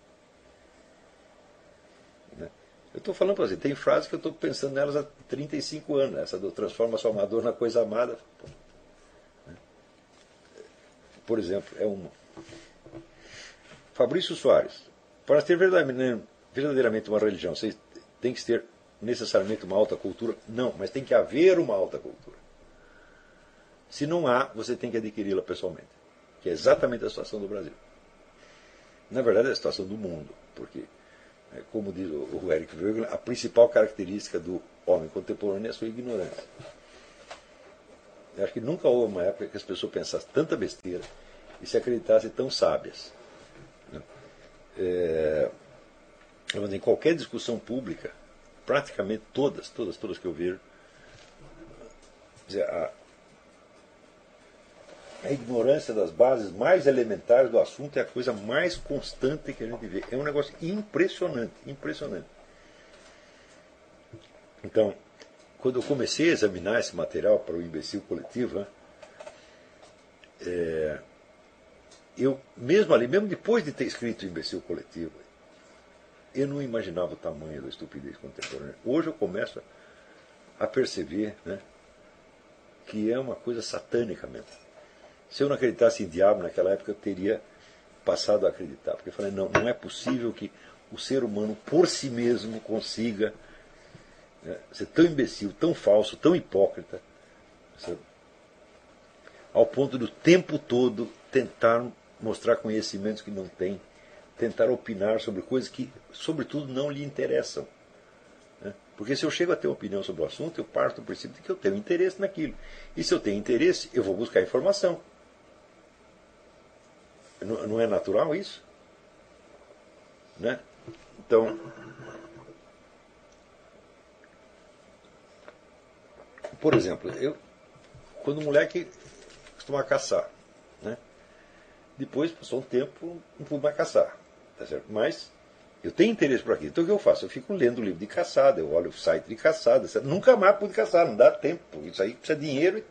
Né? Eu estou falando para você, tem frases que eu estou pensando nelas há 35 anos, essa do transforma sua amador na coisa amada. Né? Por exemplo, é uma. Fabrício Soares, para ter verdadeiramente uma religião, você tem que ter necessariamente uma alta cultura? Não, mas tem que haver uma alta cultura. Se não há, você tem que adquiri-la pessoalmente, que é exatamente a situação do Brasil. Na verdade, é a situação do mundo, porque, é, como diz o Eric Wegener, a principal característica do homem contemporâneo é a sua ignorância. Eu acho que nunca houve uma época que as pessoas pensassem tanta besteira e se acreditassem tão sábias. Né? É, em qualquer discussão pública, praticamente todas, todas, todas que eu vejo, a, a ignorância das bases mais elementares do assunto é a coisa mais constante que a gente vê. É um negócio impressionante, impressionante. Então, quando eu comecei a examinar esse material para o imbecil coletivo, né, é, eu mesmo ali, mesmo depois de ter escrito o imbecil coletivo, eu não imaginava o tamanho da estupidez contemporânea. Hoje eu começo a perceber né, que é uma coisa satânica mesmo. Se eu não acreditasse em diabo naquela época, eu teria passado a acreditar. Porque eu falei, não, não é possível que o ser humano por si mesmo consiga né, ser tão imbecil, tão falso, tão hipócrita, sabe? ao ponto do tempo todo tentar mostrar conhecimentos que não tem tentar opinar sobre coisas que, sobretudo, não lhe interessam. Né? Porque se eu chego a ter opinião sobre o assunto, eu parto do princípio de que eu tenho interesse naquilo. E se eu tenho interesse, eu vou buscar informação. Não, não é natural isso? Né? Então, por exemplo, eu, quando o moleque costuma caçar, né? depois, passou um tempo, não pude mais caçar. Tá certo? Mas eu tenho interesse por aquilo. Então o que eu faço? Eu fico lendo livro de caçada, eu olho o site de caçada. Certo? Nunca mais pude caçar, não dá tempo. Isso aí precisa de dinheiro,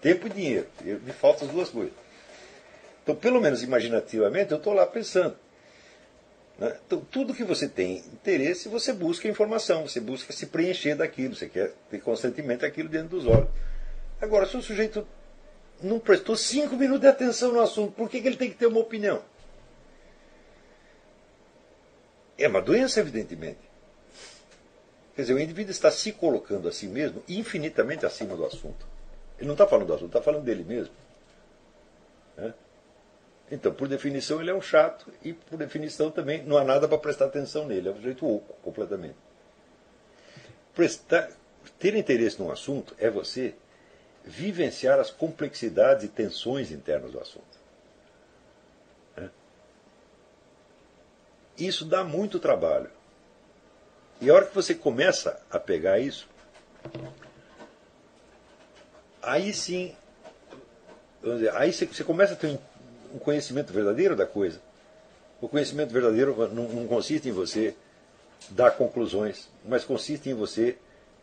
tempo e dinheiro. Me faltam as duas coisas. Então, pelo menos imaginativamente, eu estou lá pensando. Né? Então, tudo que você tem interesse, você busca informação, você busca se preencher daquilo, você quer ter constantemente aquilo dentro dos olhos. Agora, se o sujeito não prestou cinco minutos de atenção no assunto, por que, que ele tem que ter uma opinião? É uma doença, evidentemente. Quer dizer, o indivíduo está se colocando a si mesmo infinitamente acima do assunto. Ele não está falando do assunto, está falando dele mesmo. Então, por definição, ele é um chato e, por definição, também não há nada para prestar atenção nele. É um jeito oco, completamente. Prestar, ter interesse num assunto é você vivenciar as complexidades e tensões internas do assunto. É. Isso dá muito trabalho. E a hora que você começa a pegar isso, aí sim, dizer, aí você começa a ter um conhecimento verdadeiro da coisa. O conhecimento verdadeiro não, não consiste em você dar conclusões, mas consiste em você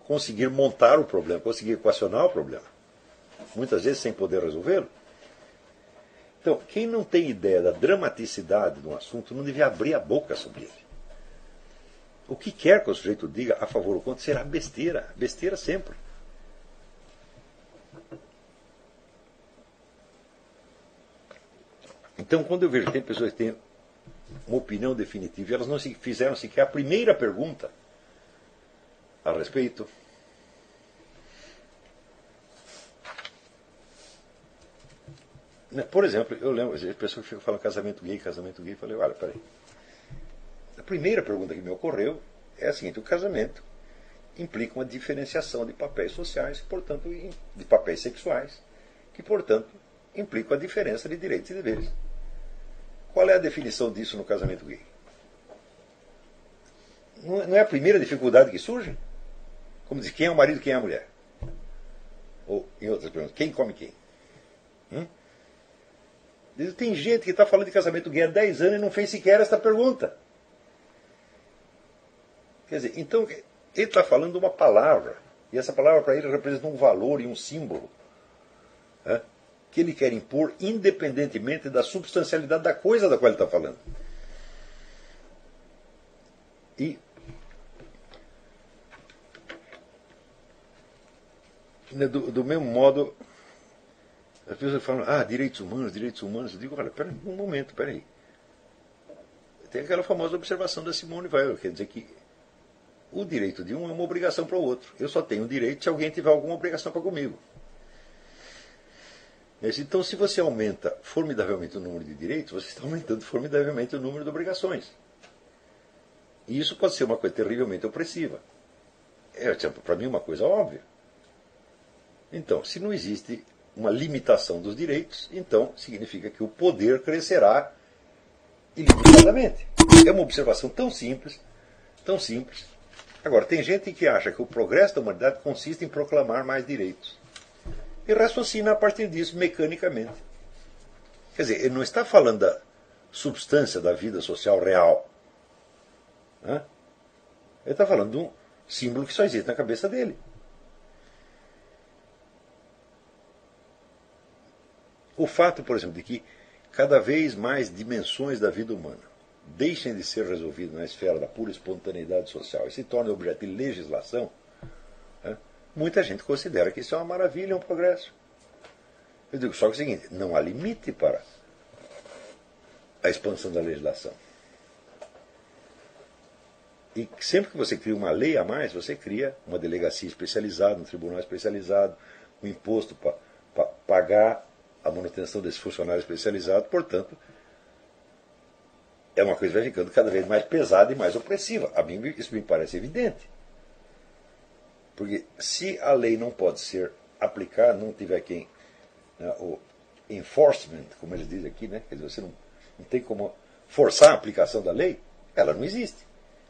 conseguir montar o problema, conseguir equacionar o problema. Muitas vezes sem poder resolvê-lo. Então, quem não tem ideia da dramaticidade de um assunto não devia abrir a boca sobre ele. O que quer que o sujeito diga a favor ou contra será besteira. Besteira sempre. Então, quando eu vejo que tem pessoas que têm uma opinião definitiva e elas não se fizeram sequer a primeira pergunta a respeito, né, por exemplo, eu lembro, as pessoas ficam falando casamento gay, casamento gay, eu falei, olha, peraí. A primeira pergunta que me ocorreu é a seguinte: o casamento implica uma diferenciação de papéis sociais, portanto, de papéis sexuais, que, portanto, implica a diferença de direitos e deveres. Qual é a definição disso no casamento gay? Não é a primeira dificuldade que surge? Como diz, quem é o marido quem é a mulher? Ou, em outras perguntas, quem come quem? Hum? Tem gente que está falando de casamento gay há 10 anos e não fez sequer esta pergunta. Quer dizer, então, ele está falando uma palavra. E essa palavra para ele representa um valor e um símbolo. Né? Que ele quer impor, independentemente da substancialidade da coisa da qual ele está falando. E né, do, do mesmo modo, as pessoas falam, ah, direitos humanos, direitos humanos. Eu digo, olha, pera, um momento, peraí. Tem aquela famosa observação da Simone Weil, quer dizer que o direito de um é uma obrigação para o outro. Eu só tenho direito se alguém tiver alguma obrigação para comigo. Então, se você aumenta formidavelmente o número de direitos, você está aumentando formidavelmente o número de obrigações. E isso pode ser uma coisa terrivelmente opressiva. É, para mim, uma coisa óbvia. Então, se não existe uma limitação dos direitos, então significa que o poder crescerá ilimitadamente. É uma observação tão simples, tão simples. Agora, tem gente que acha que o progresso da humanidade consiste em proclamar mais direitos e raciocina a partir disso mecanicamente. Quer dizer, ele não está falando da substância da vida social real. Né? Ele está falando de um símbolo que só existe na cabeça dele. O fato, por exemplo, de que cada vez mais dimensões da vida humana deixem de ser resolvidas na esfera da pura espontaneidade social e se tornem objeto de legislação, Muita gente considera que isso é uma maravilha, um progresso. Eu digo só é o seguinte: não há limite para a expansão da legislação. E sempre que você cria uma lei a mais, você cria uma delegacia especializada, um tribunal especializado, um imposto para pagar a manutenção desse funcionário especializado. Portanto, é uma coisa que vai ficando cada vez mais pesada e mais opressiva. A mim isso me parece evidente. Porque se a lei não pode ser aplicada, não tiver quem. Né, o enforcement, como eles dizem aqui, né, quer dizer, você não, não tem como forçar a aplicação da lei, ela não existe.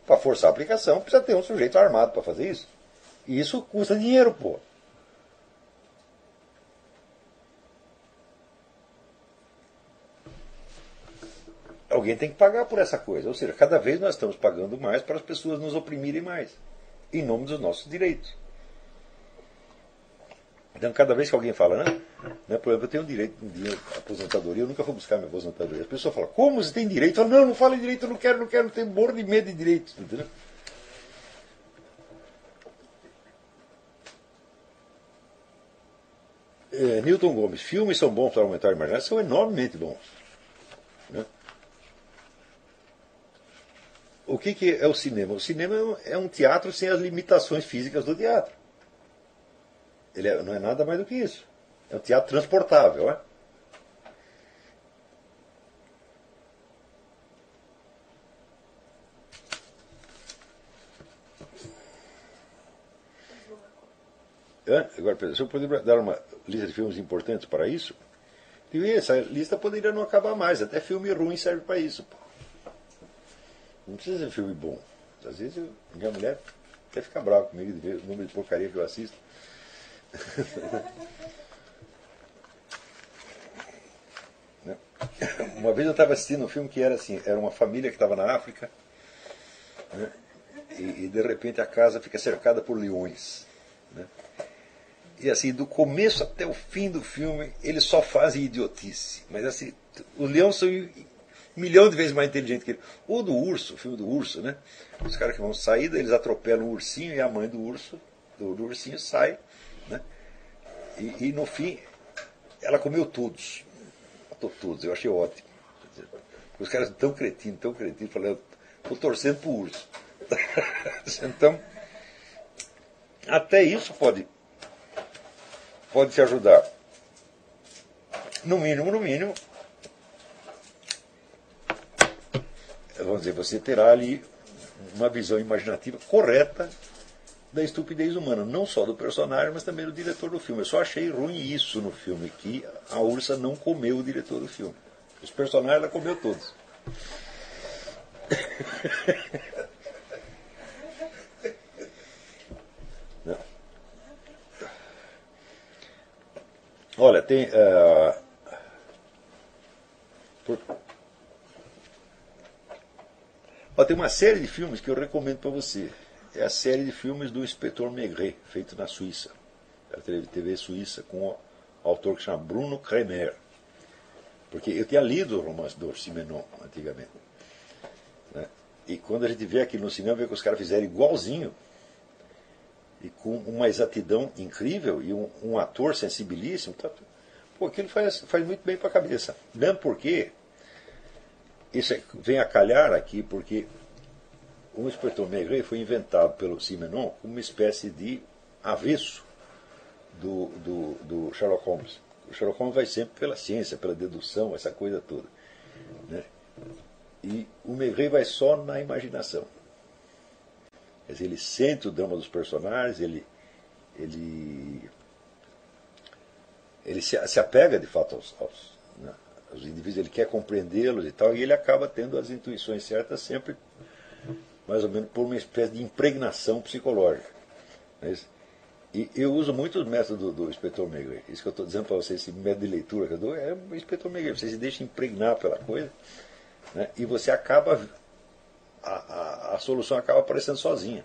Para forçar a aplicação, precisa ter um sujeito armado para fazer isso. E isso custa dinheiro, pô. Alguém tem que pagar por essa coisa. Ou seja, cada vez nós estamos pagando mais para as pessoas nos oprimirem mais em nome dos nossos direitos. Então, cada vez que alguém fala, né, né por exemplo, eu tenho direito de aposentadoria, eu nunca vou buscar minha aposentadoria. As pessoas falam, como você tem direito? Não, não fala direito, eu não quero, não quero, tenho morro de medo de direitos. Entendeu? É, Newton Gomes, filmes são bons para aumentar a imaginação, são enormemente bons. o que, que é o cinema? O cinema é um teatro sem as limitações físicas do teatro. Ele é, não é nada mais do que isso. É um teatro transportável. É? Agora, se eu puder dar uma lista de filmes importantes para isso, essa lista poderia não acabar mais. Até filme ruim serve para isso. Pô. Não precisa ser filme bom. Às vezes eu, minha mulher até fica brava comigo de ver o número de porcaria que eu assisto. Né? Uma vez eu estava assistindo um filme que era assim, era uma família que estava na África né? e, e, de repente a casa fica cercada por leões. Né? E assim, do começo até o fim do filme, eles só fazem idiotice. Mas assim, os leões são milhão de vezes mais inteligentes que ele. Ou do urso, o filme do urso, né? Os caras que vão sair, eles atropelam o ursinho e a mãe do urso, do, do ursinho, sai. Né? E, e, no fim, ela comeu todos. Matou todos, eu achei ótimo. Os caras tão cretinos, tão cretinos, falei, estou torcendo pro urso. então, até isso pode pode te ajudar. No mínimo, no mínimo, vamos dizer, você terá ali uma visão imaginativa correta da estupidez humana, não só do personagem, mas também do diretor do filme. Eu só achei ruim isso no filme, que a ursa não comeu o diretor do filme. Os personagens ela comeu todos. Olha, tem. Uh, por... tem uma série de filmes que eu recomendo para você. É a série de filmes do Inspetor Maigret, feito na Suíça. Da TV suíça, com o autor que chama Bruno Kremer. Porque eu tinha lido o romance do Simenon antigamente. Né? E quando a gente vê aqui no cinema, vê que os caras fizeram igualzinho e com uma exatidão incrível e um, um ator sensibilíssimo, tá, pô, aquilo faz, faz muito bem para a cabeça. Mesmo porque, isso é, vem a calhar aqui, porque o inspetor Maigret foi inventado pelo Simenon como uma espécie de avesso do, do, do Sherlock Holmes. O Sherlock Holmes vai sempre pela ciência, pela dedução, essa coisa toda. Né? E o Maigret vai só na imaginação. Quer dizer, ele sente o drama dos personagens, ele, ele, ele se, se apega de fato aos, aos, né, aos indivíduos, ele quer compreendê-los e tal, e ele acaba tendo as intuições certas sempre, mais ou menos, por uma espécie de impregnação psicológica. Mas, e eu uso muito os métodos do, do inspetor Megre. Isso que eu estou dizendo para vocês, esse método de leitura que eu dou, é o inspetor Megre. Você se deixa impregnar pela coisa né, e você acaba a, a, a solução acaba aparecendo sozinha.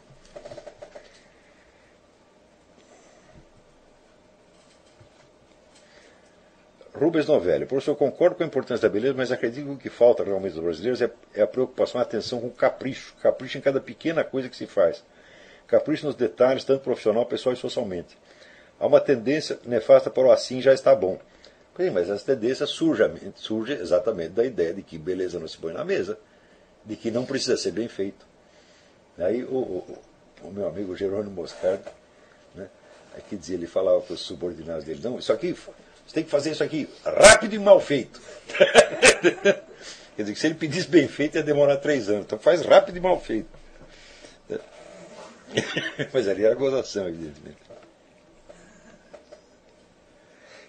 Rubens Novelli, professor, concordo com a importância da beleza, mas acredito que o que falta realmente aos brasileiros é, é a preocupação, a atenção com o capricho. Capricho em cada pequena coisa que se faz. Capricho nos detalhes, tanto profissional, pessoal e socialmente. Há uma tendência nefasta para o assim já está bom. Bem, mas essa tendência surge, surge exatamente da ideia de que beleza não se põe na mesa de que não precisa ser bem feito. Aí o, o, o meu amigo Jerônimo Moscardo, né, aqui dizia, ele falava para os subordinados dele, não, isso aqui, você tem que fazer isso aqui rápido e mal feito. Quer dizer, que se ele pedisse bem feito ia demorar três anos. Então faz rápido e mal feito. Mas ali era gozação, evidentemente.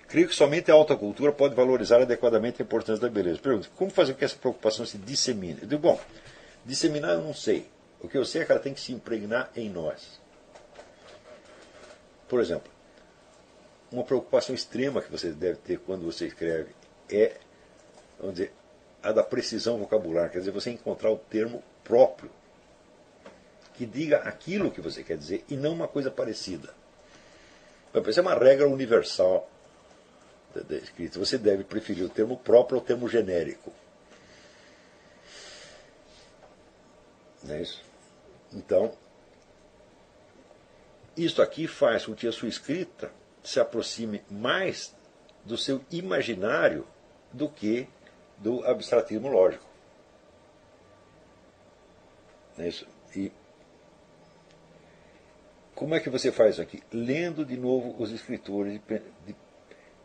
Creio que somente a alta cultura pode valorizar adequadamente a importância da beleza. Pergunta, como fazer com que essa preocupação se dissemine? Eu digo, bom, disseminar eu não sei. O que eu sei é que ela tem que se impregnar em nós. Por exemplo, uma preocupação extrema que você deve ter quando você escreve é, vamos dizer, a da precisão vocabular. Quer dizer, você encontrar o termo próprio que diga aquilo que você quer dizer e não uma coisa parecida. Isso é uma regra universal da escrita, você deve preferir o termo próprio ao termo genérico. Não é isso? Então, isto aqui faz com que a sua escrita se aproxime mais do seu imaginário do que do abstratismo lógico. É isso? E como é que você faz isso aqui? Lendo de novo os escritores de, de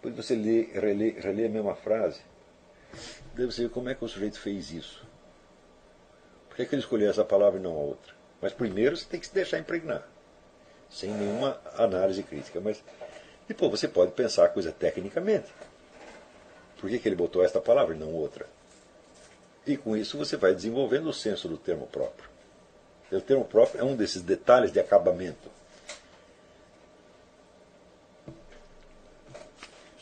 depois você lê, relê, relê a mesma frase, deve você como é que o sujeito fez isso. Por que, é que ele escolheu essa palavra e não a outra? Mas primeiro você tem que se deixar impregnar. sem nenhuma análise crítica. Mas depois você pode pensar a coisa tecnicamente. Por que, que ele botou esta palavra e não outra? E com isso você vai desenvolvendo o senso do termo próprio. O termo próprio é um desses detalhes de acabamento.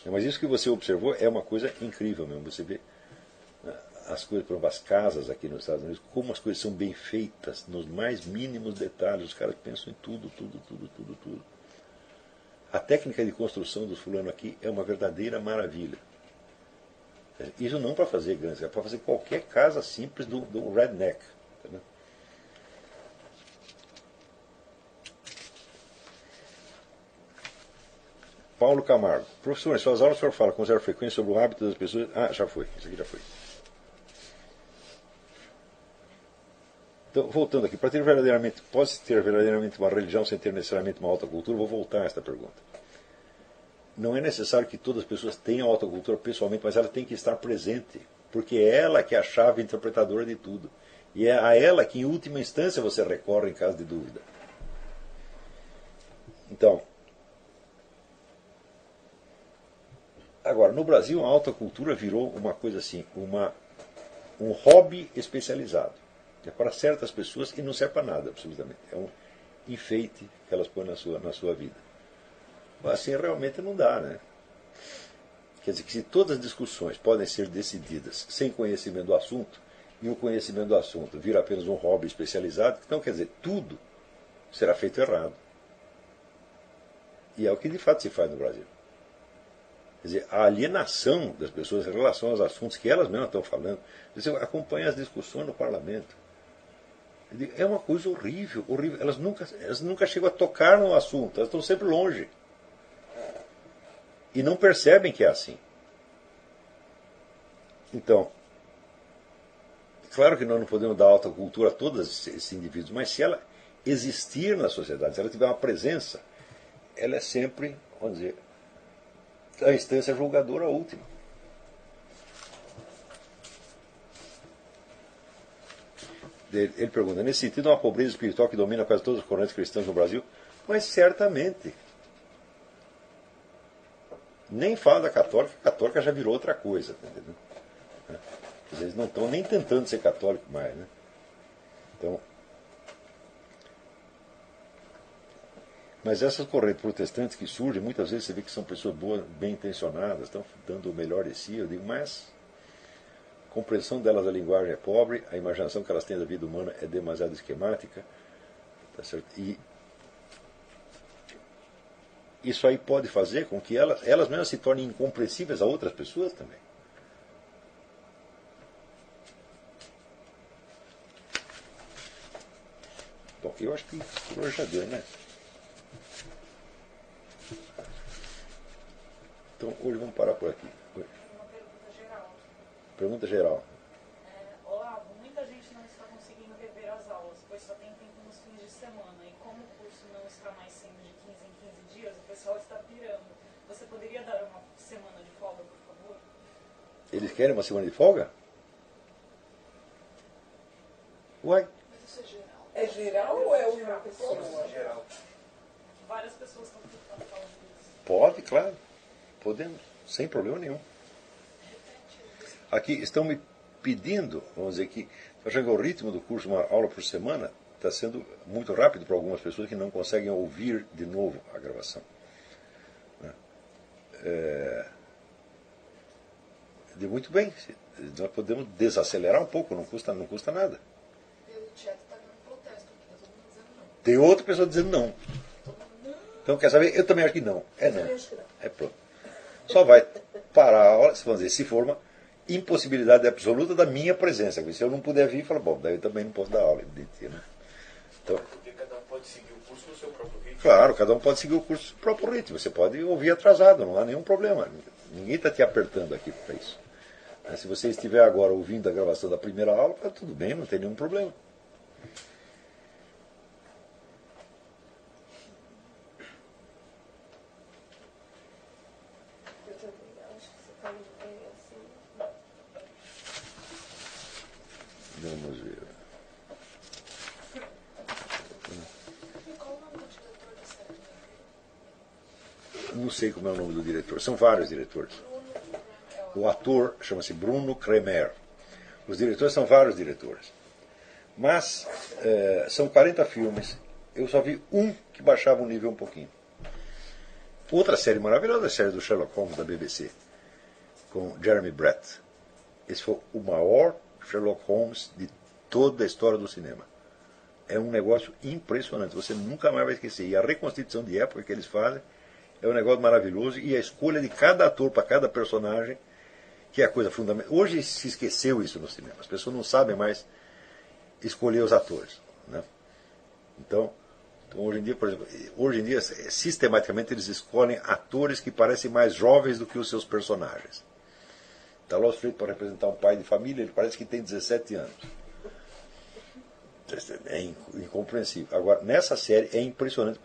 Mas isso que você observou é uma coisa incrível mesmo. Você vê né, as coisas, por exemplo, as casas aqui nos Estados Unidos, como as coisas são bem feitas, nos mais mínimos detalhes. Os caras pensam em tudo, tudo, tudo, tudo, tudo. A técnica de construção dos fulano aqui é uma verdadeira maravilha. Isso não para fazer grandes, é para fazer qualquer casa simples do, do redneck. Entendeu? Paulo Camargo. Professor, em suas aulas o senhor fala com zero frequência sobre o hábito das pessoas. Ah, já foi. Isso aqui já foi. Então, voltando aqui, para ter verdadeiramente, pode ter verdadeiramente uma religião sem ter necessariamente uma alta cultura? Vou voltar a esta pergunta não é necessário que todas as pessoas tenham autocultura pessoalmente, mas ela tem que estar presente, porque é ela que é a chave interpretadora de tudo. E é a ela que, em última instância, você recorre em caso de dúvida. Então, agora, no Brasil, a alta cultura virou uma coisa assim, uma, um hobby especializado. É para certas pessoas e não serve para nada, absolutamente. É um enfeite que elas põem na sua, na sua vida. Assim realmente não dá, né? Quer dizer que se todas as discussões podem ser decididas sem conhecimento do assunto, e o conhecimento do assunto vira apenas um hobby especializado, então quer dizer, tudo será feito errado. E é o que de fato se faz no Brasil. Quer dizer, a alienação das pessoas em relação aos assuntos que elas mesmas estão falando. Você acompanha as discussões no parlamento. É uma coisa horrível, horrível. Elas nunca, elas nunca chegam a tocar no assunto, elas estão sempre longe e não percebem que é assim. Então, claro que nós não podemos dar alta cultura a todos esses indivíduos, mas se ela existir na sociedade, se ela tiver uma presença, ela é sempre, vamos dizer, a instância julgadora última. Ele pergunta, nesse sentido, uma pobreza espiritual que domina quase todas as correntes cristãs no Brasil? Mas certamente. Nem fala da católica, a católica já virou outra coisa, tá entendeu? Eles não estão nem tentando ser católico mais, né? Então, mas essas correntes protestantes que surgem, muitas vezes você vê que são pessoas boas, bem intencionadas, estão dando o melhor de si, eu digo, mas compreensão delas da linguagem é pobre, a imaginação que elas têm da vida humana é demasiado esquemática, tá? E isso aí pode fazer com que elas, elas mesmas se tornem incompreensíveis a outras pessoas também. Bom, eu acho que por hoje já deu, né? Então hoje vamos parar por aqui. Uma pergunta geral. É, olá, muita gente não está conseguindo rever as aulas, pois só tem tempo nos fins de semana. E como o curso não está mais sendo de 15 em 15 dias, o pessoal está pirando. Você poderia dar uma semana de folga, por favor? Eles querem uma semana de folga? Uai, Isso é geral. É geral ou é uma Geral. pessoa? geral. Várias pessoas estão estão falando disso. pode, claro. Podemos, sem problema nenhum. Aqui estão me pedindo, vamos dizer que, achando que o ritmo do curso, uma aula por semana, está sendo muito rápido para algumas pessoas que não conseguem ouvir de novo a gravação. Né? É, de muito bem, nós podemos desacelerar um pouco, não custa, não custa nada. Tá. Tem outra pessoa dizendo não. Então, quer saber? Eu também acho que não. É não. É pronto. Só vai parar a aula, vamos dizer, se for uma impossibilidade absoluta da minha presença. Porque se eu não puder vir, fala, bom, daí eu também não posso dar aula. evidente, Né? Então, Porque cada um pode seguir o curso no seu próprio ritmo. claro, cada um pode seguir o curso no próprio ritmo. Você pode ouvir atrasado, não há nenhum problema. Ninguém está te apertando aqui para isso. Mas se você estiver agora ouvindo a gravação da primeira aula, tá tudo bem, não tem nenhum problema. Eu também acho que você está indo bem assim. Vamos ver. E qual o nome do diretor do não sei como é o nome do são vários diretores. O ator chama-se Bruno Kremer. Os diretores são vários diretores. Mas é, são 40 filmes. Eu só vi um que baixava o nível um pouquinho. Outra série maravilhosa é a série do Sherlock Holmes da BBC, com Jeremy Brett. Esse foi o maior Sherlock Holmes de toda a história do cinema. É um negócio impressionante, você nunca mais vai esquecer. E a reconstituição de época que eles fazem é um negócio maravilhoso e a escolha de cada ator para cada personagem, que é a coisa fundamental. Hoje se esqueceu isso no cinema, as pessoas não sabem mais escolher os atores. Né? Então, então, hoje em dia, por exemplo, hoje em dia, sistematicamente eles escolhem atores que parecem mais jovens do que os seus personagens. Está lá feito para representar um pai de família, ele parece que tem 17 anos. É incompreensível. Agora, nessa série é impressionante.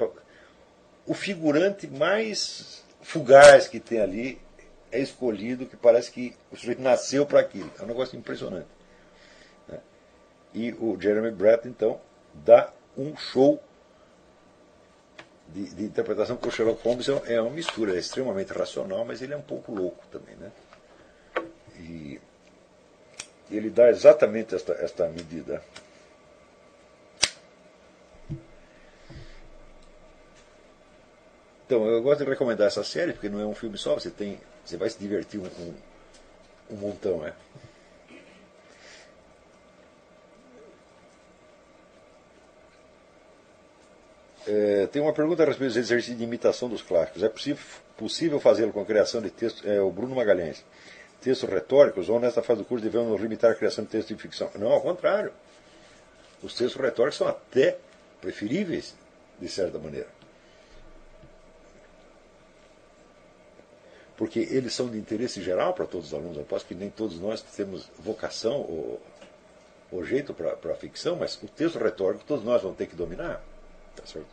O figurante mais fugaz que tem ali é escolhido, que parece que o sujeito nasceu para aquilo. É um negócio impressionante. Né? E o Jeremy Brett, então, dá um show de, de interpretação, porque o Sherlock Holmes é, é uma mistura, é extremamente racional, mas ele é um pouco louco também. Né? E ele dá exatamente esta, esta medida. Então, eu gosto de recomendar essa série, porque não é um filme só, você tem. Você vai se divertir um, um, um montão, é. É, tem uma pergunta a respeito do exercício de imitação dos clássicos. É possível, possível fazê-lo com a criação de textos? É, o Bruno Magalhães. Textos retóricos, ou nesta fase do curso devemos limitar a criação de textos de ficção? Não, ao contrário. Os textos retóricos são até preferíveis, de certa maneira. Porque eles são de interesse geral para todos os alunos. Eu posso que nem todos nós temos vocação ou, ou jeito para a ficção, mas o texto retórico todos nós vamos ter que dominar. Tá certo?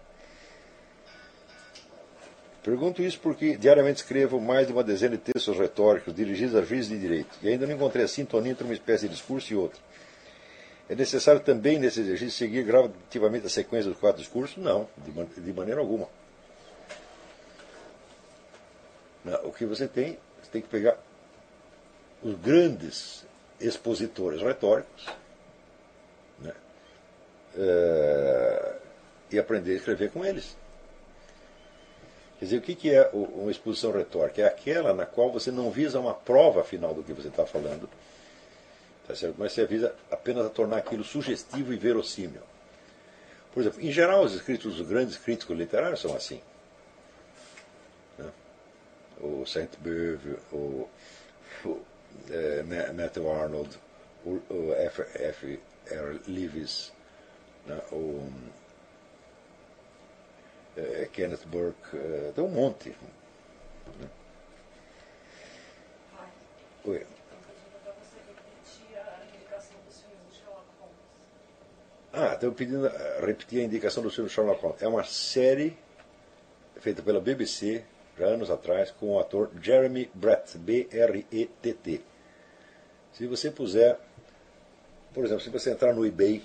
Pergunto isso porque diariamente escrevo mais de uma dezena de textos retóricos dirigidos a juízes de direito e ainda não encontrei a sintonia entre uma espécie de discurso e outra. É necessário também, nesse exercício, seguir gradativamente a sequência dos quatro discursos? Não, de, man de maneira alguma. Não, o que você tem, você tem que pegar os grandes expositores retóricos né, é, e aprender a escrever com eles. Quer dizer, o que é uma exposição retórica? É aquela na qual você não visa uma prova final do que você está falando, tá certo? mas você visa apenas a tornar aquilo sugestivo e verossímil. Por exemplo, em geral, os escritos dos grandes críticos literários são assim. O Saint-Beuve, o, o é, Matthew Arnold, F. F. R. Lewis, né? o é, Kenneth Burke, é, tem um monte. Né? Oi. Ah, estão pedindo repetir a indicação do filme Sherlock Holmes. É uma série feita pela BBC, já anos atrás, com o ator Jeremy Brett, B-R-E-T-T. Se você puser, por exemplo, se você entrar no eBay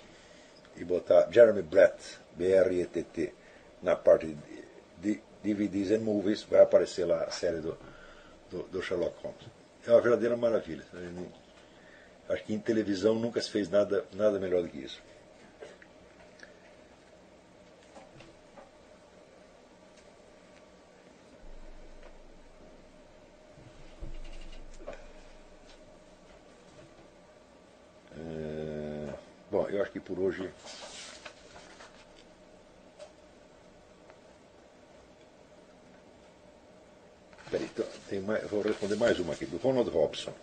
e botar Jeremy Brett, B-R-E-T-T, na parte de, DVDs and Movies, vai aparecer lá a série do, do, do Sherlock Holmes. É uma verdadeira maravilha. Acho que em televisão nunca se fez nada, nada melhor do que isso. É, bom, eu acho que por hoje Peraí, então, tem mais, vou responder mais uma aqui, do Ronald Robson.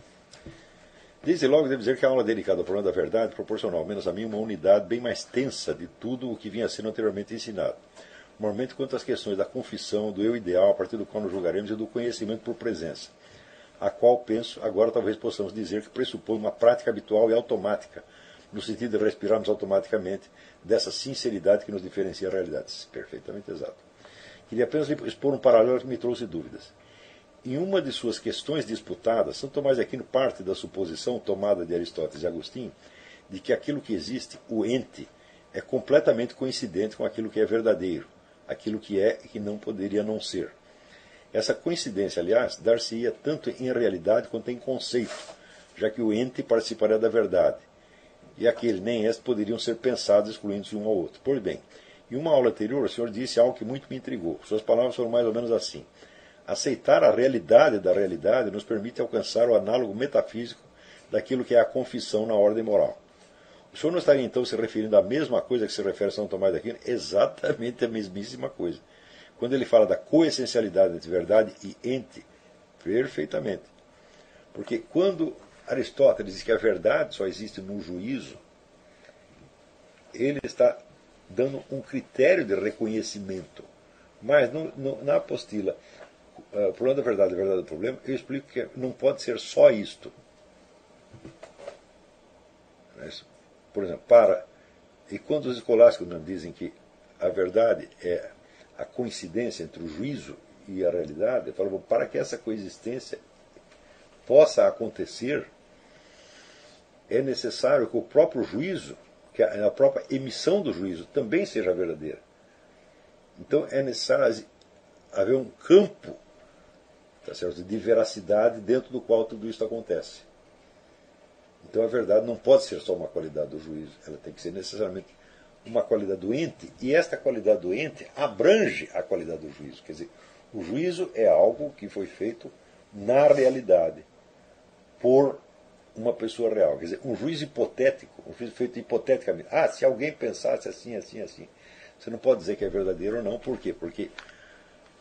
Desde logo devo dizer que a aula dedicada ao problema da verdade proporcionou, ao menos a mim, uma unidade bem mais tensa de tudo o que vinha sendo anteriormente ensinado. Normalmente quanto às questões da confissão, do eu ideal, a partir do qual nos julgaremos, e do conhecimento por presença, a qual penso, agora talvez possamos dizer que pressupõe uma prática habitual e automática, no sentido de respirarmos automaticamente dessa sinceridade que nos diferencia a realidade. Perfeitamente exato. Queria apenas expor um paralelo que me trouxe dúvidas. Em uma de suas questões disputadas, São Tomás de Aquino parte da suposição tomada de Aristóteles e Agostinho de que aquilo que existe, o ente, é completamente coincidente com aquilo que é verdadeiro, aquilo que é e que não poderia não ser. Essa coincidência, aliás, dar-se-ia tanto em realidade quanto em conceito, já que o ente participaria da verdade, e aquele nem este poderiam ser pensados excluindo-se um ao outro. Pois bem, em uma aula anterior, o senhor disse algo que muito me intrigou. Suas palavras foram mais ou menos assim. Aceitar a realidade da realidade nos permite alcançar o análogo metafísico daquilo que é a confissão na ordem moral. O senhor não estaria então se referindo à mesma coisa que se refere a São Tomás de Aquino? Exatamente a mesmíssima coisa. Quando ele fala da coessencialidade entre verdade e ente, perfeitamente. Porque quando Aristóteles diz que a verdade só existe no juízo, ele está dando um critério de reconhecimento. Mas no, no, na apostila, uh, problema da verdade, verdade do problema, eu explico que não pode ser só isto. Por exemplo, para. E quando os escolásticos não dizem que a verdade é a coincidência entre o juízo e a realidade, eu falo, para que essa coexistência possa acontecer, é necessário que o próprio juízo, que a própria emissão do juízo também seja verdadeira. Então é necessário haver um campo tá certo, de veracidade dentro do qual tudo isso acontece. Então a verdade não pode ser só uma qualidade do juízo, ela tem que ser necessariamente uma qualidade do ente, e esta qualidade do ente abrange a qualidade do juízo. Quer dizer, o juízo é algo que foi feito na realidade, por uma pessoa real. Quer dizer, um juízo hipotético, um juízo feito hipoteticamente. Ah, se alguém pensasse assim, assim, assim. Você não pode dizer que é verdadeiro ou não, por quê? Porque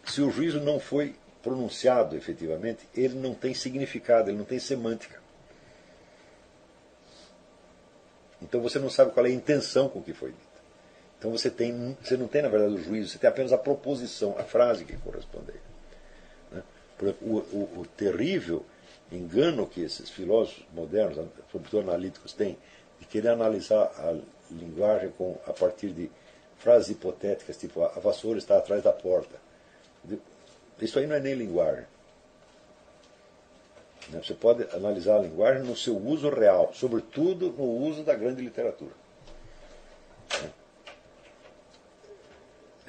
se o juízo não foi pronunciado efetivamente, ele não tem significado, ele não tem semântica. Então você não sabe qual é a intenção com que foi dita. Então você, tem, você não tem, na verdade, o juízo, você tem apenas a proposição, a frase que corresponde a ele. Né? O, o, o, terrível engano que esses filósofos modernos, sobretudo analíticos, têm de querer analisar a linguagem com, a partir de frases hipotéticas, tipo a vassoura está atrás da porta. Isso aí não é nem linguagem. Né? Você pode analisar a linguagem no seu uso real, sobretudo no uso da grande literatura.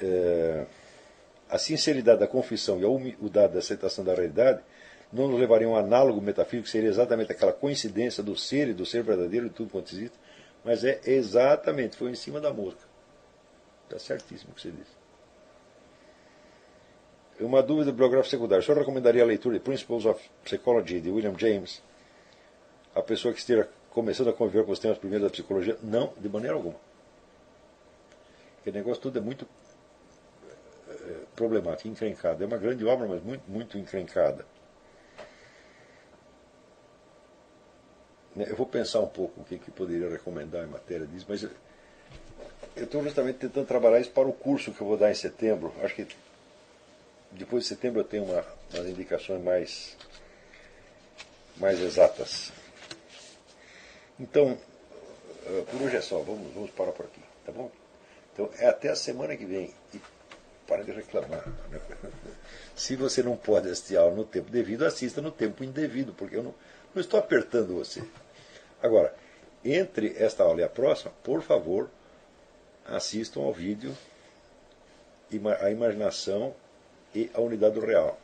É, a sinceridade da confissão e a humildade da aceitação da realidade não nos levariam a um análogo metafísico, que seria exatamente aquela coincidência do ser e do ser verdadeiro de tudo quanto existe, mas é exatamente, foi em cima da mosca. Está certíssimo o que você disse. Uma dúvida biográfica secundária. O senhor recomendaria a leitura de Principles of Psychology de William James a pessoa que esteja começando a conviver com os temas primeiros da psicologia? Não, de maneira alguma. Porque o negócio tudo é muito é, problemático, encrencado. É uma grande obra, mas muito, muito encrencada. Eu vou pensar um pouco o que, que poderia recomendar em matéria disso, mas eu estou justamente tentando trabalhar isso para o curso que eu vou dar em setembro. Acho que depois de setembro eu tenho uma, umas indicações mais, mais exatas. Então, eh, por hoje é só, vamos, vamos parar por aqui, tá bom? Então é até a semana que vem. E para de reclamar. Né? Se você não pode assistir a aula no tempo devido, assista no tempo indevido, porque eu não, não estou apertando você. Agora, entre esta aula e a próxima, por favor, assistam ao vídeo A Imaginação e a Unidade do Real.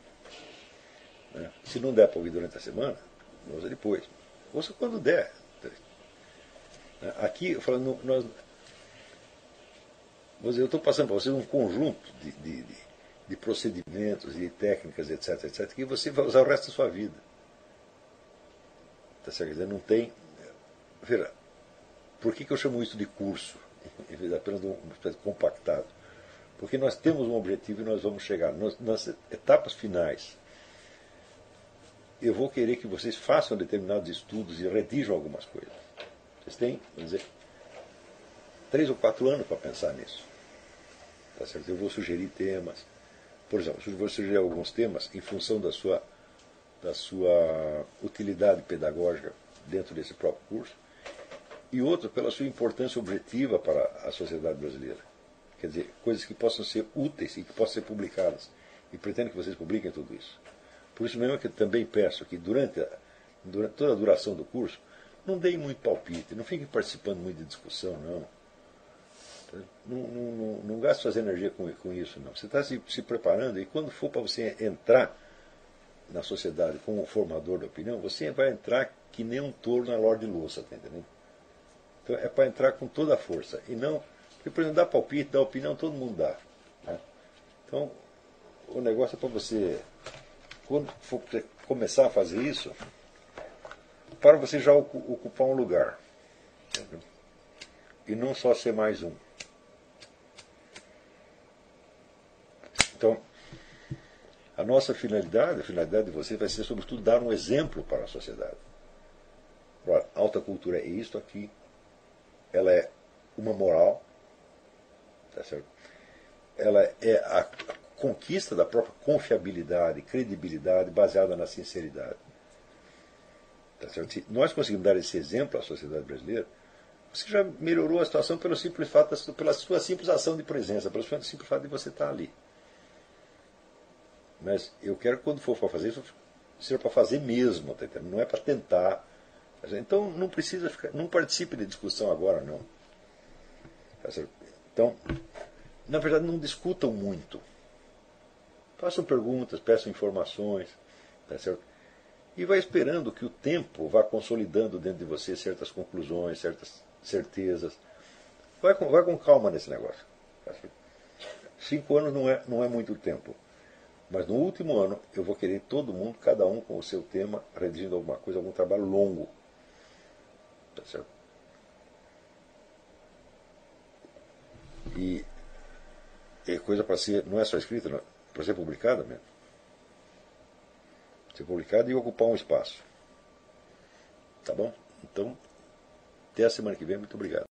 Né? Se não der para ouvir durante a semana, ouça depois. Ouça quando der. Né? Aqui, nós, eu estou passando para vocês um conjunto de, de, de procedimentos e técnicas, etc, etc, que você vai usar o resto da sua vida. Tá certo? Não tem. Veja, por que, que eu chamo isso de curso? Em vez de apenas de um compactado. Porque nós temos um objetivo e nós vamos chegar. Nas, nas etapas finais, eu vou querer que vocês façam determinados estudos e redigam algumas coisas. Vocês têm, vamos dizer, três ou quatro anos para pensar nisso. Tá certo? Eu vou sugerir temas. Por exemplo, eu vou sugerir alguns temas em função da sua da sua utilidade pedagógica dentro desse próprio curso, e outro pela sua importância objetiva para a sociedade brasileira. Quer dizer, coisas que possam ser úteis e que possam ser publicadas. E pretendo que vocês publiquem tudo isso. Por isso mesmo é que também peço que durante, a, durante toda a duração do curso, não deem muito palpite, não fiquem participando muito de discussão, não. Não, não, não, não gaste suas energias com, com isso, não. Você está se, se preparando e quando for para você entrar na sociedade como formador de opinião, você vai entrar que nem um touro na lorde de louça, tá entendendo? Então é para entrar com toda a força. E não. Porque, por exemplo, dar palpite, dar opinião, todo mundo dá. Né? Então, o negócio é para você, quando for começar a fazer isso, para você já ocupar um lugar. E não só ser mais um. Então, a nossa finalidade, a finalidade de você vai ser, sobretudo, dar um exemplo para a sociedade. A alta cultura é isto aqui, ela é uma moral, tá certo? ela é a conquista da própria confiabilidade, credibilidade baseada na sinceridade. Tá certo? Se nós conseguimos dar esse exemplo à sociedade brasileira, você já melhorou a situação pelo simples fato, pela sua simples ação de presença, pelo simples fato de você estar ali. Mas eu quero que quando for para fazer isso, seja para fazer mesmo, tá não é para tentar. Então não precisa ficar, não participe de discussão agora não. Tá então, na verdade não discutam muito. Façam perguntas, peçam informações, tá certo? E vai esperando que o tempo vá consolidando dentro de você certas conclusões, certas certezas. Vai com, vai com calma nesse negócio. Tá Cinco anos não é, não é muito tempo. Mas no último ano eu vou querer todo mundo, cada um com o seu tema, redigindo alguma coisa, algum trabalho longo. Tá certo? E é coisa para ser, não é só escrita, não, para ser publicada mesmo. Ser publicada e ocupar um espaço. Tá bom? Então, até a semana que vem. Muito obrigado.